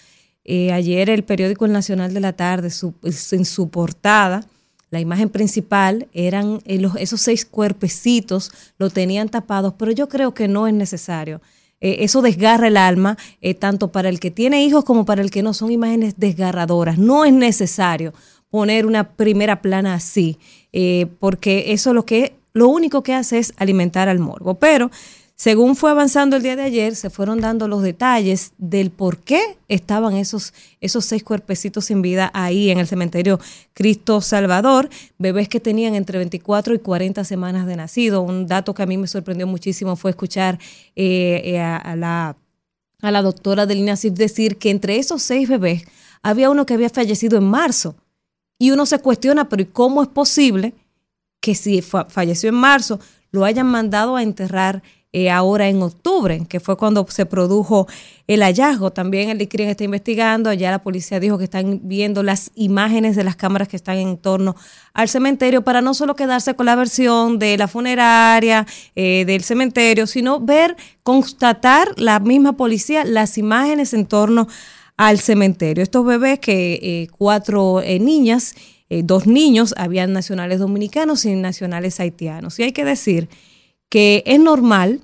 Eh, ayer el periódico El Nacional de la Tarde, su- en su portada, la imagen principal eran eh, esos seis cuerpecitos, lo tenían tapados, pero yo creo que no es necesario. Eh, eso desgarra el alma, tanto para el que tiene hijos como para el que no. Son imágenes desgarradoras. No es necesario poner una primera plana así, porque eso lo que lo único que hace es alimentar al morbo. Pero según fue avanzando el día de ayer, se fueron dando los detalles del por qué estaban esos, esos seis cuerpecitos sin vida ahí en el cementerio Cristo Salvador, bebés que tenían entre 24 y 40 semanas de nacido. Un dato que a mí me sorprendió muchísimo fue escuchar eh, eh, a, la, a la doctora del INASIF decir que entre esos seis bebés había uno que había fallecido en marzo. Y uno se cuestiona, pero ¿y cómo es posible que si fa- falleció en marzo, lo hayan mandado a enterrar eh, ahora en octubre, que fue cuando se produjo el hallazgo. También el ICRIN está investigando, ya la policía dijo que están viendo las imágenes de las cámaras que están en torno al cementerio para no solo quedarse con la versión de la funeraria, eh, del cementerio, sino ver, constatar la misma policía las imágenes en torno al cementerio. Estos bebés que eh, cuatro niñas, dos niños, habían nacionales dominicanos y nacionales haitianos. Y hay que decir que es normal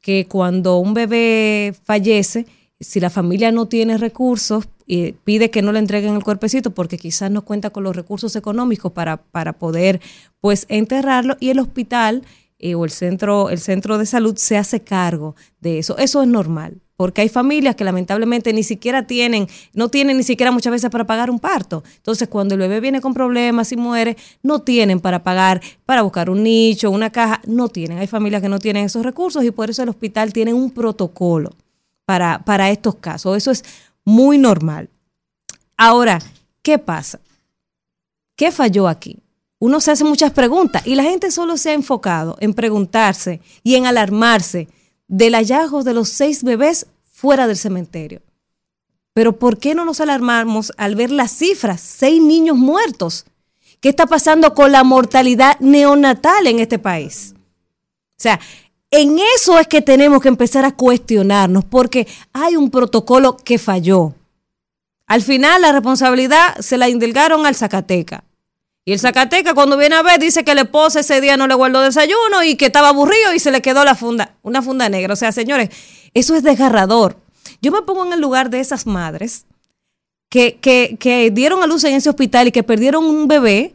que cuando un bebé fallece, si la familia no tiene recursos, eh, pide que no le entreguen el cuerpecito porque quizás no cuenta con los recursos económicos para, para poder pues enterrarlo y el hospital eh, o el centro, el centro de salud se hace cargo de eso. Eso es normal, porque hay familias que lamentablemente ni siquiera tienen, no tienen ni siquiera muchas veces para pagar un parto. Entonces, cuando el bebé viene con problemas y muere, no tienen para pagar, para buscar un nicho, una caja, no tienen. Hay familias que no tienen esos recursos y por eso el hospital tiene un protocolo para, para estos casos. Eso es muy normal. Ahora, ¿qué pasa? ¿Qué falló aquí? Uno se hace muchas preguntas y la gente solo se ha enfocado en preguntarse y en alarmarse del hallazgo de los seis bebés fuera del cementerio. Pero ¿por qué no nos alarmamos al ver las cifras? Seis niños muertos. ¿Qué está pasando con la mortalidad neonatal en este país? O sea, en eso es que tenemos que empezar a cuestionarnos, porque hay un protocolo que falló. Al final la responsabilidad se la indilgaron al Zacateca. Y el Zacateca cuando viene a ver dice que la esposa ese día no le guardó desayuno y que estaba aburrido y se le quedó la funda, una funda negra. O sea, señores, eso es desgarrador. Yo me pongo en el lugar de esas madres que, que, que dieron a luz en ese hospital y que perdieron un bebé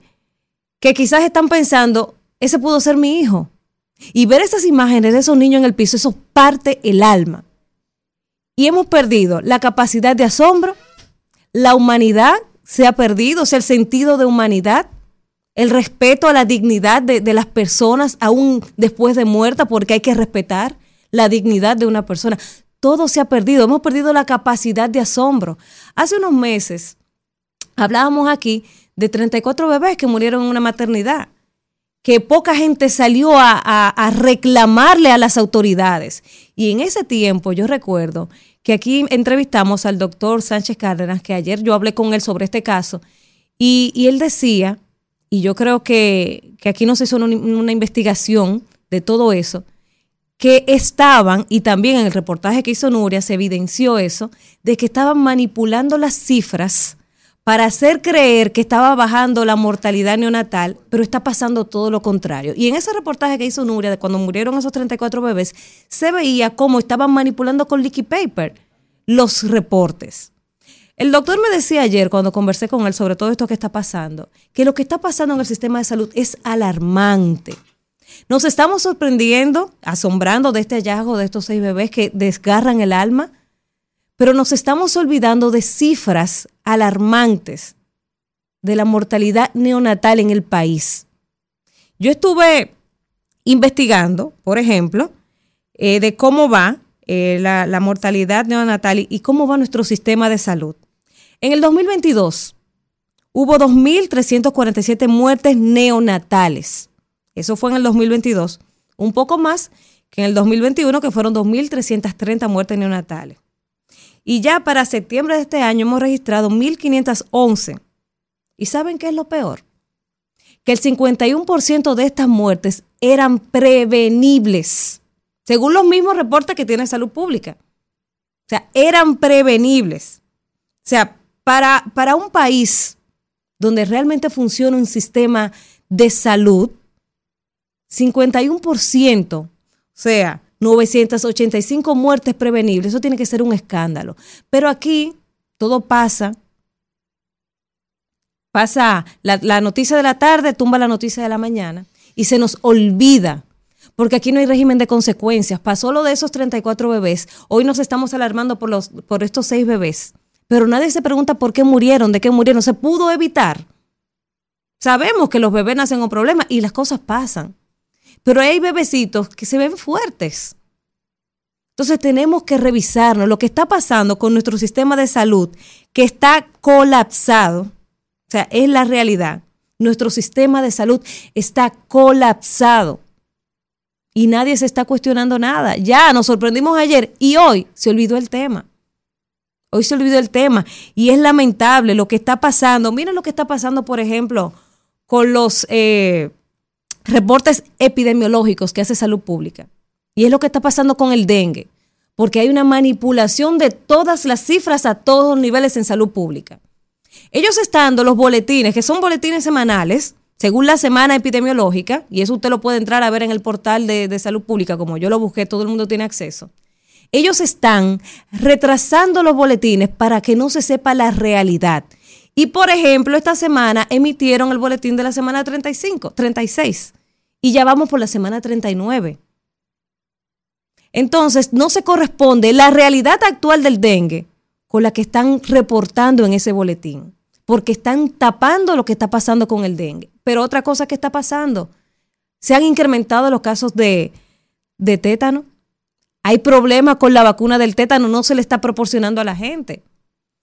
que quizás están pensando, ese pudo ser mi hijo. Y ver esas imágenes de esos niños en el piso, eso parte el alma. Y hemos perdido la capacidad de asombro, la humanidad se ha perdido, o sea, el sentido de humanidad, el respeto a la dignidad de, de las personas aún después de muerta, porque hay que respetar la dignidad de una persona. Todo se ha perdido, hemos perdido la capacidad de asombro. Hace unos meses hablábamos aquí de 34 bebés que murieron en una maternidad que poca gente salió a, a, reclamarle a las autoridades. Y en ese tiempo yo recuerdo que aquí entrevistamos al doctor Sánchez Cárdenas, que ayer yo hablé con él sobre este caso, y, y él decía, y yo creo que, que aquí no se hizo una, una investigación de todo eso, que estaban, y también en el reportaje que hizo Nuria se evidenció eso, de que estaban manipulando las cifras para hacer creer que estaba bajando la mortalidad neonatal, pero está pasando todo lo contrario. Y en ese reportaje que hizo Nuria de cuando murieron esos 34 bebés, se veía cómo estaban manipulando con leaky paper los reportes. El doctor me decía ayer cuando conversé con él sobre todo esto que está pasando, que lo que está pasando en el sistema de salud es alarmante. Nos estamos sorprendiendo, asombrando de este hallazgo de estos seis bebés que desgarran el alma, pero nos estamos olvidando de cifras alarmantes de la mortalidad neonatal en el país. Yo estuve investigando, por ejemplo, eh, de cómo va eh, la, mortalidad neonatal y cómo va nuestro sistema de salud. En el 2022 hubo 2.347 muertes neonatales. Eso fue en el 2022. Un poco más que en el 2021, que fueron 2.330 muertes neonatales. Y ya para septiembre de este año hemos registrado 1.511. ¿Y saben qué es lo peor? Que el 51% de estas muertes eran prevenibles, según los mismos reportes que tiene Salud Pública. O sea, eran prevenibles. O sea, para, para un país donde realmente funciona un sistema de salud, 51%, o sea, 985 muertes prevenibles. Eso tiene que ser un escándalo. Pero aquí todo pasa. Pasa la, la, noticia de la tarde, tumba la noticia de la mañana y se nos olvida. Porque aquí no hay régimen de consecuencias. Pasó lo de esos 34 bebés. Hoy nos estamos alarmando por, los, por estos seis bebés. Pero nadie se pregunta por qué murieron, de qué murieron. Se pudo evitar. Sabemos que los bebés nacen con problemas y las cosas pasan. Pero hay bebecitos que se ven fuertes. Entonces tenemos que revisarnos lo que está pasando con nuestro sistema de salud, que está colapsado. O sea, es la realidad. Nuestro sistema de salud está colapsado. Y nadie se está cuestionando nada. Ya nos sorprendimos ayer y hoy se olvidó el tema. Hoy se olvidó el tema. Y es lamentable lo que está pasando. Miren lo que está pasando, por ejemplo, con los... Eh, reportes epidemiológicos que hace salud pública. Y es lo que está pasando con el dengue, porque hay una manipulación de todas las cifras a todos los niveles en salud pública. Ellos están dando los boletines, que son boletines semanales, según la semana epidemiológica, y eso usted lo puede entrar a ver en el portal de, de salud pública, como yo lo busqué, todo el mundo tiene acceso. Ellos están retrasando los boletines para que no se sepa la realidad. Y por ejemplo, esta semana emitieron el boletín de la semana 35, 36 y ya vamos por la semana 39. Entonces, no se corresponde la realidad actual del dengue con la que están reportando en ese boletín, porque están tapando lo que está pasando con el dengue. Pero otra cosa que está pasando, se han incrementado los casos de, de tétano. Hay problemas con la vacuna del tétano, no se le está proporcionando a la gente.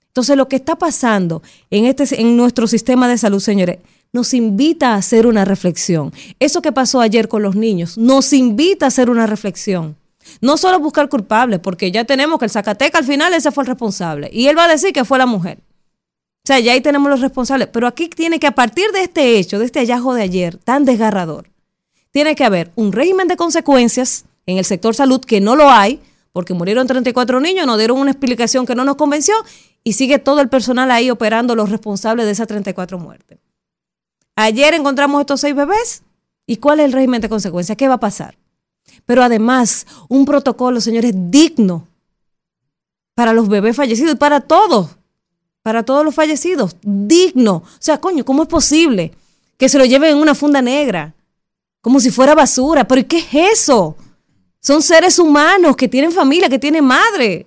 Entonces, lo que está pasando en, este, en nuestro sistema de salud, señores, nos invita a hacer una reflexión. Eso que pasó ayer con los niños nos invita a hacer una reflexión. No solo buscar culpables, porque ya tenemos que el Zacateca al final ese fue el responsable. Y él va a decir que fue la mujer. O sea, ya ahí tenemos los responsables. Pero aquí tiene que, a partir de este hecho, de este hallazgo de ayer, tan desgarrador, tiene que haber un régimen de consecuencias en el sector salud que no lo hay, porque murieron 34 niños, nos dieron una explicación que no nos convenció y sigue todo el personal ahí operando los responsables de esas 34 muertes. Ayer encontramos estos seis bebés y ¿cuál es el régimen de consecuencias? ¿Qué va a pasar? Pero además, un protocolo, señores, digno para los bebés fallecidos y para todos, para todos los fallecidos, digno. O sea, coño, ¿cómo es posible que se lo lleven en una funda negra? Como si fuera basura. ¿Pero qué es eso? Son seres humanos que tienen familia, que tienen madre,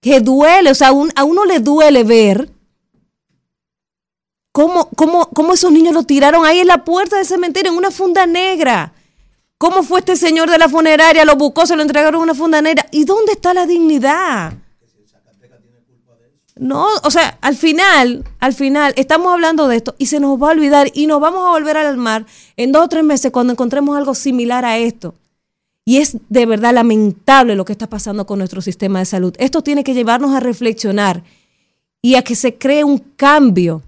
que duele, o sea, a, un- a uno le duele ver cómo, cómo, cómo esos niños lo tiraron ahí en la puerta del cementerio, en una funda negra. ¿Cómo fue este señor de la funeraria? Lo buscó, se lo entregaron en una funda negra. ¿Y dónde está la dignidad? No, o sea, al final, al final, estamos hablando de esto y se nos va a olvidar y nos vamos a volver al mar en dos o tres meses cuando encontremos algo similar a esto. Y es de verdad lamentable lo que está pasando con nuestro sistema de salud. Esto tiene que llevarnos a reflexionar y a que se cree un cambio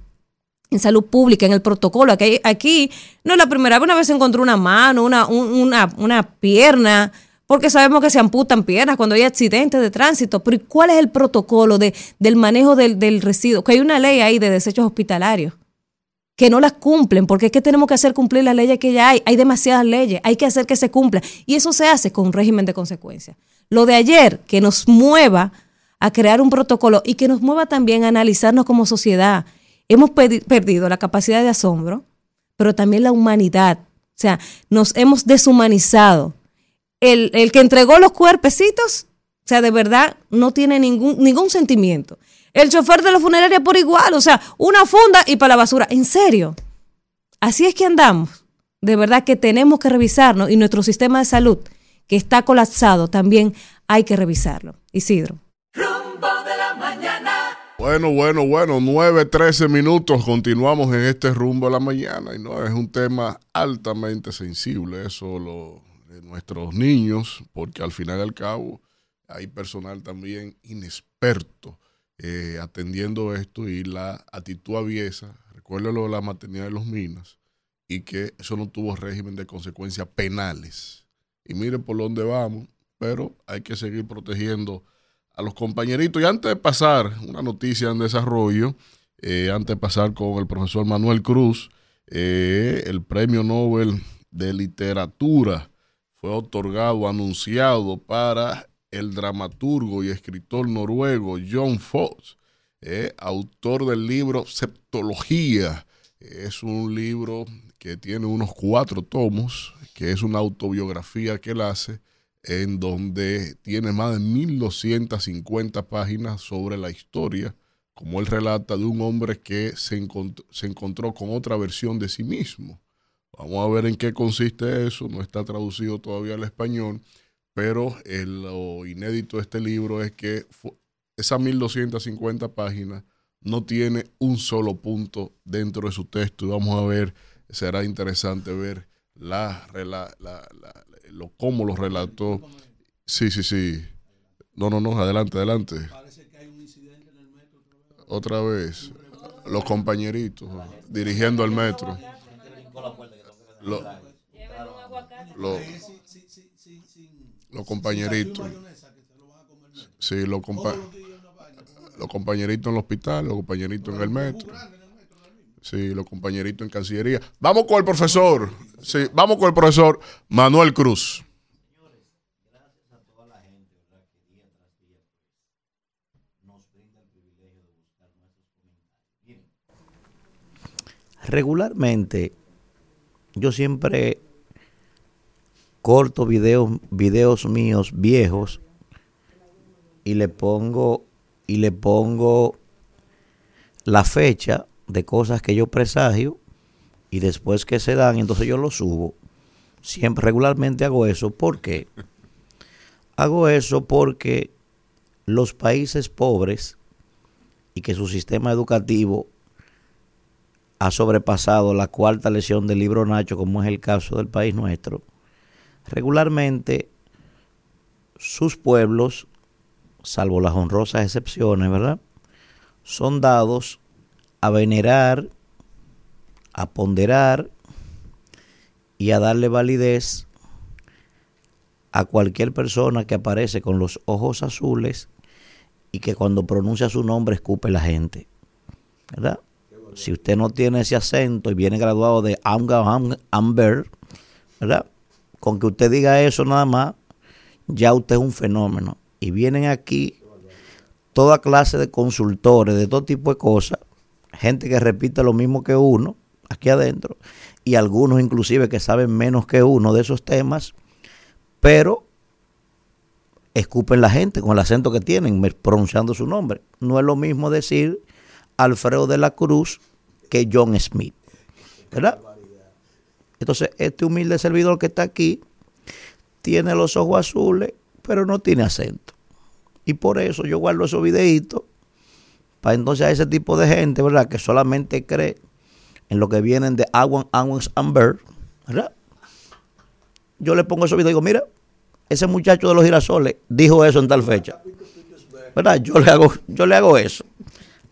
en salud pública, en el protocolo. Aquí, aquí no es la primera vez, una vez se encontró una mano, una, un- una, una pierna, porque sabemos que se amputan piernas cuando hay accidentes de tránsito. Pero ¿y ¿cuál es el protocolo de, del manejo del residuo? Que hay una ley ahí de desechos hospitalarios que no las cumplen, porque es que tenemos que hacer cumplir las leyes que ya hay. Hay demasiadas leyes, hay que hacer que se cumplan. Y eso se hace con un régimen de consecuencias. Lo de ayer, que nos mueva a crear un protocolo y que nos mueva también a analizarnos como sociedad. Hemos perdido la capacidad de asombro, pero también la humanidad. O sea, nos hemos deshumanizado. El, el que entregó los cuerpecitos, o sea, de verdad no tiene ningún, ningún sentimiento. El chofer de la funeraria por igual, o sea, una funda y para la basura. En serio. Así es que andamos. De verdad que tenemos que revisarnos y nuestro sistema de salud, que está colapsado, también hay que revisarlo. Isidro. Rumbo de la mañana. Bueno, bueno, bueno, 9, 13 minutos, continuamos en este rumbo a la mañana y no es un tema altamente sensible, eso lo, de nuestros niños, porque al final y al cabo hay personal también inexperto eh, atendiendo esto y la actitud aviesa, recuérdelo de la maternidad de los minas, y que eso no tuvo régimen de consecuencias penales. Y mire por dónde vamos, pero hay que seguir protegiendo a los compañeritos. Y antes de pasar, una noticia en desarrollo, eh, antes de pasar con el profesor Manuel Cruz, eh, el premio Nobel de Literatura fue otorgado, anunciado para el dramaturgo y escritor noruego John Fox, eh, autor del libro Septología. Es un libro que tiene unos cuatro tomos, que es una autobiografía que él hace en donde tiene más de 1250 páginas sobre la historia, como él relata de un hombre que se, encont- se encontró con otra versión de sí mismo. Vamos a ver en qué consiste eso, no está traducido todavía al español, pero el- lo inédito de este libro es que esas 1250 páginas no tiene un solo punto dentro de su texto y vamos a ver, será interesante ver la, rela- la- la- lo, cómo lo relató. Sí, sí, sí. No, no, no, adelante, adelante. Otra vez. Los compañeritos dirigiendo el metro. Lo- lo- los compañeritos. Sí, los, compa- los compañeritos en el hospital, los compañeritos en el metro. Sí, los compañeritos en Cancillería. Vamos con el profesor. Sí, vamos con el profesor Manuel Cruz. Regularmente, yo siempre corto videos, videos míos viejos y le pongo y le pongo la fecha de cosas que yo presagio y después que se dan, entonces yo lo subo. Siempre regularmente hago eso. ¿Por qué? [laughs] Hago eso porque los países pobres y que su sistema educativo ha sobrepasado la cuarta lesión del libro Nacho, como es el caso del país nuestro, regularmente sus pueblos, salvo las honrosas excepciones, ¿verdad? Son dados a venerar, a ponderar y a darle validez a cualquier persona que aparece con los ojos azules y que cuando pronuncia su nombre escupe la gente. ¿Verdad? Si usted no tiene ese acento y viene graduado de Am- Amber, ¿verdad? Con que usted diga eso nada más, ya usted es un fenómeno. Y vienen aquí toda clase de consultores de todo tipo de cosas, gente que repite lo mismo que uno aquí adentro, y algunos inclusive que saben menos que uno de esos temas, pero escupen la gente con el acento que tienen, pronunciando su nombre. No es lo mismo decir Alfredo de la Cruz que John Smith, ¿verdad? Entonces, este humilde servidor que está aquí tiene los ojos azules, pero no tiene acento. Y por eso yo guardo esos videitos para entonces a ese tipo de gente, ¿verdad? Que solamente cree en lo que vienen de Awan, Awans Amber, ¿verdad? Yo le pongo esos videos y digo, mira, ese muchacho de los girasoles dijo eso en tal fecha. ¿Verdad? Yo le hago, yo le hago eso.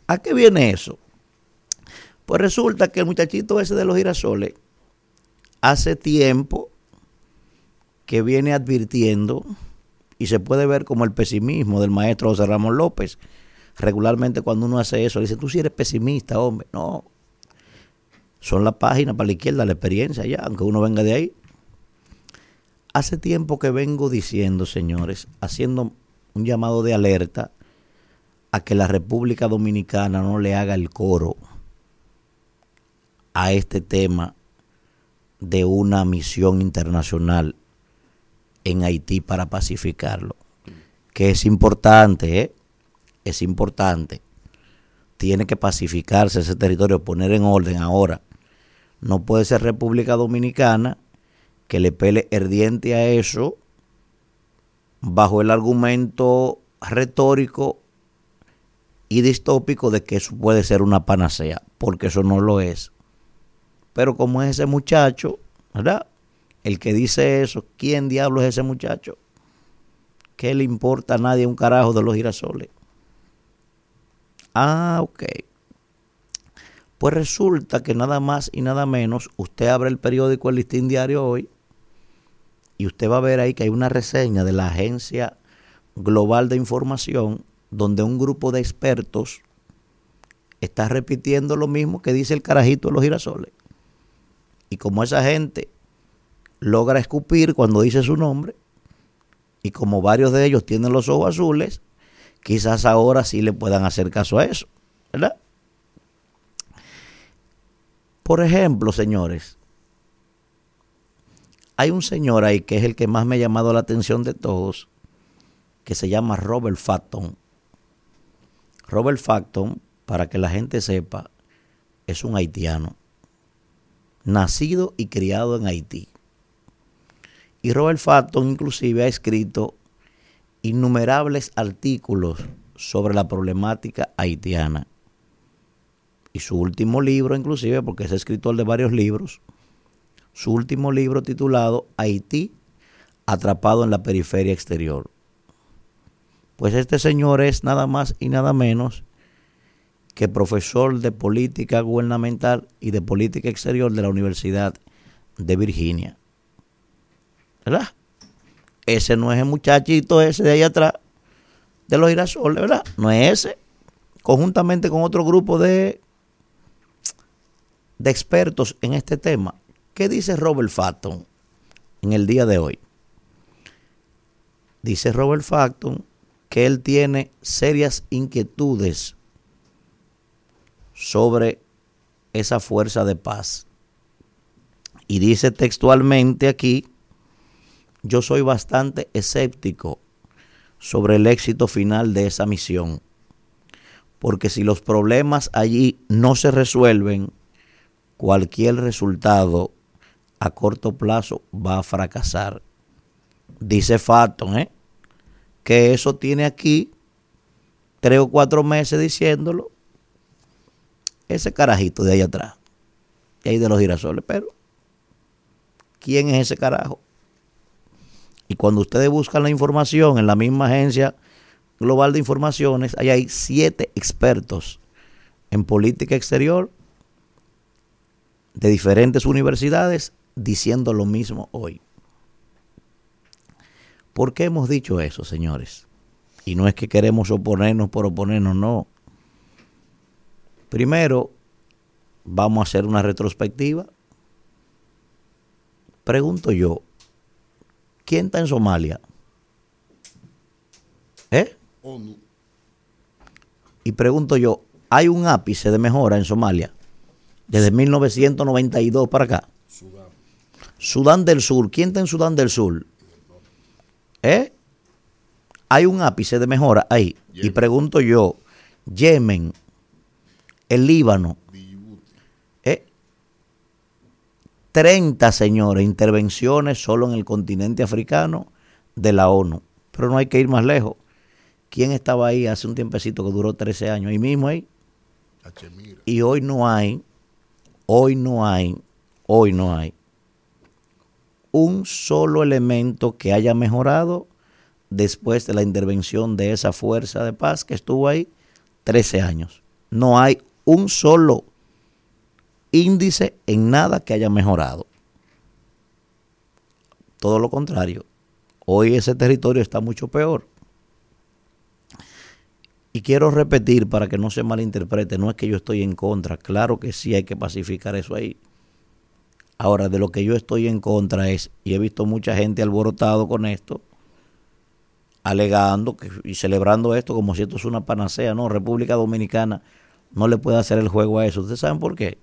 ¿A qué viene eso? Pues resulta que el muchachito ese de los girasoles hace tiempo que viene advirtiendo y se puede ver como el pesimismo del maestro José Ramón López. Regularmente cuando uno hace eso, dice, tú sí eres pesimista, hombre. No, son las páginas para la izquierda, la experiencia ya, aunque uno venga de ahí. Hace tiempo que vengo diciendo, señores, haciendo un llamado de alerta a que la República Dominicana no le haga el coro a este tema de una misión internacional en Haití para pacificarlo. Que es importante, ¿eh? Es importante. Tiene que pacificarse ese territorio, poner en orden ahora. No puede ser República Dominicana que le pele el diente a eso bajo el argumento retórico y distópico de que eso puede ser una panacea, porque eso no lo es. Pero como es ese muchacho, ¿verdad? El que dice eso, ¿quién diablo es ese muchacho? ¿Qué le importa a nadie un carajo de los girasoles? Ah, ok. Pues resulta que nada más y nada menos, usted abre el periódico El Listín Diario hoy y usted va a ver ahí que hay una reseña de la Agencia Global de Información donde un grupo de expertos está repitiendo lo mismo que dice el carajito de los girasoles. Y como esa gente logra escupir cuando dice su nombre, y como varios de ellos tienen los ojos azules, quizás ahora sí le puedan hacer caso a eso, ¿verdad? Por ejemplo, señores, hay un señor ahí que es el que más me ha llamado la atención de todos, que se llama Robert Fatton. Robert Fatton, para que la gente sepa, es un haitiano, nacido y criado en Haití. Y Robert Fatton inclusive ha escrito innumerables artículos sobre la problemática haitiana. Y su último libro, inclusive, porque es escritor de varios libros, su último libro titulado Haití, atrapado en la periferia exterior. Pues este señor es nada más y nada menos que profesor de política gubernamental y de política exterior de la Universidad de Virginia. ¿Verdad? Ese no es el muchachito ese de ahí atrás, de los girasoles, ¿verdad? No es ese. Conjuntamente con otro grupo de, de expertos en este tema. ¿Qué dice Robert Fatton en el día de hoy? Dice Robert Fatton que él tiene serias inquietudes sobre esa fuerza de paz. Y dice textualmente aquí, yo soy bastante escéptico sobre el éxito final de esa misión, porque si los problemas allí no se resuelven, cualquier resultado a corto plazo va a fracasar. Dice Fatton, ¿eh? que eso tiene aquí tres o cuatro meses diciéndolo, ese carajito de ahí atrás, de ahí de los girasoles, pero ¿quién es ese carajo? Y cuando ustedes buscan la información en la misma agencia global de informaciones, ahí hay siete expertos en política exterior de diferentes universidades diciendo lo mismo hoy. ¿Por qué hemos dicho eso, señores? Y no es que queremos oponernos por oponernos, no. Primero, vamos a hacer una retrospectiva. Pregunto yo, ¿quién está en Somalia? ¿Eh? Y pregunto yo, ¿hay un ápice de mejora en Somalia? Desde 1992 para acá. Sudán del Sur, ¿quién está en Sudán del Sur? ¿Eh? Hay un ápice de mejora ahí. Y pregunto yo, Yemen, el Líbano, ¿eh? 30, señores, intervenciones solo en el continente africano de la ONU. Pero no hay que ir más lejos. ¿Quién estaba ahí hace un tiempecito que duró 13 años? Ahí mismo ahí. Y hoy no hay, hoy no hay, hoy no hay un solo elemento que haya mejorado después de la intervención de esa fuerza de paz que estuvo ahí 13 años. No hay un solo índice en nada que haya mejorado. Todo lo contrario. Hoy ese territorio está mucho peor. Y quiero repetir para que no se malinterprete, no es que yo estoy en contra, claro que sí hay que pacificar eso ahí. Ahora, de lo que yo estoy en contra es, y he visto mucha gente alborotado con esto, alegando y celebrando esto como si esto es una panacea, no, República Dominicana no le puede hacer el juego a eso. ¿Ustedes saben por qué?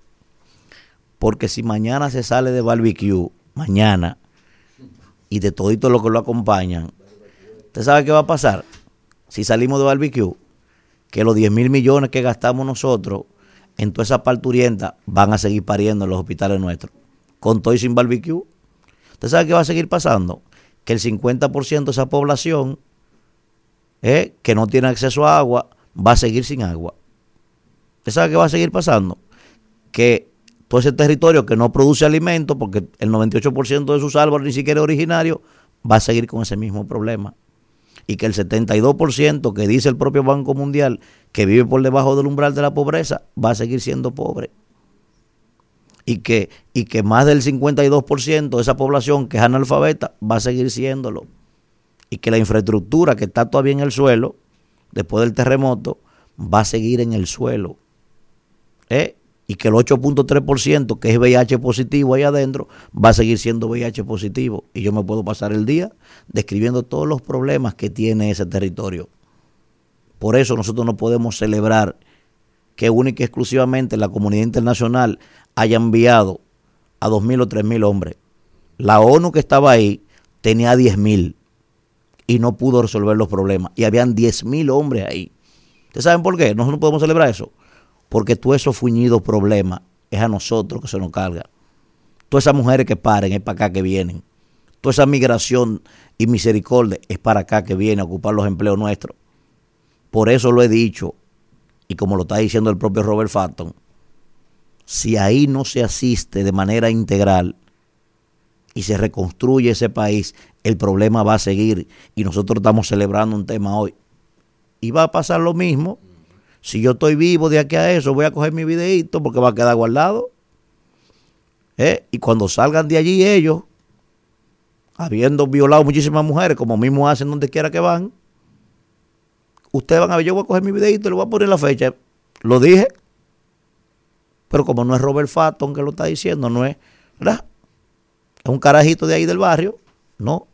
Porque si mañana se sale de barbecue, mañana, y de todito lo que lo acompañan, ¿usted sabe qué va a pasar? Si salimos de barbecue, que los 10 mil millones que gastamos nosotros en toda esa parturienta van a seguir pariendo en los hospitales nuestros, con todo y sin barbecue. ¿Usted sabe qué va a seguir pasando? Que el 50% de esa población eh, que no tiene acceso a agua va a seguir sin agua. ¿Usted sabe qué va a seguir pasando? Que todo ese territorio que no produce alimento, porque el 98% de sus árboles ni siquiera es originario, va a seguir con ese mismo problema. Y que el 72% que dice el propio Banco Mundial que vive por debajo del umbral de la pobreza, va a seguir siendo pobre. Y que, y que más del 52% de esa población que es analfabeta va a seguir siéndolo. Y que la infraestructura que está todavía en el suelo, después del terremoto, va a seguir en el suelo. ¿Eh? y que el 8.3% que es VIH positivo ahí adentro va a seguir siendo VIH positivo. Y yo me puedo pasar el día describiendo todos los problemas que tiene ese territorio. Por eso nosotros no podemos celebrar que única y exclusivamente la comunidad internacional haya enviado a 2.000 o 3.000 hombres. La ONU que estaba ahí tenía 10.000 y no pudo resolver los problemas. Y habían 10.000 hombres ahí. ¿Ustedes saben por qué? Nosotros no podemos celebrar eso porque todo eso fuñido problema es a nosotros que se nos carga. Todas esas mujeres que paren es para acá que vienen. Toda esa migración y misericordia es para acá que viene a ocupar los empleos nuestros. Por eso lo he dicho, y como lo está diciendo el propio Robert Fatton, si ahí no se asiste de manera integral y se reconstruye ese país, el problema va a seguir. Y nosotros estamos celebrando un tema hoy. Y va a pasar lo mismo si yo estoy vivo de aquí a eso, voy a coger mi videito porque va a quedar guardado. ¿Eh? Y cuando salgan de allí ellos, habiendo violado muchísimas mujeres, como mismo hacen donde quiera que van, ustedes van a ver, yo voy a coger mi videito y le voy a poner la fecha. Lo dije, pero como no es Robert Fatton que lo está diciendo, no es, ¿verdad? Es un carajito de ahí del barrio, no.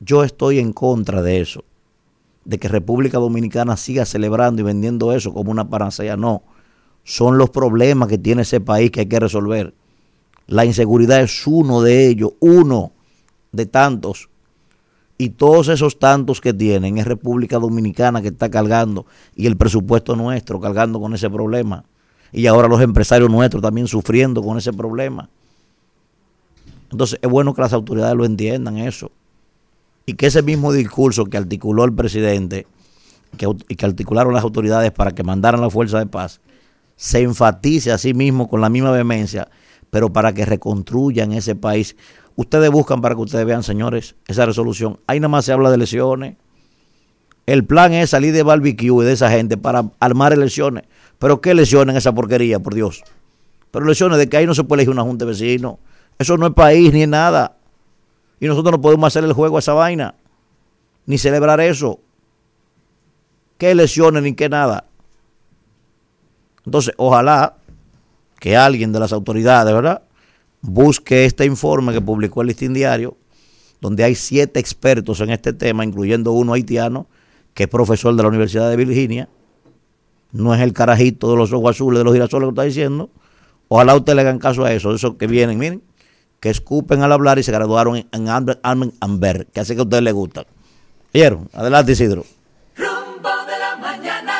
Yo estoy en contra de eso de que República Dominicana siga celebrando y vendiendo eso como una panacea. No, son los problemas que tiene ese país que hay que resolver. La inseguridad es uno de ellos, uno de tantos. Y todos esos tantos que tienen es República Dominicana que está cargando y el presupuesto nuestro cargando con ese problema. Y ahora los empresarios nuestros también sufriendo con ese problema. Entonces es bueno que las autoridades lo entiendan eso y que ese mismo discurso que articuló el presidente y que articularon las autoridades para que mandaran la fuerza de paz, se enfatice a sí mismo con la misma vehemencia, pero para que reconstruyan ese país. Ustedes buscan para que ustedes vean, señores, esa resolución. Ahí nada más se habla de lesiones. El plan es salir de barbecue y de esa gente para armar elecciones. Pero ¿qué elecciones esa porquería, por Dios? Pero elecciones de que ahí no se puede elegir una junta de vecinos. Eso no es país ni es nada. Y nosotros no podemos hacer el juego a esa vaina. Ni celebrar eso. ¿Qué elecciones ni qué nada? Entonces, ojalá que alguien de las autoridades, ¿verdad? Busque este informe que publicó el Listín Diario, donde hay siete expertos en este tema, incluyendo uno haitiano, que es profesor de la Universidad de Virginia. No es el carajito de los ojos azules de los girasoles que está diciendo. Ojalá usted le hagan caso a eso, esos que vienen, miren, que escupen al hablar y se graduaron en, en Amber, Amber- Amber, que hace que a ustedes les gusta. ¿Vieron? Adelante, Isidro. Rumbo de la mañana.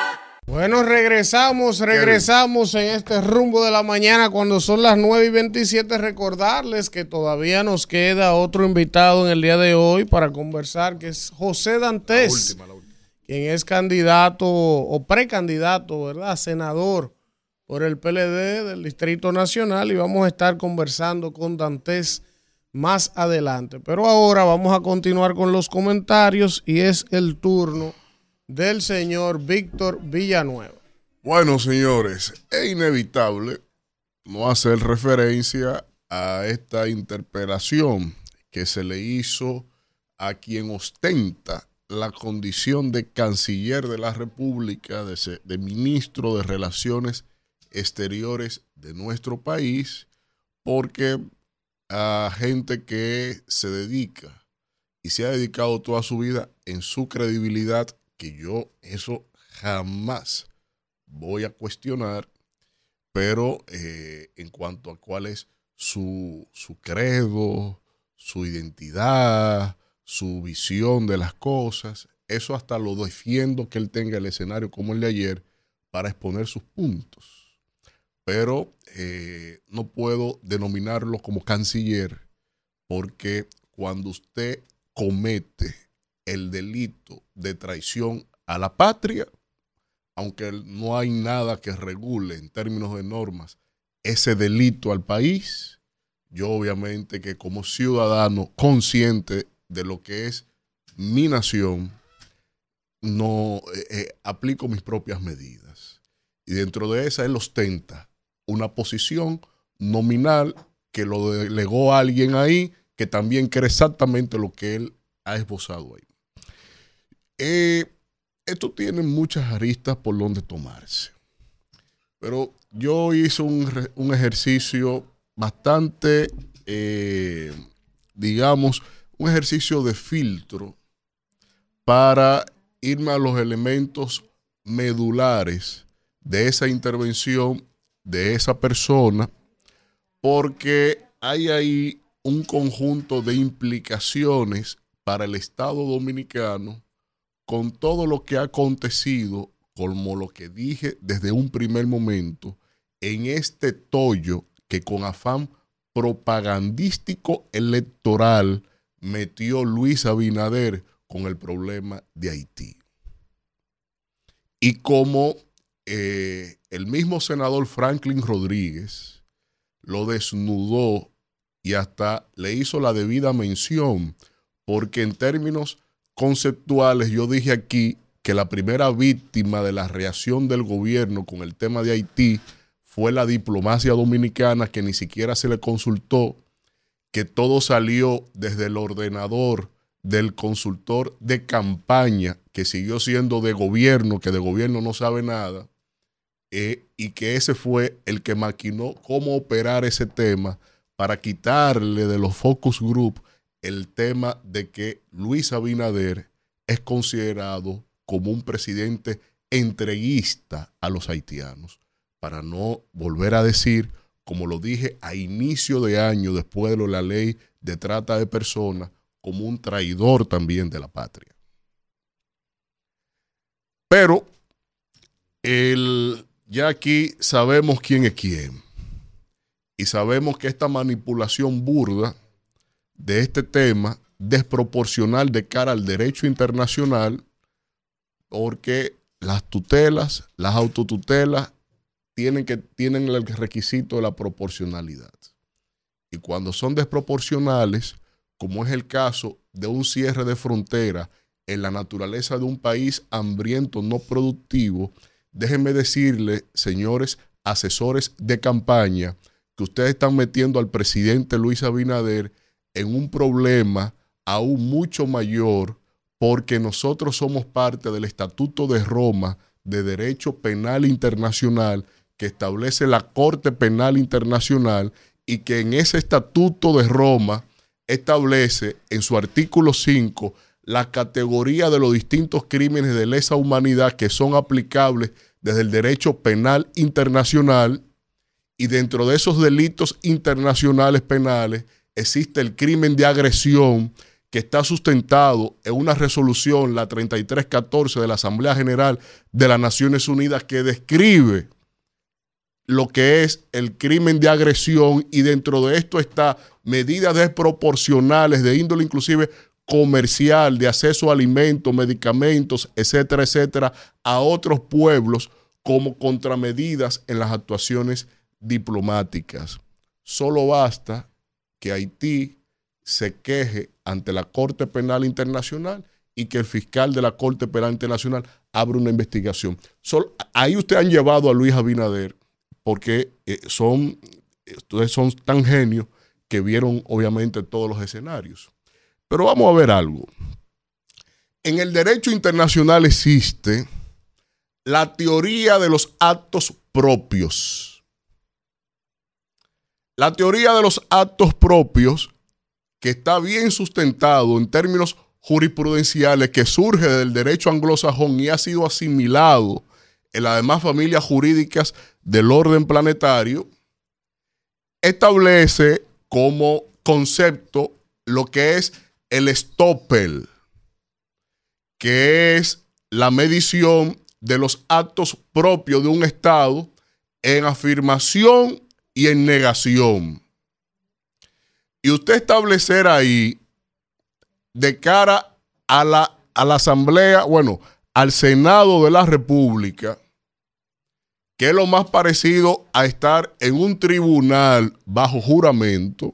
Bueno, regresamos, regresamos en este rumbo de la mañana cuando son las 9 y 27. Recordarles que todavía nos queda otro invitado en el día de hoy para conversar, que es José Dantes, quien es candidato o precandidato, ¿verdad? Senador por el PLD del Distrito Nacional y vamos a estar conversando con Dantes más adelante. Pero ahora vamos a continuar con los comentarios y es el turno del señor Víctor Villanueva. Bueno, señores, es inevitable no hacer referencia a esta interpelación que se le hizo a quien ostenta la condición de canciller de la República, de, ministro de Relaciones Exteriores de nuestro país, porque a gente que se dedica y se ha dedicado toda su vida en su credibilidad, que yo eso jamás voy a cuestionar, pero eh, en cuanto a cuál es su, su credo, su identidad, su visión de las cosas, eso hasta lo defiendo que él tenga el escenario como el de ayer para exponer sus puntos. Pero eh, no puedo denominarlo como canciller porque cuando usted comete el delito de traición a la patria, aunque no hay nada que regule en términos de normas ese delito al país, yo obviamente que como ciudadano consciente de lo que es mi nación, no eh, eh, aplico mis propias medidas. Y dentro de esa él ostenta una posición nominal que lo delegó a alguien ahí que también cree exactamente lo que él ha esbozado ahí. Eh, esto tiene muchas aristas por donde tomarse. Pero yo hice un, un ejercicio bastante, eh, digamos, un ejercicio de filtro para irme a los elementos medulares de esa intervención de esa persona, porque hay ahí un conjunto de implicaciones para el Estado dominicano con todo lo que ha acontecido, como lo que dije desde un primer momento, en este tollo que con afán propagandístico electoral metió Luis Abinader con el problema de Haití. Y como eh, el mismo senador Franklin Rodríguez lo desnudó y hasta le hizo la debida mención, porque en términos conceptuales yo dije aquí que la primera víctima de la reacción del gobierno con el tema de Haití fue la diplomacia dominicana que ni siquiera se le consultó, que todo salió desde el ordenador del consultor de campaña, que siguió siendo de gobierno, que de gobierno no sabe nada, eh, y que ese fue el que maquinó cómo operar ese tema para quitarle de los focus group el tema de que Luis Abinader es considerado como un presidente entreguista a los haitianos, para no volver a decir, como lo dije a inicio de año después de la ley de trata de personas, como un traidor también de la patria. Pero el, ya aquí sabemos quién es quién. Y sabemos que esta manipulación burda de este tema, desproporcional de cara al derecho internacional, porque las tutelas, las autotutelas, tienen, que, tienen el requisito de la proporcionalidad. Y cuando son desproporcionales, como es el caso de un cierre de frontera en la naturaleza de un país hambriento, no productivo, déjenme decirle, señores asesores de campaña, que ustedes están metiendo al presidente Luis Abinader en un problema aún mucho mayor porque nosotros somos parte del Estatuto de Roma de Derecho Penal Internacional que establece la Corte Penal Internacional y que en ese Estatuto de Roma establece en su artículo 5 la categoría de los distintos crímenes de lesa humanidad que son aplicables desde el derecho penal internacional y dentro de esos delitos internacionales penales existe el crimen de agresión que está sustentado en una resolución, la 3314 de la Asamblea General de las Naciones Unidas, que describe lo que es el crimen de agresión y dentro de esto está medidas desproporcionales de índole inclusive comercial, de acceso a alimentos, medicamentos, etcétera, etcétera, a otros pueblos como contramedidas en las actuaciones diplomáticas. Solo basta que Haití se queje ante la Corte Penal Internacional y que el fiscal de la Corte Penal Internacional abra una investigación. ahí ustedes han llevado a Luis Abinader porque eh, son, ustedes son tan genios que vieron obviamente todos los escenarios. Pero vamos a ver algo. En el derecho internacional existe la teoría de los actos propios. La teoría de los actos propios, que está bien sustentado en términos jurisprudenciales, que surge del derecho anglosajón y ha sido asimilado en las demás familias jurídicas del orden planetario, establece como concepto lo que es el stoppel, que es la medición de los actos propios de un Estado en afirmación y en negación. Y usted establecer ahí de cara a la, a la Asamblea, bueno, al Senado de la República, que es lo más parecido a estar en un tribunal bajo juramento,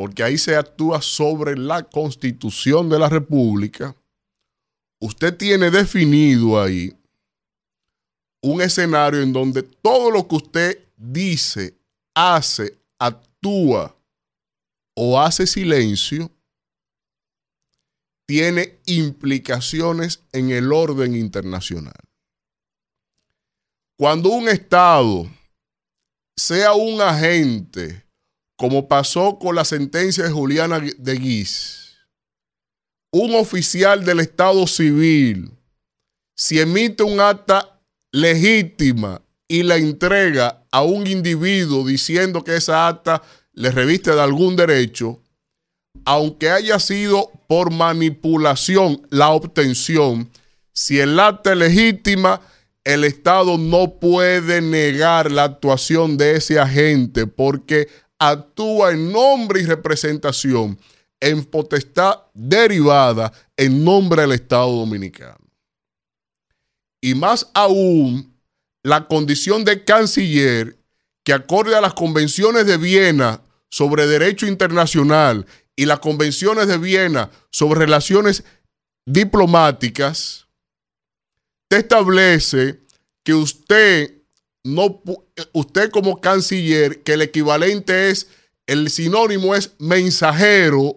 porque ahí se actúa sobre la constitución de la República, usted tiene definido ahí un escenario en donde todo lo que usted dice, hace, actúa o hace silencio, tiene implicaciones en el orden internacional. Cuando un Estado sea un agente como pasó con la sentencia de Juliana de Guis, un oficial del Estado civil, si emite un acta legítima y la entrega a un individuo diciendo que esa acta le reviste de algún derecho, aunque haya sido por manipulación la obtención, si el acta es legítima, el Estado no puede negar la actuación de ese agente porque actúa en nombre y representación, en potestad derivada en nombre del Estado Dominicano. Y más aún, la condición de canciller que acorde a las convenciones de Viena sobre derecho internacional y las convenciones de Viena sobre relaciones diplomáticas, te establece que usted no, usted como canciller, que el equivalente es, el sinónimo es mensajero,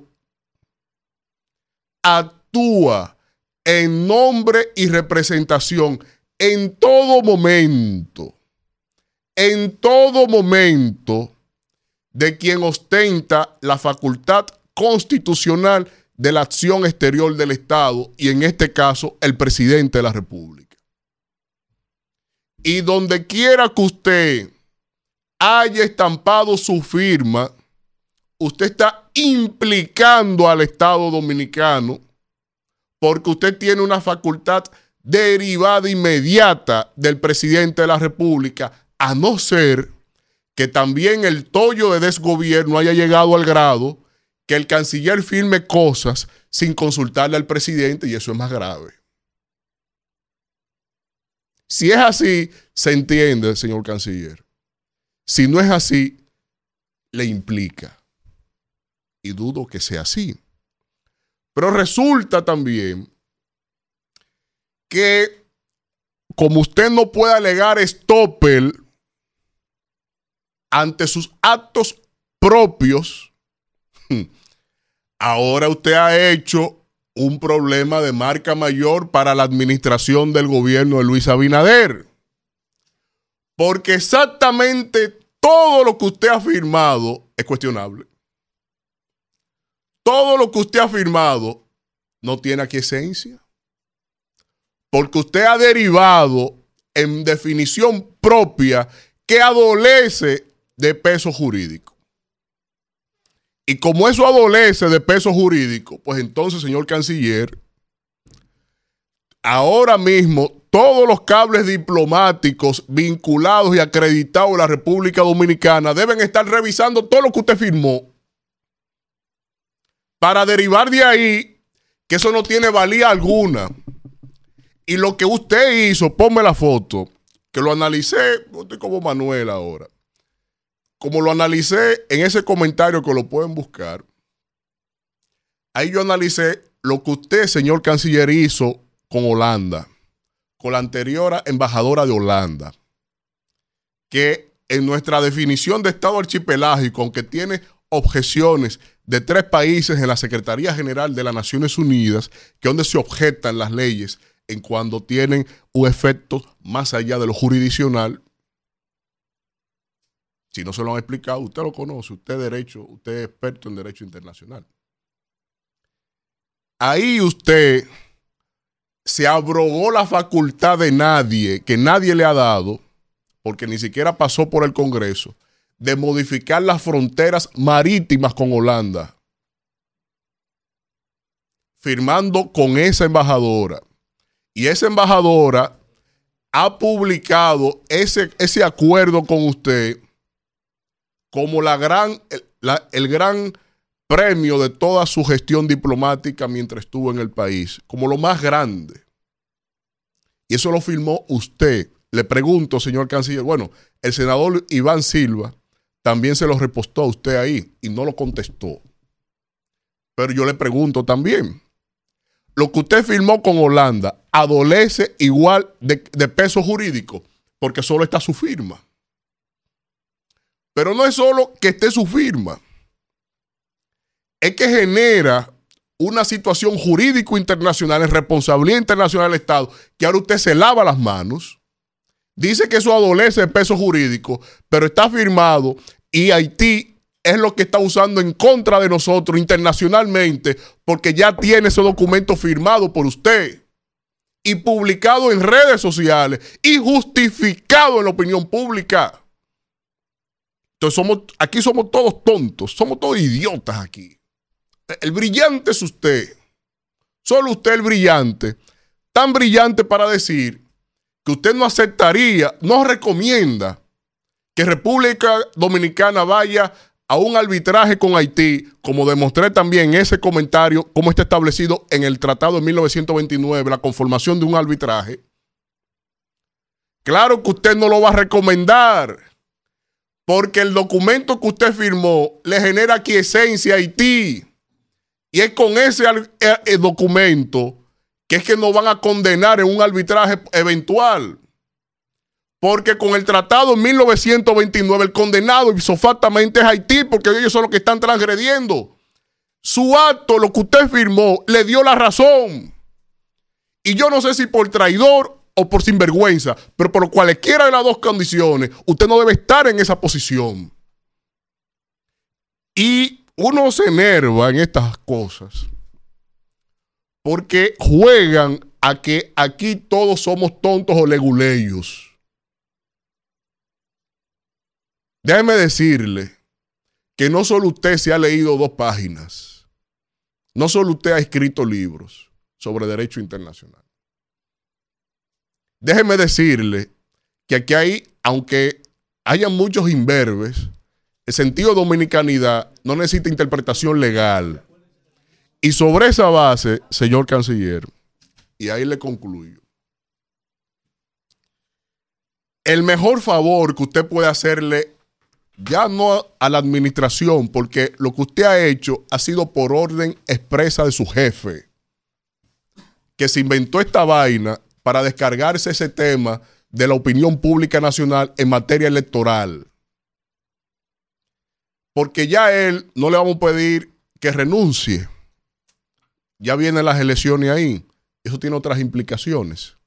actúa en nombre y representación en todo momento, en todo momento de quien ostenta la facultad constitucional de la acción exterior del Estado y en este caso el presidente de la República. Y donde quiera que usted haya estampado su firma, usted está implicando al Estado dominicano porque usted tiene una facultad derivada inmediata del presidente de la República, a no ser que también el tollo de desgobierno haya llegado al grado que el canciller firme cosas sin consultarle al presidente y eso es más grave. Si es así, se entiende, señor canciller. Si no es así, le implica. Y dudo que sea así. Pero resulta también que como usted no puede alegar stopper ante sus actos propios, [laughs] ahora usted ha hecho un problema de marca mayor para la administración del gobierno de Luis Abinader. Porque exactamente todo lo que usted ha firmado es cuestionable. Todo lo que usted ha firmado no tiene aquí esencia. Porque usted ha derivado en definición propia que adolece de peso jurídico. Y como eso adolece de peso jurídico, pues entonces, señor canciller, ahora mismo todos los cables diplomáticos vinculados y acreditados a la República Dominicana deben estar revisando todo lo que usted firmó para derivar de ahí que eso no tiene valía alguna. Y lo que usted hizo, ponme la foto, que lo analicé, estoy como Manuel ahora como lo analicé en ese comentario que lo pueden buscar, ahí yo analicé lo que usted, señor canciller, hizo con Holanda, con la anterior embajadora de Holanda, que en nuestra definición de Estado archipelágico, aunque tiene objeciones de tres países en la Secretaría General de las Naciones Unidas, que es donde se objetan las leyes en cuando tienen un efecto más allá de lo jurisdiccional, si no se lo han explicado, usted lo conoce, usted es derecho, usted es experto en derecho internacional. Ahí usted se abrogó la facultad de nadie, que nadie le ha dado, porque ni siquiera pasó por el Congreso, de modificar las fronteras marítimas con Holanda, firmando con esa embajadora. Y esa embajadora ha publicado ese, ese acuerdo con usted como la gran, el, el gran premio de toda su gestión diplomática mientras estuvo en el país, como lo más grande. Y eso lo firmó usted. Le pregunto, señor canciller, bueno, el senador Iván Silva también se lo repostó a usted ahí y no lo contestó. Pero yo le pregunto también, lo que usted firmó con Holanda adolece igual de, de peso jurídico, porque solo está su firma. Pero no es solo que esté su firma, es que genera una situación jurídico internacional, en responsabilidad internacional del Estado, que ahora usted se lava las manos, dice que eso adolece de peso jurídico, pero está firmado y Haití es lo que está usando en contra de nosotros internacionalmente, porque ya tiene ese documento firmado por usted y publicado en redes sociales y justificado en la opinión pública. Entonces somos, aquí somos todos tontos, somos todos idiotas aquí. El brillante es usted. Solo usted el brillante. Tan brillante para decir que usted no aceptaría, no recomienda que República Dominicana vaya a un arbitraje con Haití, como demostré también ese comentario, como está establecido en el Tratado de 1929, la conformación de un arbitraje. Claro que usted no lo va a recomendar porque el documento que usted firmó le genera esencia a Haití. Y es con ese eh, eh, documento que es que nos van a condenar en un arbitraje eventual. Porque con el tratado en 1929 el condenado isofactamente es Haití porque ellos son los que están transgrediendo. Su acto, lo que usted firmó, le dio la razón. Y yo no sé si por traidor o por sinvergüenza, pero por cualquiera de las dos condiciones, usted no debe estar en esa posición. Y uno se enerva en estas cosas porque juegan a que aquí todos somos tontos o leguleyos. Déjeme decirle que no solo usted se ha leído dos páginas, no solo usted ha escrito libros sobre derecho internacional. Déjeme decirle que aquí hay, aunque haya muchos imberbes, el sentido dominicanidad no necesita interpretación legal. Y sobre esa base, señor canciller, y ahí le concluyo, el mejor favor que usted puede hacerle ya no a la administración, porque lo que usted ha hecho ha sido por orden expresa de su jefe, que se inventó esta vaina para descargarse ese tema de la opinión pública nacional en materia electoral. Porque ya él no le vamos a pedir que renuncie. Ya vienen las elecciones ahí. Eso tiene otras implicaciones.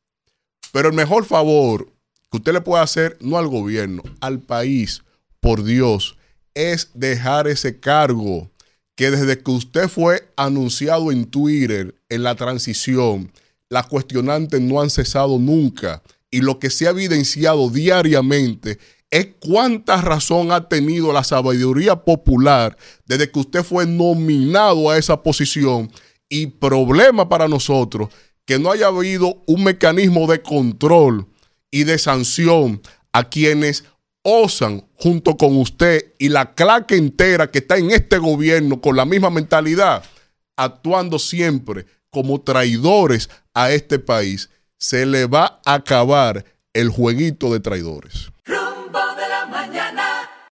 Pero el mejor favor que usted le puede hacer, no al gobierno, al país, por Dios, es dejar ese cargo que desde que usted fue anunciado en Twitter en la transición, las cuestionantes no han cesado nunca. Y lo que se ha evidenciado diariamente es cuánta razón ha tenido la sabiduría popular desde que usted fue nominado a esa posición. Y problema para nosotros que no haya habido un mecanismo de control y de sanción a quienes osan junto con usted y la claque entera que está en este gobierno con la misma mentalidad, actuando siempre como traidores a este país, se le va a acabar el jueguito de traidores. Rumbo de la mañana.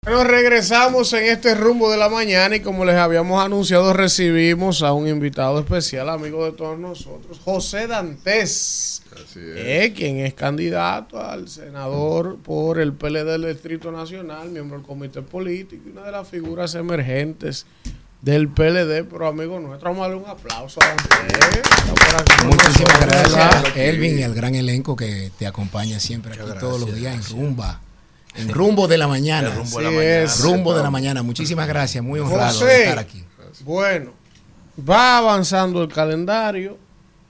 Bueno, regresamos en este rumbo de la mañana y como les habíamos anunciado, recibimos a un invitado especial, amigo de todos nosotros, José Dantes, eh, quien es candidato al senador por el PLD del Distrito Nacional, miembro del Comité Político y una de las figuras emergentes del PLD, pero amigo nuestro, vamos a darle un aplauso a con Muchísimas gracias. Elvin, y al gran elenco que te acompaña siempre aquí todos los días en Rumba. En Rumbo de la Mañana. El Rumbo de la Mañana. es. Rumbo de la Mañana. Muchísimas gracias, muy honrado de estar aquí. Bueno, va avanzando el calendario,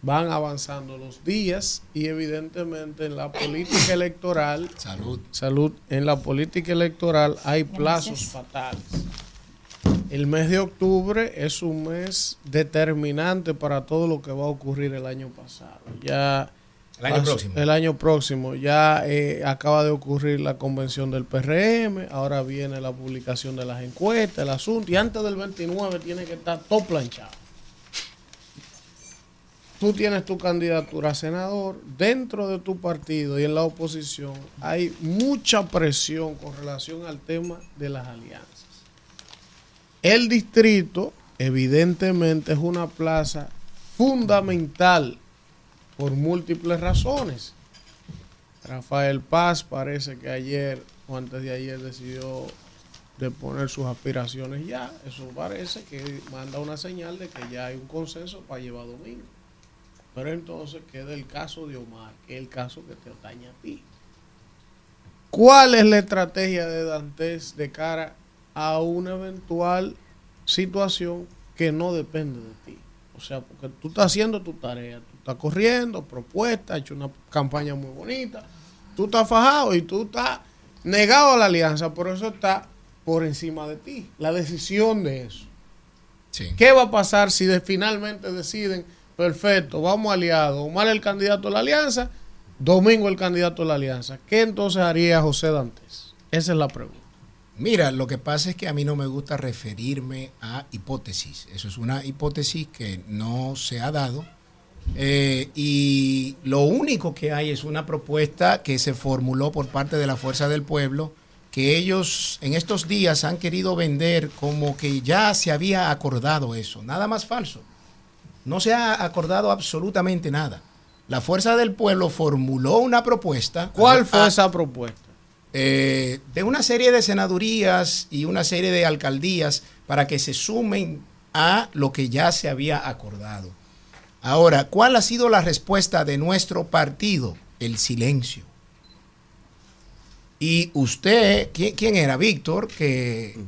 van avanzando los días y evidentemente en la política electoral, salud, salud, en la política electoral hay plazos fatales. El mes de octubre es un mes determinante para todo lo que va a ocurrir el año pasado. Ya El año próximo. El año próximo. Ya eh, acaba de ocurrir la convención del PRM, ahora viene la publicación de las encuestas, el asunto, y antes del 29 tiene que estar todo planchado. Tú tienes tu candidatura a senador, dentro de tu partido y en la oposición hay mucha presión con relación al tema de las alianzas. El distrito, evidentemente, es una plaza fundamental por múltiples razones. Rafael Paz parece que ayer o antes de ayer decidió de poner sus aspiraciones ya. Eso parece que manda una señal de que ya hay un consenso para llevar domingo. Pero entonces queda el caso de Omar, que es el caso que te atañe a ti. ¿Cuál es la estrategia de Dantes de cara a una eventual situación que no depende de ti? O sea, porque tú estás haciendo tu tarea, tú estás corriendo, propuesta, has hecho una campaña muy bonita, tú estás fajado y tú estás negado a la alianza, por eso está por encima de ti, la decisión de eso. ¿Qué va a pasar si de- finalmente deciden, perfecto, vamos aliados, Omar el candidato a la alianza, Domingo el candidato a la alianza? ¿Qué entonces haría José Dantes? Esa es la pregunta. Mira, lo que pasa es que a mí no me gusta referirme a hipótesis. Eso es una hipótesis que no se ha dado. Eh, y lo único que hay es una propuesta que se formuló por parte de la Fuerza del Pueblo, que ellos en estos días han querido vender como que ya se había acordado eso. Nada más falso. No se ha acordado absolutamente nada. La Fuerza del Pueblo formuló una propuesta. ¿Cuál fue a- esa propuesta? Eh, de una serie de senadurías y una serie de alcaldías para que se sumen a lo que ya se había acordado. Ahora, ¿cuál ha sido la respuesta de nuestro partido? El silencio. Y usted, ¿quién, quién era? Víctor, que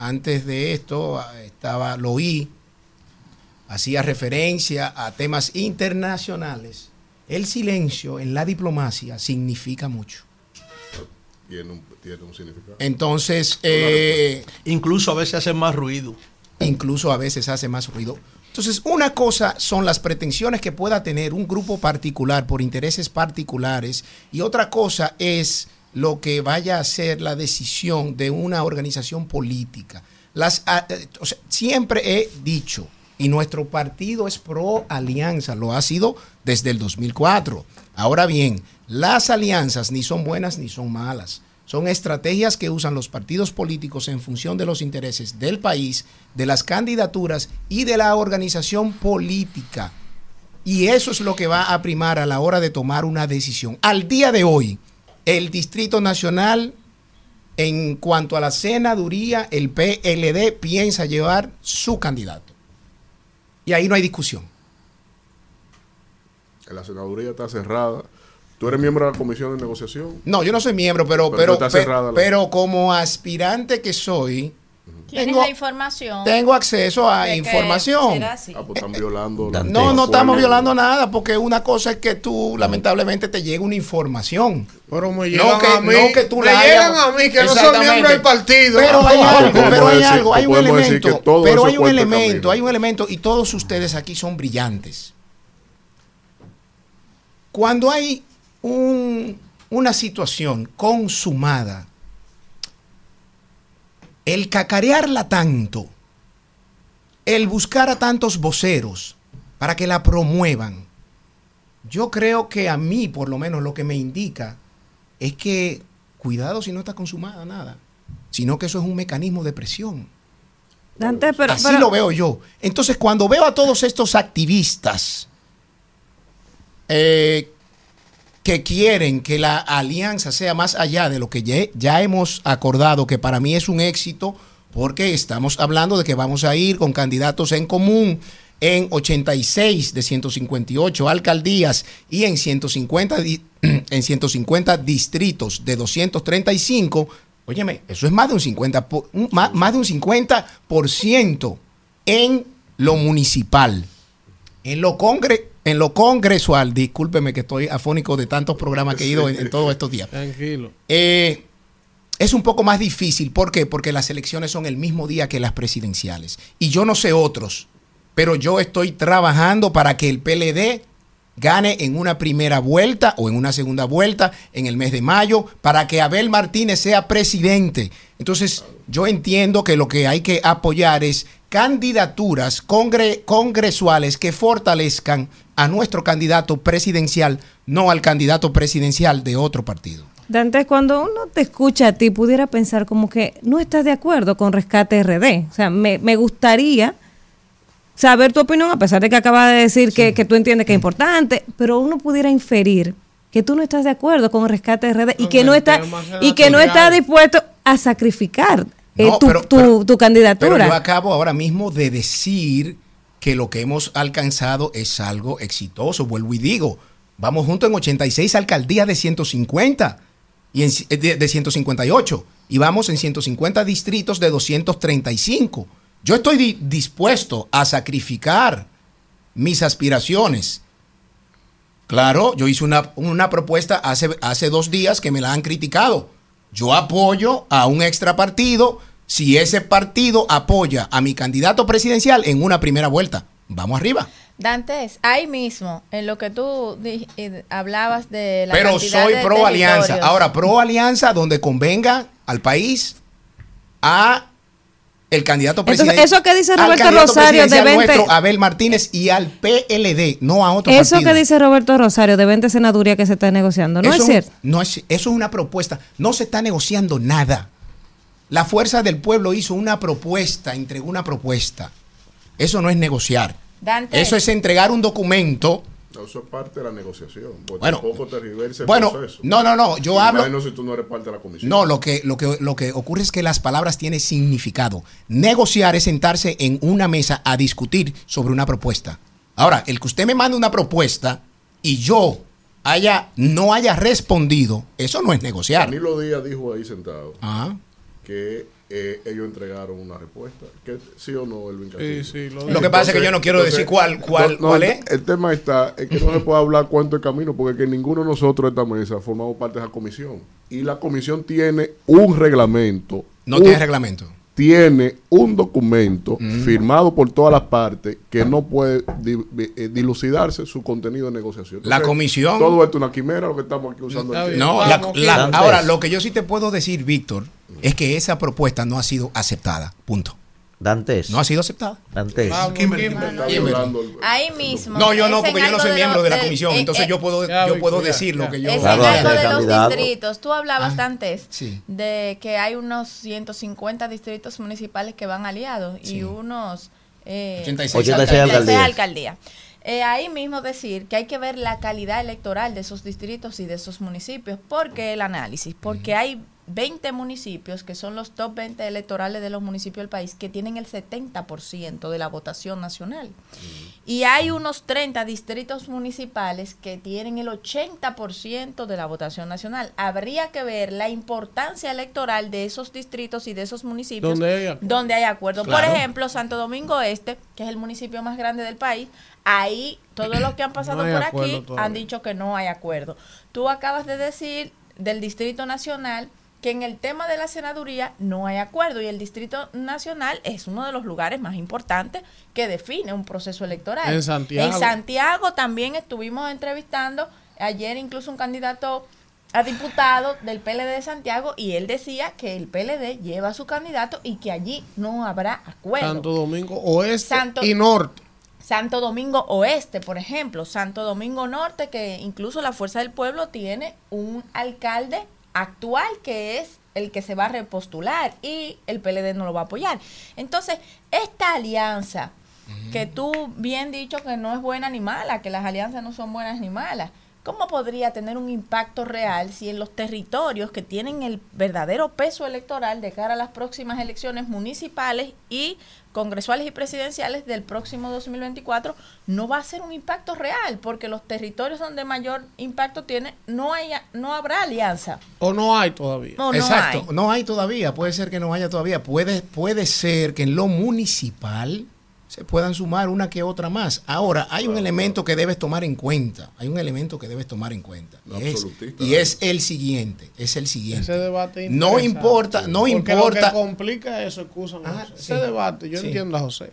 antes de esto ah, estaba, lo oí, hacía referencia a temas internacionales. El silencio en la diplomacia significa mucho. Tiene un, tiene un significado. Entonces, eh, incluso a veces hace más ruido. Incluso a veces hace más ruido. Entonces, una cosa son las pretensiones que pueda tener un grupo particular por intereses particulares y otra cosa es lo que vaya a ser la decisión de una organización política. Las, ah, eh, o sea, siempre he dicho, y nuestro partido es pro alianza, lo ha sido desde el 2004. Ahora bien, las alianzas ni son buenas ni son malas, Son estrategias que usan los partidos políticos en función de los intereses del país, de las candidaturas y de la organización política. Y eso es lo que va a primar a la hora de tomar una decisión. Al día de hoy, el Distrito Nacional, en cuanto a la senaduría, el PLD piensa llevar su candidato. Y ahí no hay discusión. La senaduría está cerrada. ¿Tú eres miembro de la comisión de negociación? No, yo no soy miembro, pero, Pero pero, está pe- cerrada la- pero como aspirante que soy, ¿Tienes tengo, la información? tengo acceso a información. así. Ah, pues están violando. la- No, no estamos violando nada, porque una cosa es que tú, lamentablemente, te llega una información. Pero me no llegan que, a mí, no que tú me la llegan hayas- a mí que no soy miembro del partido. Pero hay algo, pero hay decir- algo, hay un elemento, pero hay un elemento, camino. hay un elemento, y todos ustedes aquí son brillantes. Cuando hay un- una situación consumada, el cacarearla tanto, el buscar a tantos voceros para que la promuevan, yo creo que a mí, por lo menos, lo que me indica es que cuidado si no está consumada nada, sino que eso es un mecanismo de presión. Dante, pero, Así pero- lo veo yo. Entonces, cuando veo a todos estos activistas eh, que quieren que la alianza sea más allá de lo que ya, hemos acordado, que para mí es un éxito, porque estamos hablando de que vamos a ir con candidatos en común en 86 de 158 alcaldías y en 150, di- [clears throat] en 150 distritos de 235. Óyeme, eso es más de un 50, po- un- más, más de un 50% en lo municipal. En lo, congre, en lo congresual, discúlpeme que estoy afónico de tantos programas que he ido en, en todos estos días. Tranquilo. Eh, es un poco más difícil. ¿Por qué? Porque las elecciones son el mismo día que las presidenciales. Y yo no sé otros, pero yo estoy trabajando para que el PLD gane en una primera vuelta o en una segunda vuelta en el mes de mayo para que Abel Martínez sea presidente. Entonces, yo entiendo que lo que hay que apoyar es candidaturas congre- congresuales que fortalezcan a nuestro candidato presidencial, no al candidato presidencial de otro partido. Dante, cuando uno te escucha a ti, pudiera pensar como que no estás de acuerdo con Rescate RD. O sea, me, me gustaría saber tu opinión, a pesar de que acabas de decir que, que tú entiendes que es importante, pero uno pudiera inferir que tú no estás de acuerdo con Rescate RD y que no está y que no está dispuesto a sacrificar eh, No, tu, pero- tu- pero- tu candidatura. Pero yo acabo ahora mismo de decir que lo que hemos alcanzado es algo exitoso. Vuelvo y digo, vamos juntos en 86 alcaldías de 150 y en, ci- de, de 158 y vamos en 150 distritos de 235. Yo estoy di- dispuesto a sacrificar mis aspiraciones. Claro, yo hice una, una propuesta hace, hace dos días que me la han criticado. Yo apoyo a un extra partido si ese partido apoya a mi candidato presidencial en una primera vuelta. Vamos arriba. Dantes, ahí mismo, en lo que tú eh, hablabas de la Pero soy de pro alianza. Ahora, pro alianza donde convenga al país a el candidato Entonces, presidencial. eso que dice Roberto Rosario de presidencial 20 nuestro, Abel Martínez y al PLD, no a otro Eso partido. que dice Roberto Rosario de 20 senadurías que se está negociando, ¿no eso, es cierto? No es, eso es una propuesta. No se está negociando nada. La fuerza del pueblo hizo una propuesta, entregó una propuesta. Eso no es negociar. Dante. Eso es entregar un documento. No, eso es parte de la negociación. Bueno, tampoco tergiverse el bueno, proceso. no, no, no, yo Y hablo- menos si tú no eres parte de la comisión. No, lo que, lo, que, lo que ocurre es que las palabras tienen significado. Negociar es sentarse en una mesa a discutir sobre una propuesta. Ahora, el que usted me mande una propuesta y yo haya, no haya respondido, eso no es negociar. Danilo Díaz dijo ahí sentado Ajá. que eh, ellos entregaron una respuesta. ¿Que, ¿Sí o no, Elvin Castillo? Sí, sí, lo Lo que pasa es que yo no quiero decir cuál- cuál- no, cuál el, es. El tema está, es que no se puede hablar cuánto es camino, porque que ninguno de nosotros de esta mesa formamos parte de esa comisión. Y la comisión tiene un reglamento. No un- tiene reglamento. Tiene un documento firmado por todas las partes que no puede di- eh, dilucidarse su contenido de negociación. La comisión- Todo esto es una quimera, lo que estamos aquí usando. aquí. No, la- la- ahora lo que yo sí te puedo decir, Víctor, es que esa propuesta no ha sido aceptada. Punto. Dantes. No ha sido aceptada. Dantes. Vamos, Kimberly. Kimberly. Kimberly. Ahí mismo. No, yo no, porque yo no soy miembro de la comisión, eh, entonces eh, yo puedo, Ya, yo puedo ya, decir lo que yo... Es algo de los distritos. Tú hablabas antes sí. de que hay unos 150 distritos municipales que van aliados y Sí. unos eh, 86 86 alcaldías. Eh, ahí mismo decir que hay que ver la calidad electoral de esos distritos y de esos municipios. ¿Por qué el análisis? Porque hay 20 municipios que son los top 20 electorales de los municipios del país que tienen el 70% de la votación nacional. Y hay unos 30 distritos municipales que tienen el 80% de la votación nacional. Habría que ver la importancia electoral de esos distritos y de esos municipios Donde hay acuerdo. donde hay acuerdo. Claro. Por ejemplo, Santo Domingo Este, que es el municipio más grande del país, ahí todos los que han pasado No por aquí todavía. han dicho que no hay acuerdo. Tú acabas de decir del Distrito Nacional que en el tema de la senaduría no hay acuerdo y el Distrito Nacional es uno de los lugares más importantes que define un proceso electoral. En Santiago. En Santiago también estuvimos entrevistando ayer incluso un candidato a diputado del PLD de Santiago y él decía que el PLD lleva a su candidato y que allí no habrá acuerdo. Santo Domingo Oeste Santo- y Norte. Santo Domingo Oeste, por ejemplo, Santo Domingo Norte, que incluso la Fuerza del Pueblo tiene un alcalde actual que es el que se va a repostular y el PLD no lo va a apoyar. Entonces, esta alianza, que tú bien dicho que no es buena ni mala, que las alianzas no son buenas ni malas, ¿cómo podría tener un impacto real si en los territorios que tienen el verdadero peso electoral de cara a las próximas elecciones municipales y congresuales y presidenciales del próximo 2024 no va a ser un impacto real? Porque los territorios donde mayor impacto tiene, no, hay, no habrá alianza. O no hay todavía. No Exacto, hay. no hay todavía, puede ser que no haya todavía, puede, puede ser que en lo municipal se puedan sumar una que otra más. Ahora, hay un elemento que debes tomar en cuenta, hay un elemento que debes tomar en cuenta, y, es, absolutista, y es el siguiente, es el Ese siguiente. debate es No importa, no Porque importa. Lo que complica eso, excúsame, Ah, sí. Ese debate, yo Sí. entiendo a José.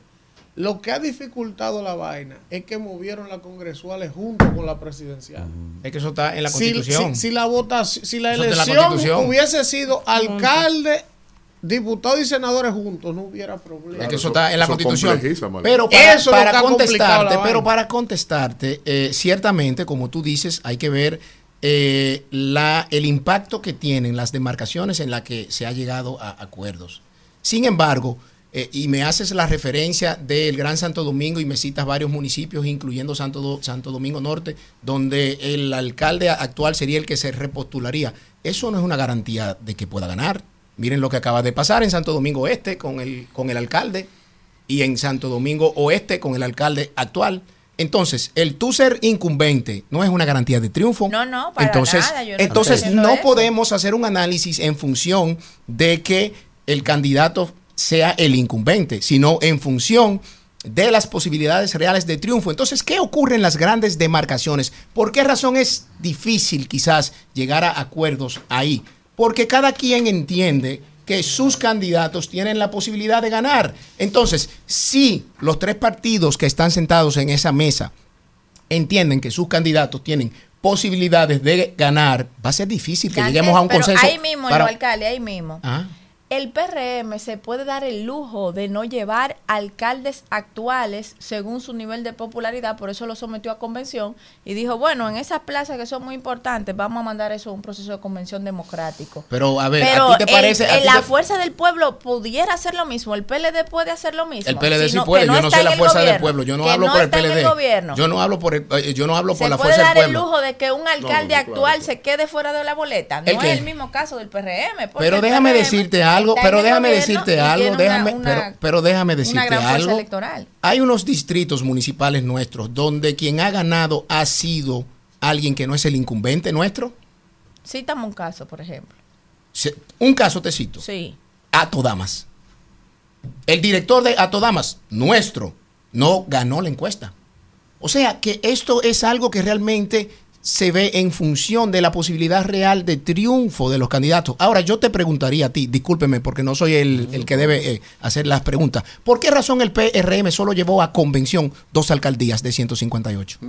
Lo que ha dificultado la vaina es que movieron las congresuales junto con la presidencial. Es que eso está en la constitución. si- si la votación, si la Eso elección hubiese sido alcalde, diputados y senadores juntos, no hubiera problema. Es que eso está en la constitución. Pero para, Eso para contestarte, pero para contestarte, eh, ciertamente, como tú dices, hay que ver eh, la, el impacto que tienen las demarcaciones en las que se ha llegado a acuerdos. Sin embargo, eh, y me haces la referencia del Gran Santo Domingo y me citas varios municipios, incluyendo Santo, Do- Santo Domingo Norte, donde el alcalde actual sería el que se repostularía. Eso no es una garantía de que pueda ganar. Miren lo que acaba de pasar en Santo Domingo Este con el, con el alcalde y en Santo Domingo Oeste con el alcalde actual. Entonces, el tú ser incumbente no es una garantía de triunfo. No, no, para entonces, nada, yo no entonces no eso. podemos hacer un análisis en función de que el candidato sea el incumbente, sino en función de las posibilidades reales de triunfo. Entonces, ¿qué ocurre en las grandes demarcaciones? ¿Por qué razón es difícil quizás llegar a acuerdos ahí? Porque cada quien entiende que sus candidatos tienen la posibilidad de ganar. Entonces, si los tres partidos que están sentados en esa mesa entienden que sus candidatos tienen posibilidades de ganar, va a ser difícil que lleguemos a un pero consenso. Ahí mismo, para- yo, alcalde, ahí mismo. Ah, El PRM se puede dar el lujo de no llevar alcaldes actuales según su nivel de popularidad, por eso lo sometió a convención y dijo, bueno, en esas plazas que son muy importantes, vamos a mandar eso a un proceso de convención democrático. Pero a ver, Pero ¿a ti te el- parece? a el- ti la te- fuerza del pueblo pudiera hacer lo mismo, el PLD puede hacer lo mismo. El PLD sí puede, yo no en la fuerza del pueblo, yo no hablo por el PLD. gobierno. Yo no hablo por el, eh, yo no hablo por se la puede fuerza del dar el pueblo. lujo de que un alcalde no, actual se quede fuera de la boleta. No ¿El es el mismo caso del PRM. porque Pero déjame PRM decirte algo, está pero déjame decirte algo, déjame, una- pero, pero déjame decirte algo. electoral. Hay unos distritos municipales nuestros donde quien ha ganado ha sido alguien que no es el incumbente nuestro. Cítame un caso, por ejemplo. Un caso te cito. Sí. Atodamas. El director de Atodamas, nuestro, no ganó la encuesta. O sea que esto es algo que realmente se ve en función de la posibilidad real de triunfo de los candidatos. Ahora, yo te preguntaría a ti, discúlpeme porque no soy el, el que debe eh, hacer las preguntas, ¿por qué razón el PRM solo llevó a convención dos alcaldías de 158?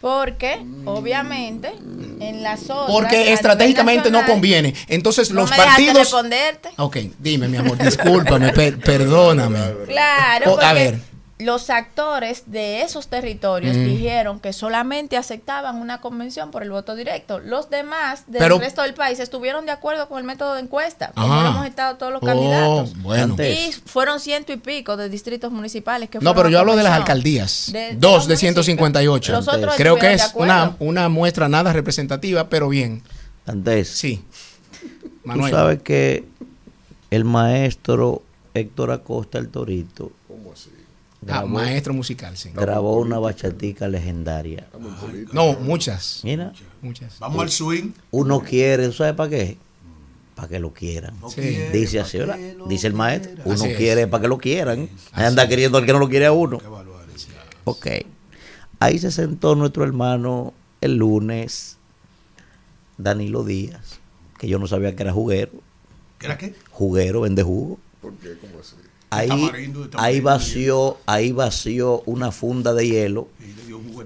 Porque, obviamente, en las otras. a Porque estratégicamente no conviene. Entonces no los me partidos... responderte. Ok, dime mi amor, discúlpame, per- perdóname. Claro, O- a ver. Los actores de esos territorios Mm. dijeron que solamente aceptaban una convención por el voto directo. Los demás del Pero- resto del país estuvieron de acuerdo con el método de encuesta, como Ah. hemos estado todos los Oh, candidatos. bueno. Y fueron ciento y pico de distritos municipales que No, pero yo hablo de las alcaldías. De- de Dos de 158. Los otros Creo que estuvieron de es una, muestra nada representativa, pero bien. Andrés. Sí. Tú Manuel. sabes que el maestro Héctor Acosta el Torito Ah, maestro musical, sí. grabó una bachatica legendaria. No, muchas. Mira, Muchas. Vamos al swing. uno quiere, ¿tú sabes para qué? Para que lo quieran. Sí. Dice así, ¿verdad? Dice el maestro, uno Así quiere para que lo quieran. Ahí anda queriendo al que no lo quiere a uno. Ok. Ahí se sentó nuestro hermano el lunes, Danilo Díaz, que yo no sabía que era juguero. ¿Qué era qué? Juguero, vende jugo. ¿Por qué? ¿Cómo así? Ahí, ahí vació, ahí vació una funda de hielo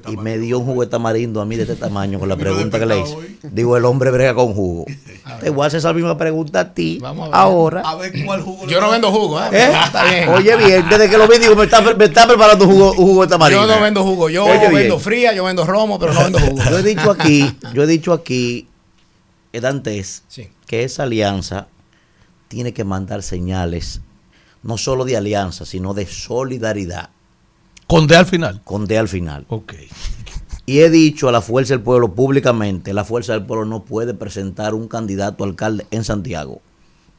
y me dio un jugo de tamarindo a mí de este tamaño con la [laughs] pregunta que le hice. Digo, el hombre brega con jugo. [laughs] Te voy a hacer esa misma pregunta a ti a ver. ahora. A ver cuál jugo. Yo no vendo jugo, ¿eh? ¿Eh? Está bien. [laughs] Oye bien, desde que lo vi digo, me está, me está preparando un jugo, un jugo de tamarindo. Yo no vendo jugo, yo Oye bien. vendo fría, yo vendo romo, pero no vendo jugo. Yo he dicho aquí, yo he dicho aquí, Dantes, Sí. que esa alianza tiene que mandar señales, no solo de alianza, sino de solidaridad, Con D al final. con D al final. Ok. Y he dicho a la Fuerza del Pueblo públicamente, la Fuerza del Pueblo no puede presentar un candidato a alcalde en Santiago,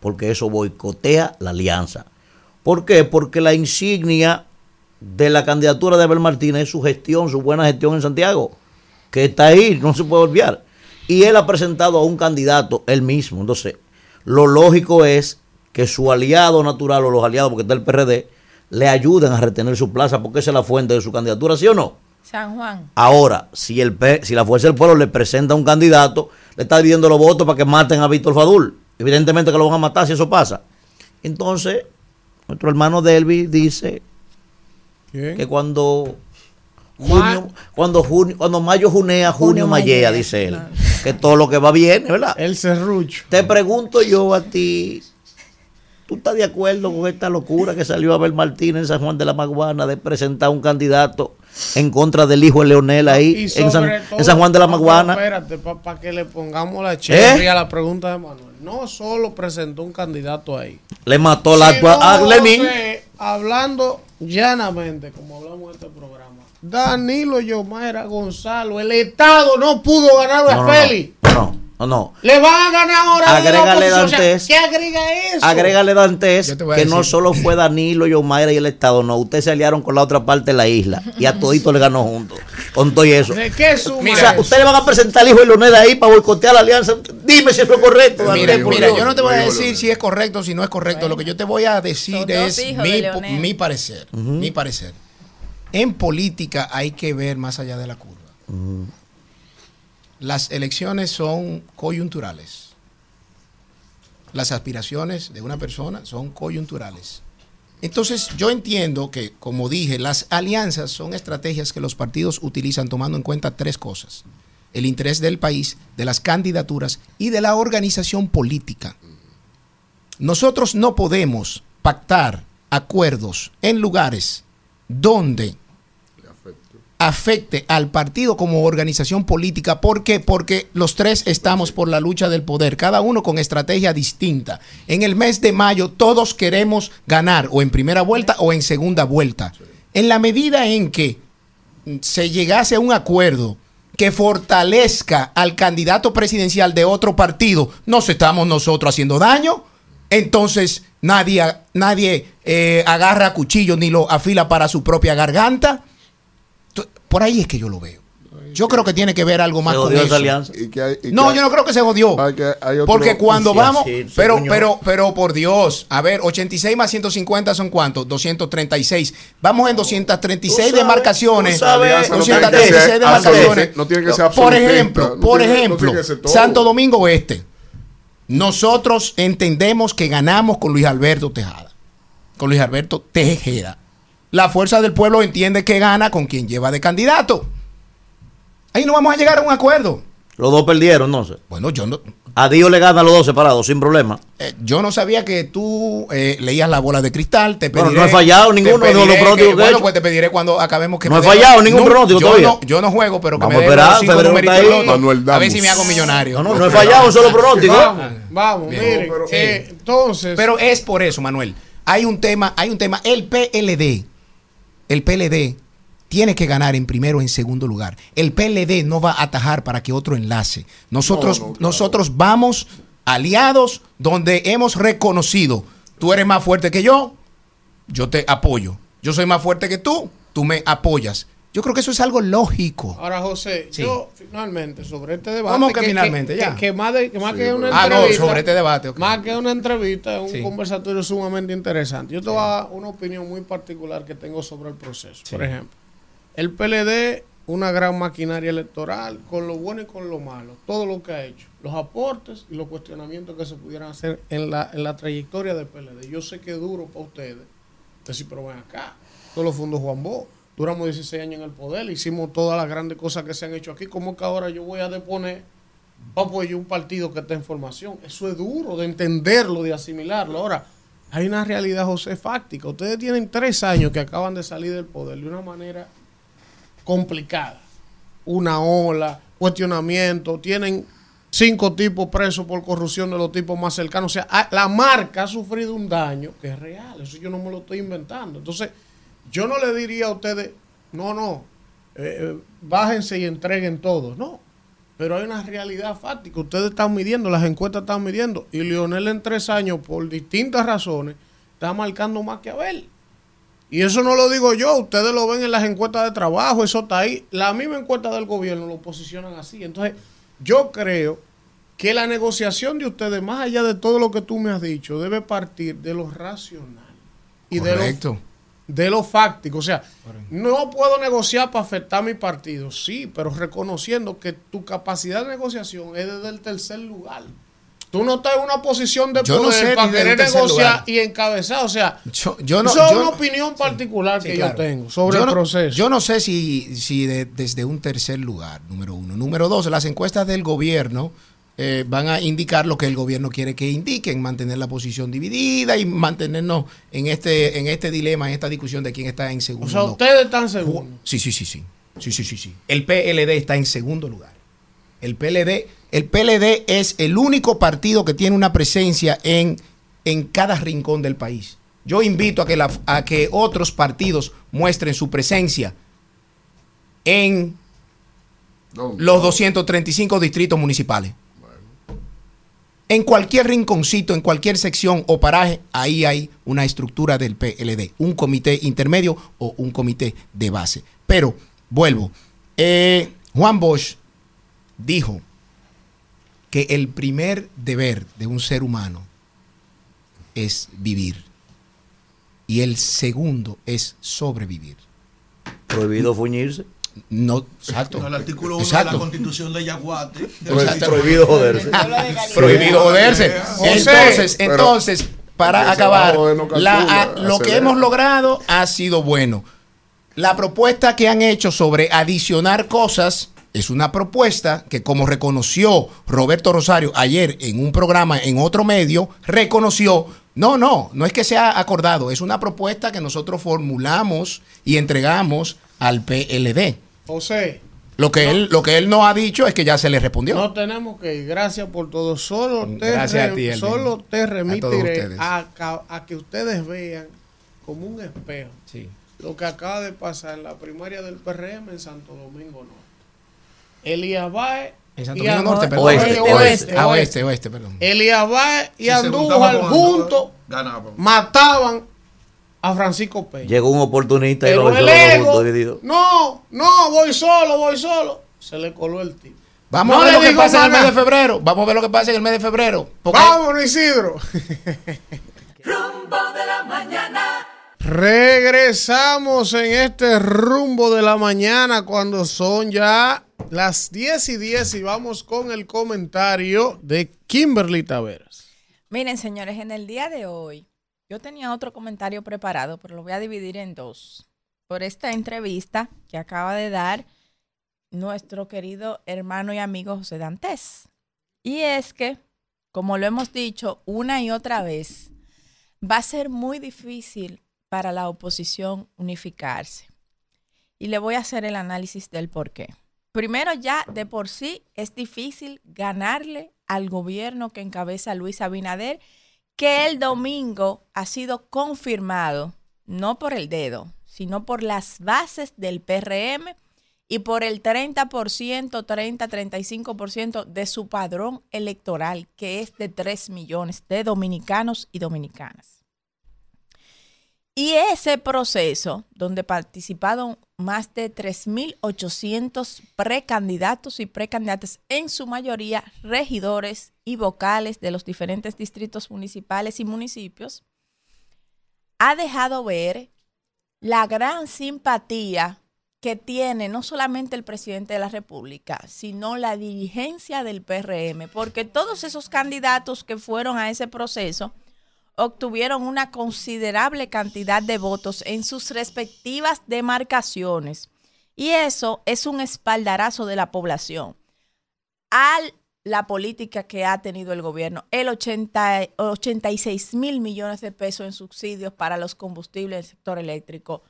porque eso boicotea la alianza. ¿Por qué? Porque la insignia de la candidatura de Abel Martínez es su gestión, su buena gestión en Santiago, que está ahí, no se puede olvidar. Y él ha presentado a un candidato, él mismo. Entonces, lo lógico es que su aliado natural o los aliados, porque está el PRD, le ayuden a retener su plaza, porque esa es la fuente de su candidatura, ¿sí o no? San Juan. Ahora, si el si la Fuerza del Pueblo le presenta un candidato, le está dividiendo los votos para que maten a Víctor Fadul. Evidentemente que lo van a matar si eso pasa. Entonces, nuestro hermano Delvi dice que cuando junio, cuando junio, cuando mayo junea, junio, Junio mayea, mayea, dice él. Que todo lo que va bien, ¿verdad? El serrucho. Te pregunto yo a ti, ¿tú estás de acuerdo con esta locura que salió Abel Martínez en San Juan de la Maguana de presentar un candidato en contra del hijo de Leonel ahí en San, en Juan de la Maguana? Espérate, para que le pongamos la cherry ¿Eh? a la pregunta de Manuel. No solo presentó un candidato ahí. Le mató la sino, a hablando llanamente, como hablamos en este programa. Danilo Yomaira Gonzalo, el Estado no pudo ganar a No, no, Félix. no, no, no. Le van a ganar ahora. Agrégale, oposición. O sea, Dantes. ¿Qué agrega eso? Agrégale Dantes que no solo fue Danilo, Yomaira y el Estado, no, ustedes se aliaron con la otra parte de la isla y a todito le ganó juntos. Con todo y eso. ¿De qué suma o sea, eso? ustedes le van a presentar al hijo de Leonel ahí para boicotear la alianza. Dime si eso es correcto. Mira, yo no te voy a decir si es correcto o si no es correcto. Lo que yo te voy a decir es mi, mi parecer. Mi parecer. En política hay que ver más allá de la curva. Las elecciones son coyunturales. Las aspiraciones de una persona son coyunturales. Entonces yo entiendo que, como dije, las alianzas son estrategias que los partidos utilizan tomando en cuenta tres cosas. El interés del país, de las candidaturas y de la organización política. Nosotros no podemos pactar acuerdos en lugares donde afecte al partido como organización política. ¿Por qué? Porque los tres estamos por la lucha del poder, cada uno con estrategia distinta. En el mes de mayo todos queremos ganar o en primera vuelta o en segunda vuelta. En la medida en que se llegase a un acuerdo que fortalezca al candidato presidencial de otro partido, nos estamos nosotros haciendo daño. Entonces nadie, nadie eh, agarra cuchillo ni lo afila para su propia garganta. Por ahí es que yo lo veo. Yo creo que tiene que ver algo más Se con odió esa eso. alianza. Y que hay- y No, que yo no creo que se jodió. hay que- Porque cuando Sí, vamos, sí, sí, pero, pero, pero por Dios, a ver, 86 más 150 son cuántos? 236. Vamos en 236 Tú sabes, demarcaciones. tú sabes, Alianza no tiene que 236 ser demarcaciones. no tiene que ser Por ejemplo, no por tiene- ejemplo. Santo Domingo Este. Nosotros entendemos que ganamos con Luis Alberto Tejada. Con Luis Alberto Tejeda. La fuerza del pueblo entiende que gana con quien lleva de candidato. Ahí no vamos a llegar a un acuerdo. Los dos perdieron, no sé. Bueno, yo no, A Dios le ganan los dos separados, sin problema. eh, yo no sabía que tú eh, leías la bola de cristal. Te Bueno, no he fallado ninguno de los pronósticos que he Bueno, pues te pediré cuando acabemos que No me he fallado ningún pronóstico yo todavía. No, yo no juego, pero que Vamos me a den esperar, cinco ahí. A ver si me hago millonario. No, no, no he fallado un solo pronóstico. Vamos, vamos, Bien. miren. pero- eh, entonces, Pero es por eso, Manuel. Hay un tema, hay un tema. El PLD, el PLD tiene que ganar en primero o en segundo lugar. El PLD no va a atajar para que otro enlace. Nosotros, No, no, claro. nosotros vamos aliados donde hemos reconocido, tú eres más fuerte que yo, yo te apoyo. Yo soy más fuerte que tú, tú me apoyas. Yo creo que eso es algo lógico. ahora José, Sí. yo finalmente sobre este debate. ¿Cómo que finalmente? Que, Ya. que más, de- que más Sí, que una Ah, no, entrevista. sobre este debate. ok. Más que una entrevista, es un Sí. conversatorio sumamente interesante. Yo te voy a dar una opinión muy particular que tengo sobre el proceso. Por ejemplo, el PLD, una gran maquinaria electoral, con lo bueno y con lo malo. Todo lo que ha hecho. Los aportes y los cuestionamientos que se pudieran hacer en la, en la trayectoria del PLD. Yo sé que es duro para ustedes. Decir, pero ven acá. Todos los fondos Juan Bo. Duramos 16 años en el poder. Hicimos todas las grandes cosas que se han hecho aquí. ¿Cómo que ahora yo voy a deponer para apoyar un partido que está en formación. Eso es duro de entenderlo, de asimilarlo. Ahora, hay una realidad, José, fáctica. Ustedes tienen tres años que acaban de salir del poder de una manera complicada. Una ola, cuestionamiento, tienen cinco tipos presos por corrupción de los tipos más cercanos. O sea, la marca ha sufrido un daño que es real. Eso yo no me lo estoy inventando. Entonces, yo no le diría a ustedes, no, no, eh, eh, bájense y entreguen todo. No. Pero hay una realidad fáctica. Ustedes están midiendo, las encuestas están midiendo. Y Lionel en tres años, por distintas razones, está marcando más que Abel. Y eso no lo digo yo, ustedes lo ven en las encuestas de trabajo, eso está ahí. La misma encuesta del gobierno lo posicionan así. Entonces, yo creo que la negociación de ustedes, más allá de todo lo que tú me has dicho, debe partir de lo racional y de lo, Correcto. De lo fáctico. O sea, no puedo negociar para afectar a mi partido, sí, pero reconociendo que tu capacidad de negociación es desde el tercer lugar. Tú no estás en una posición de Yo no poder sé para querer negociar lugar. y encabezar. O sea, Yo, yo no, eso es una opinión particular Sí, que claro. yo tengo sobre Yo el no- proceso. Yo no sé si, si de- desde un tercer lugar, número uno. Número dos, las encuestas del gobierno eh, van a indicar lo que el gobierno quiere que indiquen, mantener la posición dividida y mantenernos en este, en este dilema, en esta discusión de quién está en segundo. o sea, lugar. ustedes están seguros. Sí, sí, sí, sí. Sí, sí, sí, sí. El PLD está en segundo lugar. El PLD, el PLD es el único partido que tiene una presencia en, en cada rincón del país. Yo invito a que, la- a que otros partidos muestren su presencia en los 235 distritos municipales. En cualquier rinconcito, en cualquier sección o paraje, ahí hay una estructura del PLD, un comité intermedio o un comité de base. Pero, vuelvo, eh, Juan Bosch dijo que el primer deber de un ser humano es vivir y el segundo es sobrevivir. Prohibido fuñirse. No, exacto. El artículo 1 de la Constitución de Yaguate. Prohibido joderse. Prohibido joderse. Entonces, Pero- entonces, para acabar, calcula, la- a- lo que hemos logrado ha sido bueno. La propuesta que han hecho sobre adicionar cosas es una propuesta que, como reconoció Roberto Rosario ayer en un programa en otro medio, reconoció, no, no, no es que sea acordado, es una propuesta que nosotros formulamos y entregamos al PLD. José, Lo que, él, lo que él no ha dicho es que ya se le respondió. no tenemos que ir. Gracias por todo. Solo te, Gracias re- a ti, solo te remitiré a, que ustedes vean como un espejo Sí. lo que acaba de pasar en la primaria del PRM en Santo Domingo Norte. Elías Baez En Santo y Domingo Andújar- Norte, perdón. Oeste, oeste. Ah, oeste, oeste, perdón. Elías Baez y Si Andújar juntos mataban a Francisco Peña. Llegó un oportunista y lo hizo divididos. no, no, voy solo, voy solo. Se le coló el tipo. Vamos No a ver lo que pasa en el mes de febrero. Vamos a ver lo que pasa en el mes de febrero. Porque Vámonos, Isidro. Rumbo de la mañana. Regresamos en este rumbo de la mañana cuando son ya las 10 y 10 y vamos con el comentario de Kimberly Taveras. Miren, señores, en el día de hoy yo tenía otro comentario preparado, pero lo voy a dividir en dos. Por esta entrevista que acaba de dar nuestro querido hermano y amigo José Dantes. Y es que, como lo hemos dicho una y otra vez, va a ser muy difícil para la oposición unificarse. Y le voy a hacer el análisis del por qué. Primero, ya de por sí es difícil ganarle al gobierno que encabeza Luis Abinader, que el domingo ha sido confirmado, no por el dedo, sino por las bases del PRM y por el 30%, 30-35% de su padrón electoral, que es de 3 millones de dominicanos y dominicanas. Y ese proceso, donde participaron más de 3.800 precandidatos y precandidatas, en su mayoría regidores y vocales de los diferentes distritos municipales y municipios, ha dejado ver la gran simpatía que tiene no solamente el presidente de la República, sino la dirigencia del PRM, porque todos esos candidatos que fueron a ese proceso obtuvieron una considerable cantidad de votos en sus respectivas demarcaciones. Y eso es un espaldarazo de la población a la política que ha tenido el gobierno. El 80, 86 mil millones de pesos en subsidios para los combustibles del sector eléctrico.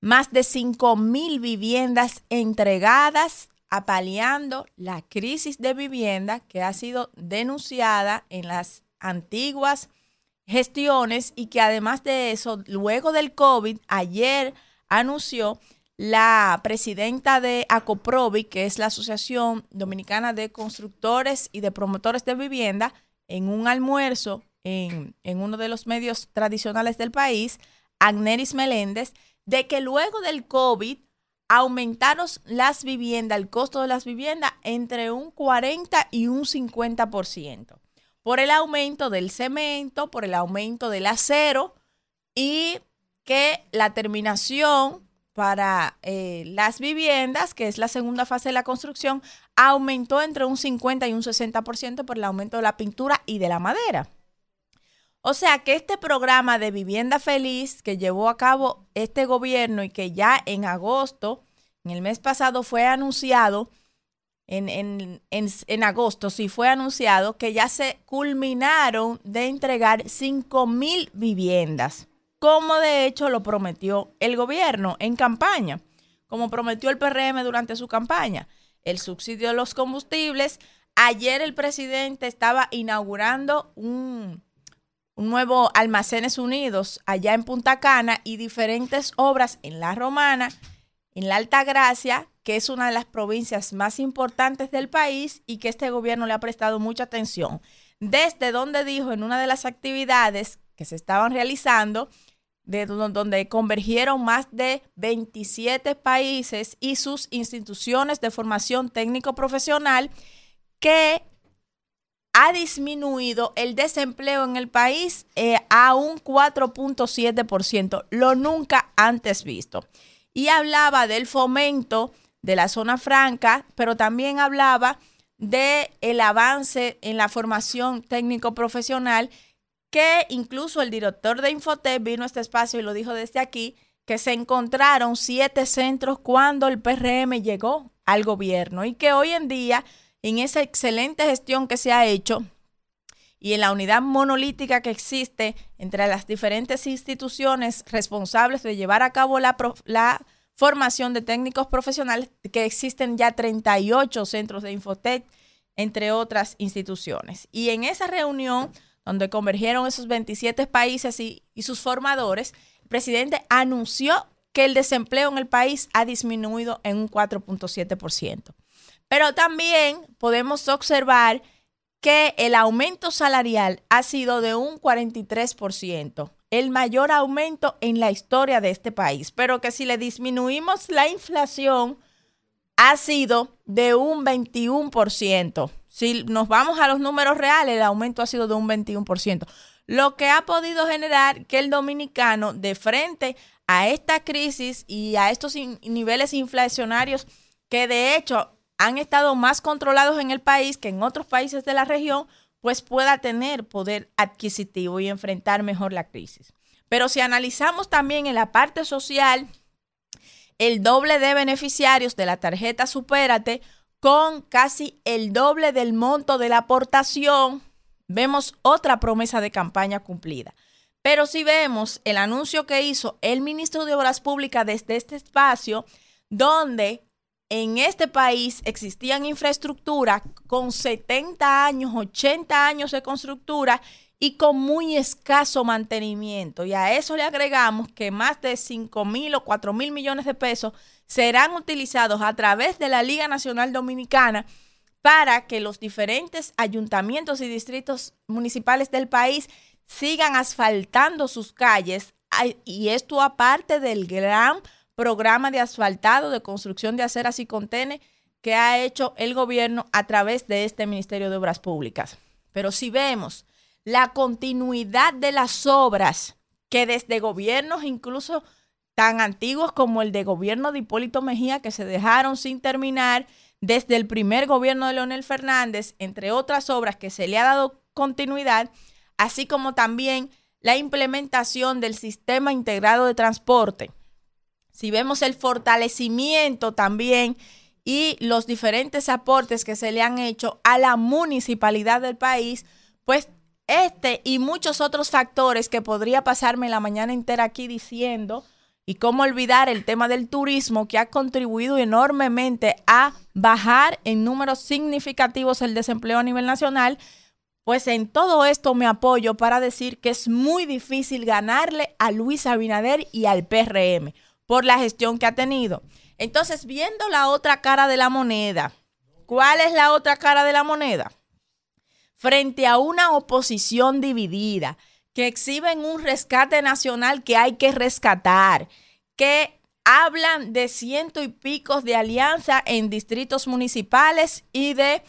Más de 5 mil viviendas entregadas apaleando la crisis de vivienda que ha sido denunciada en las antiguas gestiones y que además de eso, luego del COVID, ayer anunció la presidenta de ACOPROVI, que es la Asociación Dominicana de Constructores y de Promotores de Vivienda, en un almuerzo en, en uno de los medios tradicionales del país, Agneris Meléndez, de que luego del COVID aumentaron las viviendas, el costo de las viviendas entre un 40 y un 50% por el aumento del cemento, por el aumento del acero y que la terminación para eh, las viviendas, que es la segunda fase de la construcción, aumentó entre un 50 y un 60% por el aumento de la pintura y de la madera. O sea que este programa de vivienda feliz que llevó a cabo este gobierno y que ya en agosto, en el mes pasado, fue anunciado, en, agosto sí fue anunciado que ya se culminaron de entregar 5 mil viviendas, como de hecho lo prometió el gobierno en campaña, como prometió el PRM durante su campaña. El subsidio de los combustibles. Ayer el presidente estaba inaugurando un, un nuevo Almacenes Unidos allá en Punta Cana y diferentes obras en La Romana, en La Alta Gracia, que es una de las provincias más importantes del país y que este gobierno le ha prestado mucha atención. Desde donde dijo en una de las actividades que se estaban realizando, de donde convergieron más de 27 países y sus instituciones de formación técnico-profesional, que ha disminuido el desempleo en el país eh, a un 4.7%, lo nunca antes visto. Y hablaba del fomento de la zona franca, pero también hablaba de el avance en la formación técnico profesional que incluso el director de Infotep vino a este espacio y lo dijo desde aquí, que se encontraron siete centros cuando el PRM llegó al gobierno y que hoy en día, en esa excelente gestión que se ha hecho y en la unidad monolítica que existe entre las diferentes instituciones responsables de llevar a cabo la, la formación de técnicos profesionales, que existen ya 38 centros de Infotec, entre otras instituciones. Y en esa reunión, donde convergieron esos 27 países y, y sus formadores, el presidente anunció que el desempleo en el país ha disminuido en un 4.7%. Pero también podemos observar que el aumento salarial ha sido de un 43% el mayor aumento en la historia de este país, pero que si le disminuimos la inflación ha sido de un 21%. Si nos vamos a los números reales, el aumento ha sido de un 21%, lo que ha podido generar que el dominicano de frente a esta crisis y a estos niveles inflacionarios que de hecho han estado más controlados en el país que en otros países de la región, pues pueda tener poder adquisitivo y enfrentar mejor la crisis. Pero si analizamos también en la parte social, el doble de beneficiarios de la tarjeta Supérate con casi el doble del monto de la aportación. Vemos otra promesa de campaña cumplida. Pero si vemos el anuncio que hizo el ministro de Obras Públicas desde este espacio, donde en este país existían infraestructuras con 70 años, 80 años de constructura y con muy escaso mantenimiento. Y a eso le agregamos que más de 5 mil o 4 mil millones de pesos serán utilizados a través de la Liga Nacional Dominicana para que los diferentes ayuntamientos y distritos municipales del país sigan asfaltando sus calles. Y esto aparte del gran programa de asfaltado, de construcción de aceras y contenes que ha hecho el gobierno a través de este Ministerio de Obras Públicas. Pero si vemos la continuidad de las obras que desde gobiernos incluso tan antiguos como el de gobierno de Hipólito Mejía, que se dejaron sin terminar, desde el primer gobierno de Leonel Fernández, entre otras obras que se le ha dado continuidad, así como también la implementación del sistema integrado de transporte, si vemos el fortalecimiento también y los diferentes aportes que se le han hecho a la municipalidad del país, pues este y muchos otros factores que podría pasarme la mañana entera aquí diciendo, y cómo olvidar el tema del turismo que ha contribuido enormemente a bajar en números significativos el desempleo a nivel nacional, pues en todo esto me apoyo para decir que es muy difícil ganarle a Luis Abinader y al PRM por la gestión que ha tenido. Entonces, viendo la otra cara de la moneda, ¿cuál es la otra cara de la moneda? Frente a una oposición dividida, que exhiben un rescate nacional que hay que rescatar, que hablan de ciento y picos de alianza en distritos municipales y de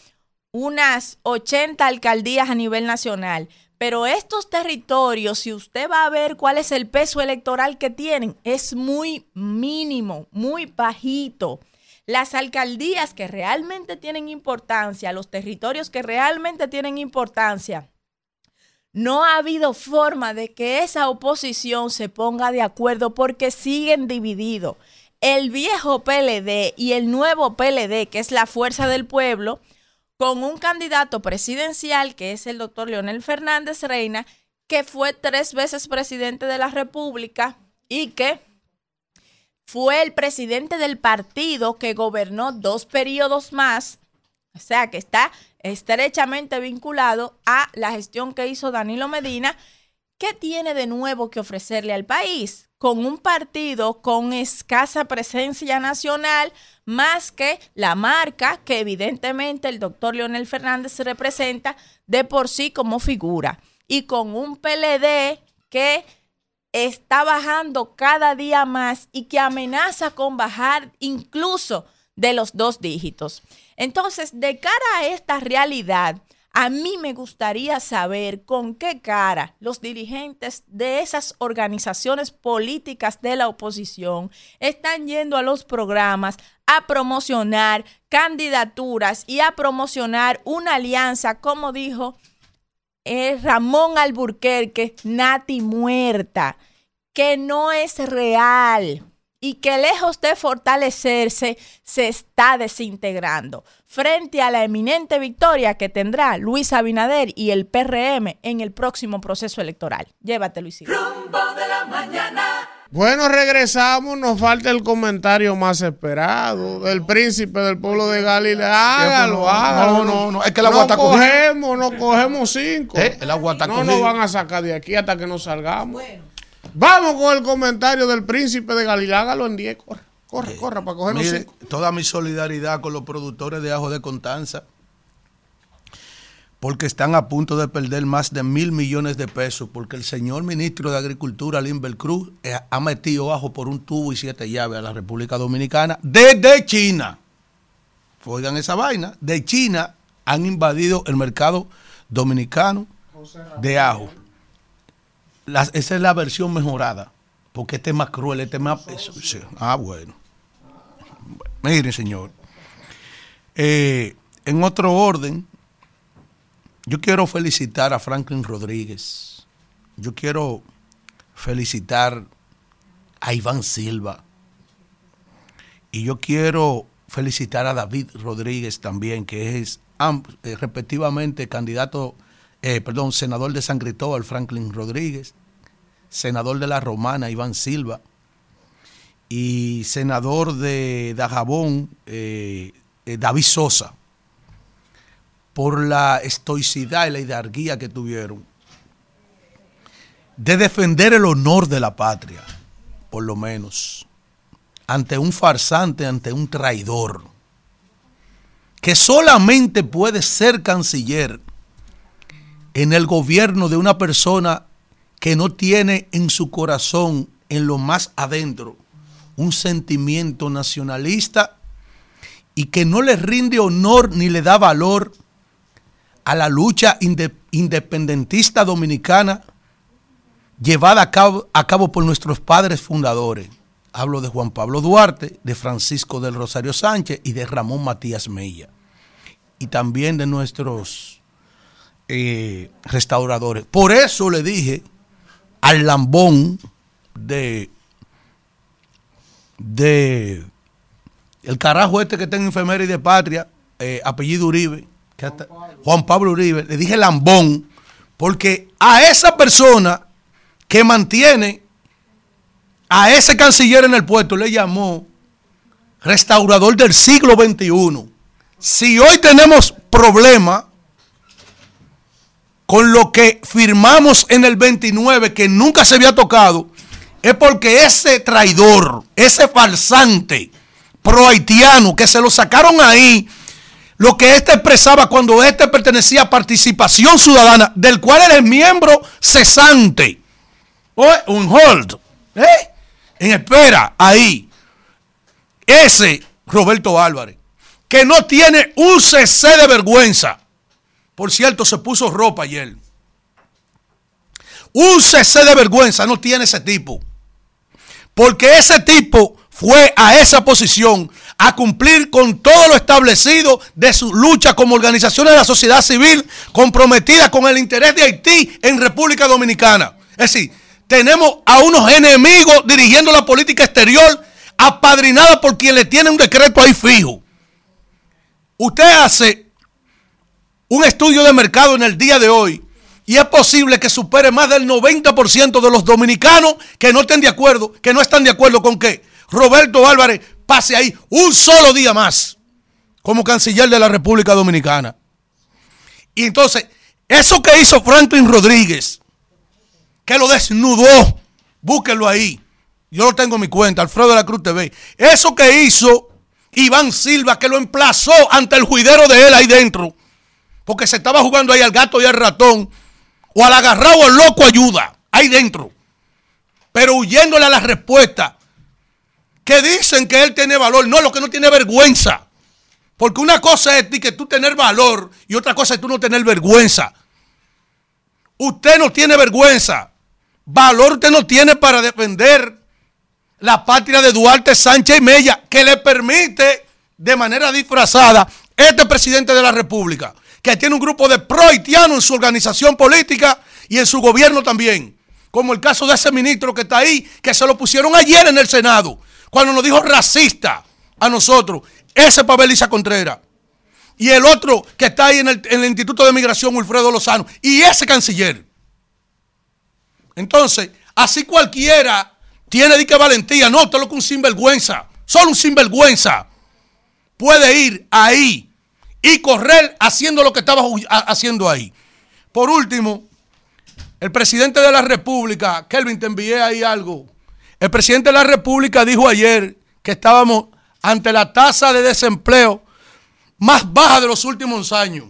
unas 80 alcaldías a nivel nacional. Pero estos territorios, si usted va a ver cuál es el peso electoral que tienen, es muy mínimo, muy bajito. Las alcaldías que realmente tienen importancia, los territorios que realmente tienen importancia, no ha habido forma de que esa oposición se ponga de acuerdo porque siguen divididos. El viejo PLD y el nuevo PLD, que es la fuerza del pueblo, con un candidato presidencial que es el doctor Leonel Fernández Reina, que fue tres veces presidente de la República y que fue el presidente del partido que gobernó dos periodos más, o sea que está estrechamente vinculado a la gestión que hizo Danilo Medina. ¿Qué tiene de nuevo que ofrecerle al país? Con un partido con escasa presencia nacional, más que la marca que evidentemente el doctor Leonel Fernández representa de por sí como figura. Y con un PLD que está bajando cada día más y que amenaza con bajar incluso de los dos dígitos. Entonces, de cara a esta realidad, a mí me gustaría saber con qué cara los dirigentes de esas organizaciones políticas de la oposición están yendo a los programas a promocionar candidaturas y a promocionar una alianza, como dijo eh, Ramón Alburquerque, Nati muerta, que no es real y que lejos de fortalecerse, se está desintegrando frente a la eminente victoria que tendrá Luis Abinader y el PRM en el próximo proceso electoral. Llévate, Luisito. Bueno, regresamos. Nos falta el comentario más esperado del príncipe del pueblo de Galilea. Hágalo, hágalo. No, no, no. Es que el agua no está cogida. cogemos, no cogemos cinco. Eh, el agua está no cogida. nos van a sacar de aquí hasta que nos salgamos. Vamos con el comentario del príncipe de Galilea. Hágalo en 10. Corre, corre, corre para cogernos Mire, cinco. toda mi solidaridad con los productores de ajo de Contanza, porque están a punto de perder más de mil millones de pesos, porque el señor ministro de Agricultura, Limber Cruz, eh, ha metido ajo por un tubo y siete llaves a la República Dominicana desde China. Oigan esa vaina, de China han invadido el mercado dominicano de ajo. Esa es la versión mejorada, porque este es más cruel, este es más... eso, sí. Ah, bueno. Miren, señor. Eh, en otro orden, yo quiero felicitar a Franklin Rodríguez. Yo quiero felicitar a Iván Silva. Y yo quiero felicitar a David Rodríguez también, que es eh, respectivamente candidato, eh, perdón, senador de San Cristóbal, Franklin Rodríguez, senador de la Romana, Iván Silva, y senador de Dajabón, eh, eh, David Sosa, por la estoicidad y la hidalguía que tuvieron de defender el honor de la patria, por lo menos, ante un farsante, ante un traidor, que solamente puede ser canciller en el gobierno de una persona que no tiene en su corazón, en lo más adentro, un sentimiento nacionalista y que no le rinde honor ni le da valor a la lucha inde- independentista dominicana llevada a cabo, a cabo por nuestros padres fundadores. Hablo de Juan Pablo Duarte, de Francisco del Rosario Sánchez y de Ramón Matías Mella. Y también de nuestros eh, restauradores. Por eso le dije al lambón de, de el carajo este que está en enfermera y de patria, eh, apellido Uribe, que hasta- Juan Pablo Uribe, le dije lambón, porque a esa persona que mantiene a ese canciller en el puesto le llamó restaurador del siglo XXI. Si hoy tenemos problemas con lo que firmamos en el 29 que nunca se había tocado, es porque ese traidor, ese falsante pro haitiano que se lo sacaron ahí, lo que éste expresaba cuando éste pertenecía a Participación Ciudadana, del cual es miembro cesante, o un hold, ¿eh? en espera, ahí, ese Roberto Álvarez, que no tiene un cc de vergüenza. Por cierto, se puso ropa ayer. Un cc de vergüenza no tiene ese tipo. Porque ese tipo fue a esa posición a cumplir con todo lo establecido de su lucha como organización de la sociedad civil comprometida con el interés de Haití en República Dominicana. Es decir, tenemos a unos enemigos dirigiendo la política exterior apadrinada por quien le tiene un decreto ahí fijo. Usted hace un estudio de mercado en el día de hoy y es posible que supere más del 90% de los dominicanos que no estén de acuerdo, que no están de acuerdo con que Roberto Álvarez pase ahí un solo día más como canciller de la República Dominicana. Y entonces, eso que hizo Franklin Rodríguez, que lo desnudó, búsquenlo ahí. Yo lo tengo en mi cuenta, Alfredo de la Cruz TV. Eso que hizo Iván Silva, que lo emplazó ante el juidero de él ahí dentro, porque se estaba jugando ahí al gato y al ratón, o al agarrado o al loco ayuda, ahí dentro. Pero huyéndole a la respuesta, que dicen que él tiene valor, no, lo que no tiene vergüenza. Porque una cosa es que tú tener valor y otra cosa es tú no tener vergüenza. Usted no tiene vergüenza. Valor usted no tiene para defender la patria de Duarte Sánchez y Mella, que le permite de manera disfrazada este presidente de la República, que tiene un grupo de pro haitianos en su organización política y en su gobierno también. Como el caso de ese ministro que está ahí, que se lo pusieron ayer en el Senado, cuando nos dijo racista a nosotros, ese Pabelisa Contreras. Y el otro que está ahí en el, Instituto de Migración, Wilfredo Lozano. Y ese canciller. Entonces, así cualquiera tiene de que valentía. No, usted lo que un sinvergüenza. Solo un sinvergüenza puede ir ahí y correr haciendo lo que estaba haciendo ahí. Por último, el presidente de la República, Kelvin, te envié ahí algo. El presidente de la República dijo ayer que estábamos ante la tasa de desempleo más baja de los últimos años.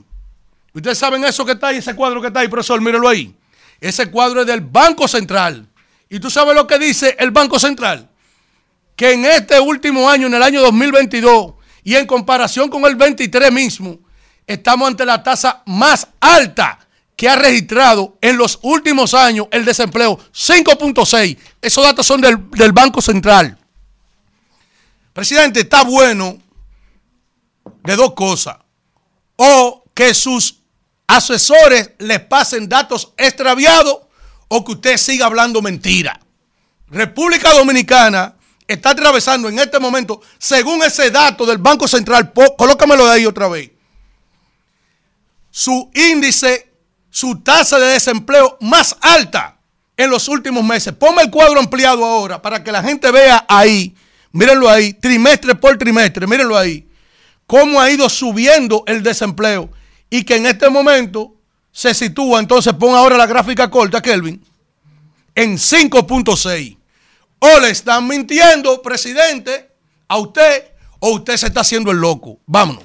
Ustedes saben eso que está ahí, ese cuadro que está ahí, profesor, míralo ahí. Ese cuadro es del Banco Central. ¿Y tú sabes lo que dice el Banco Central? Que en este último año, en el año 2022, y en comparación con el 23 mismo, estamos ante la tasa más alta que ha registrado en los últimos años el desempleo, 5.6. Esos datos son del, del Banco Central. Presidente, está bueno de dos cosas. O que sus asesores les pasen datos extraviados o que usted siga hablando mentira. República Dominicana está atravesando en este momento, según ese dato del Banco Central, colócamelo de ahí otra vez, su índice, su tasa de desempleo más alta en los últimos meses. Ponme el cuadro ampliado ahora para que la gente vea ahí, mírenlo ahí, trimestre por trimestre, mírenlo ahí, cómo ha ido subiendo el desempleo y que en este momento se sitúa, entonces pon ahora la gráfica corta, Kelvin, en 5.6. O le están mintiendo, presidente, a usted, o usted se está haciendo el loco. Vámonos.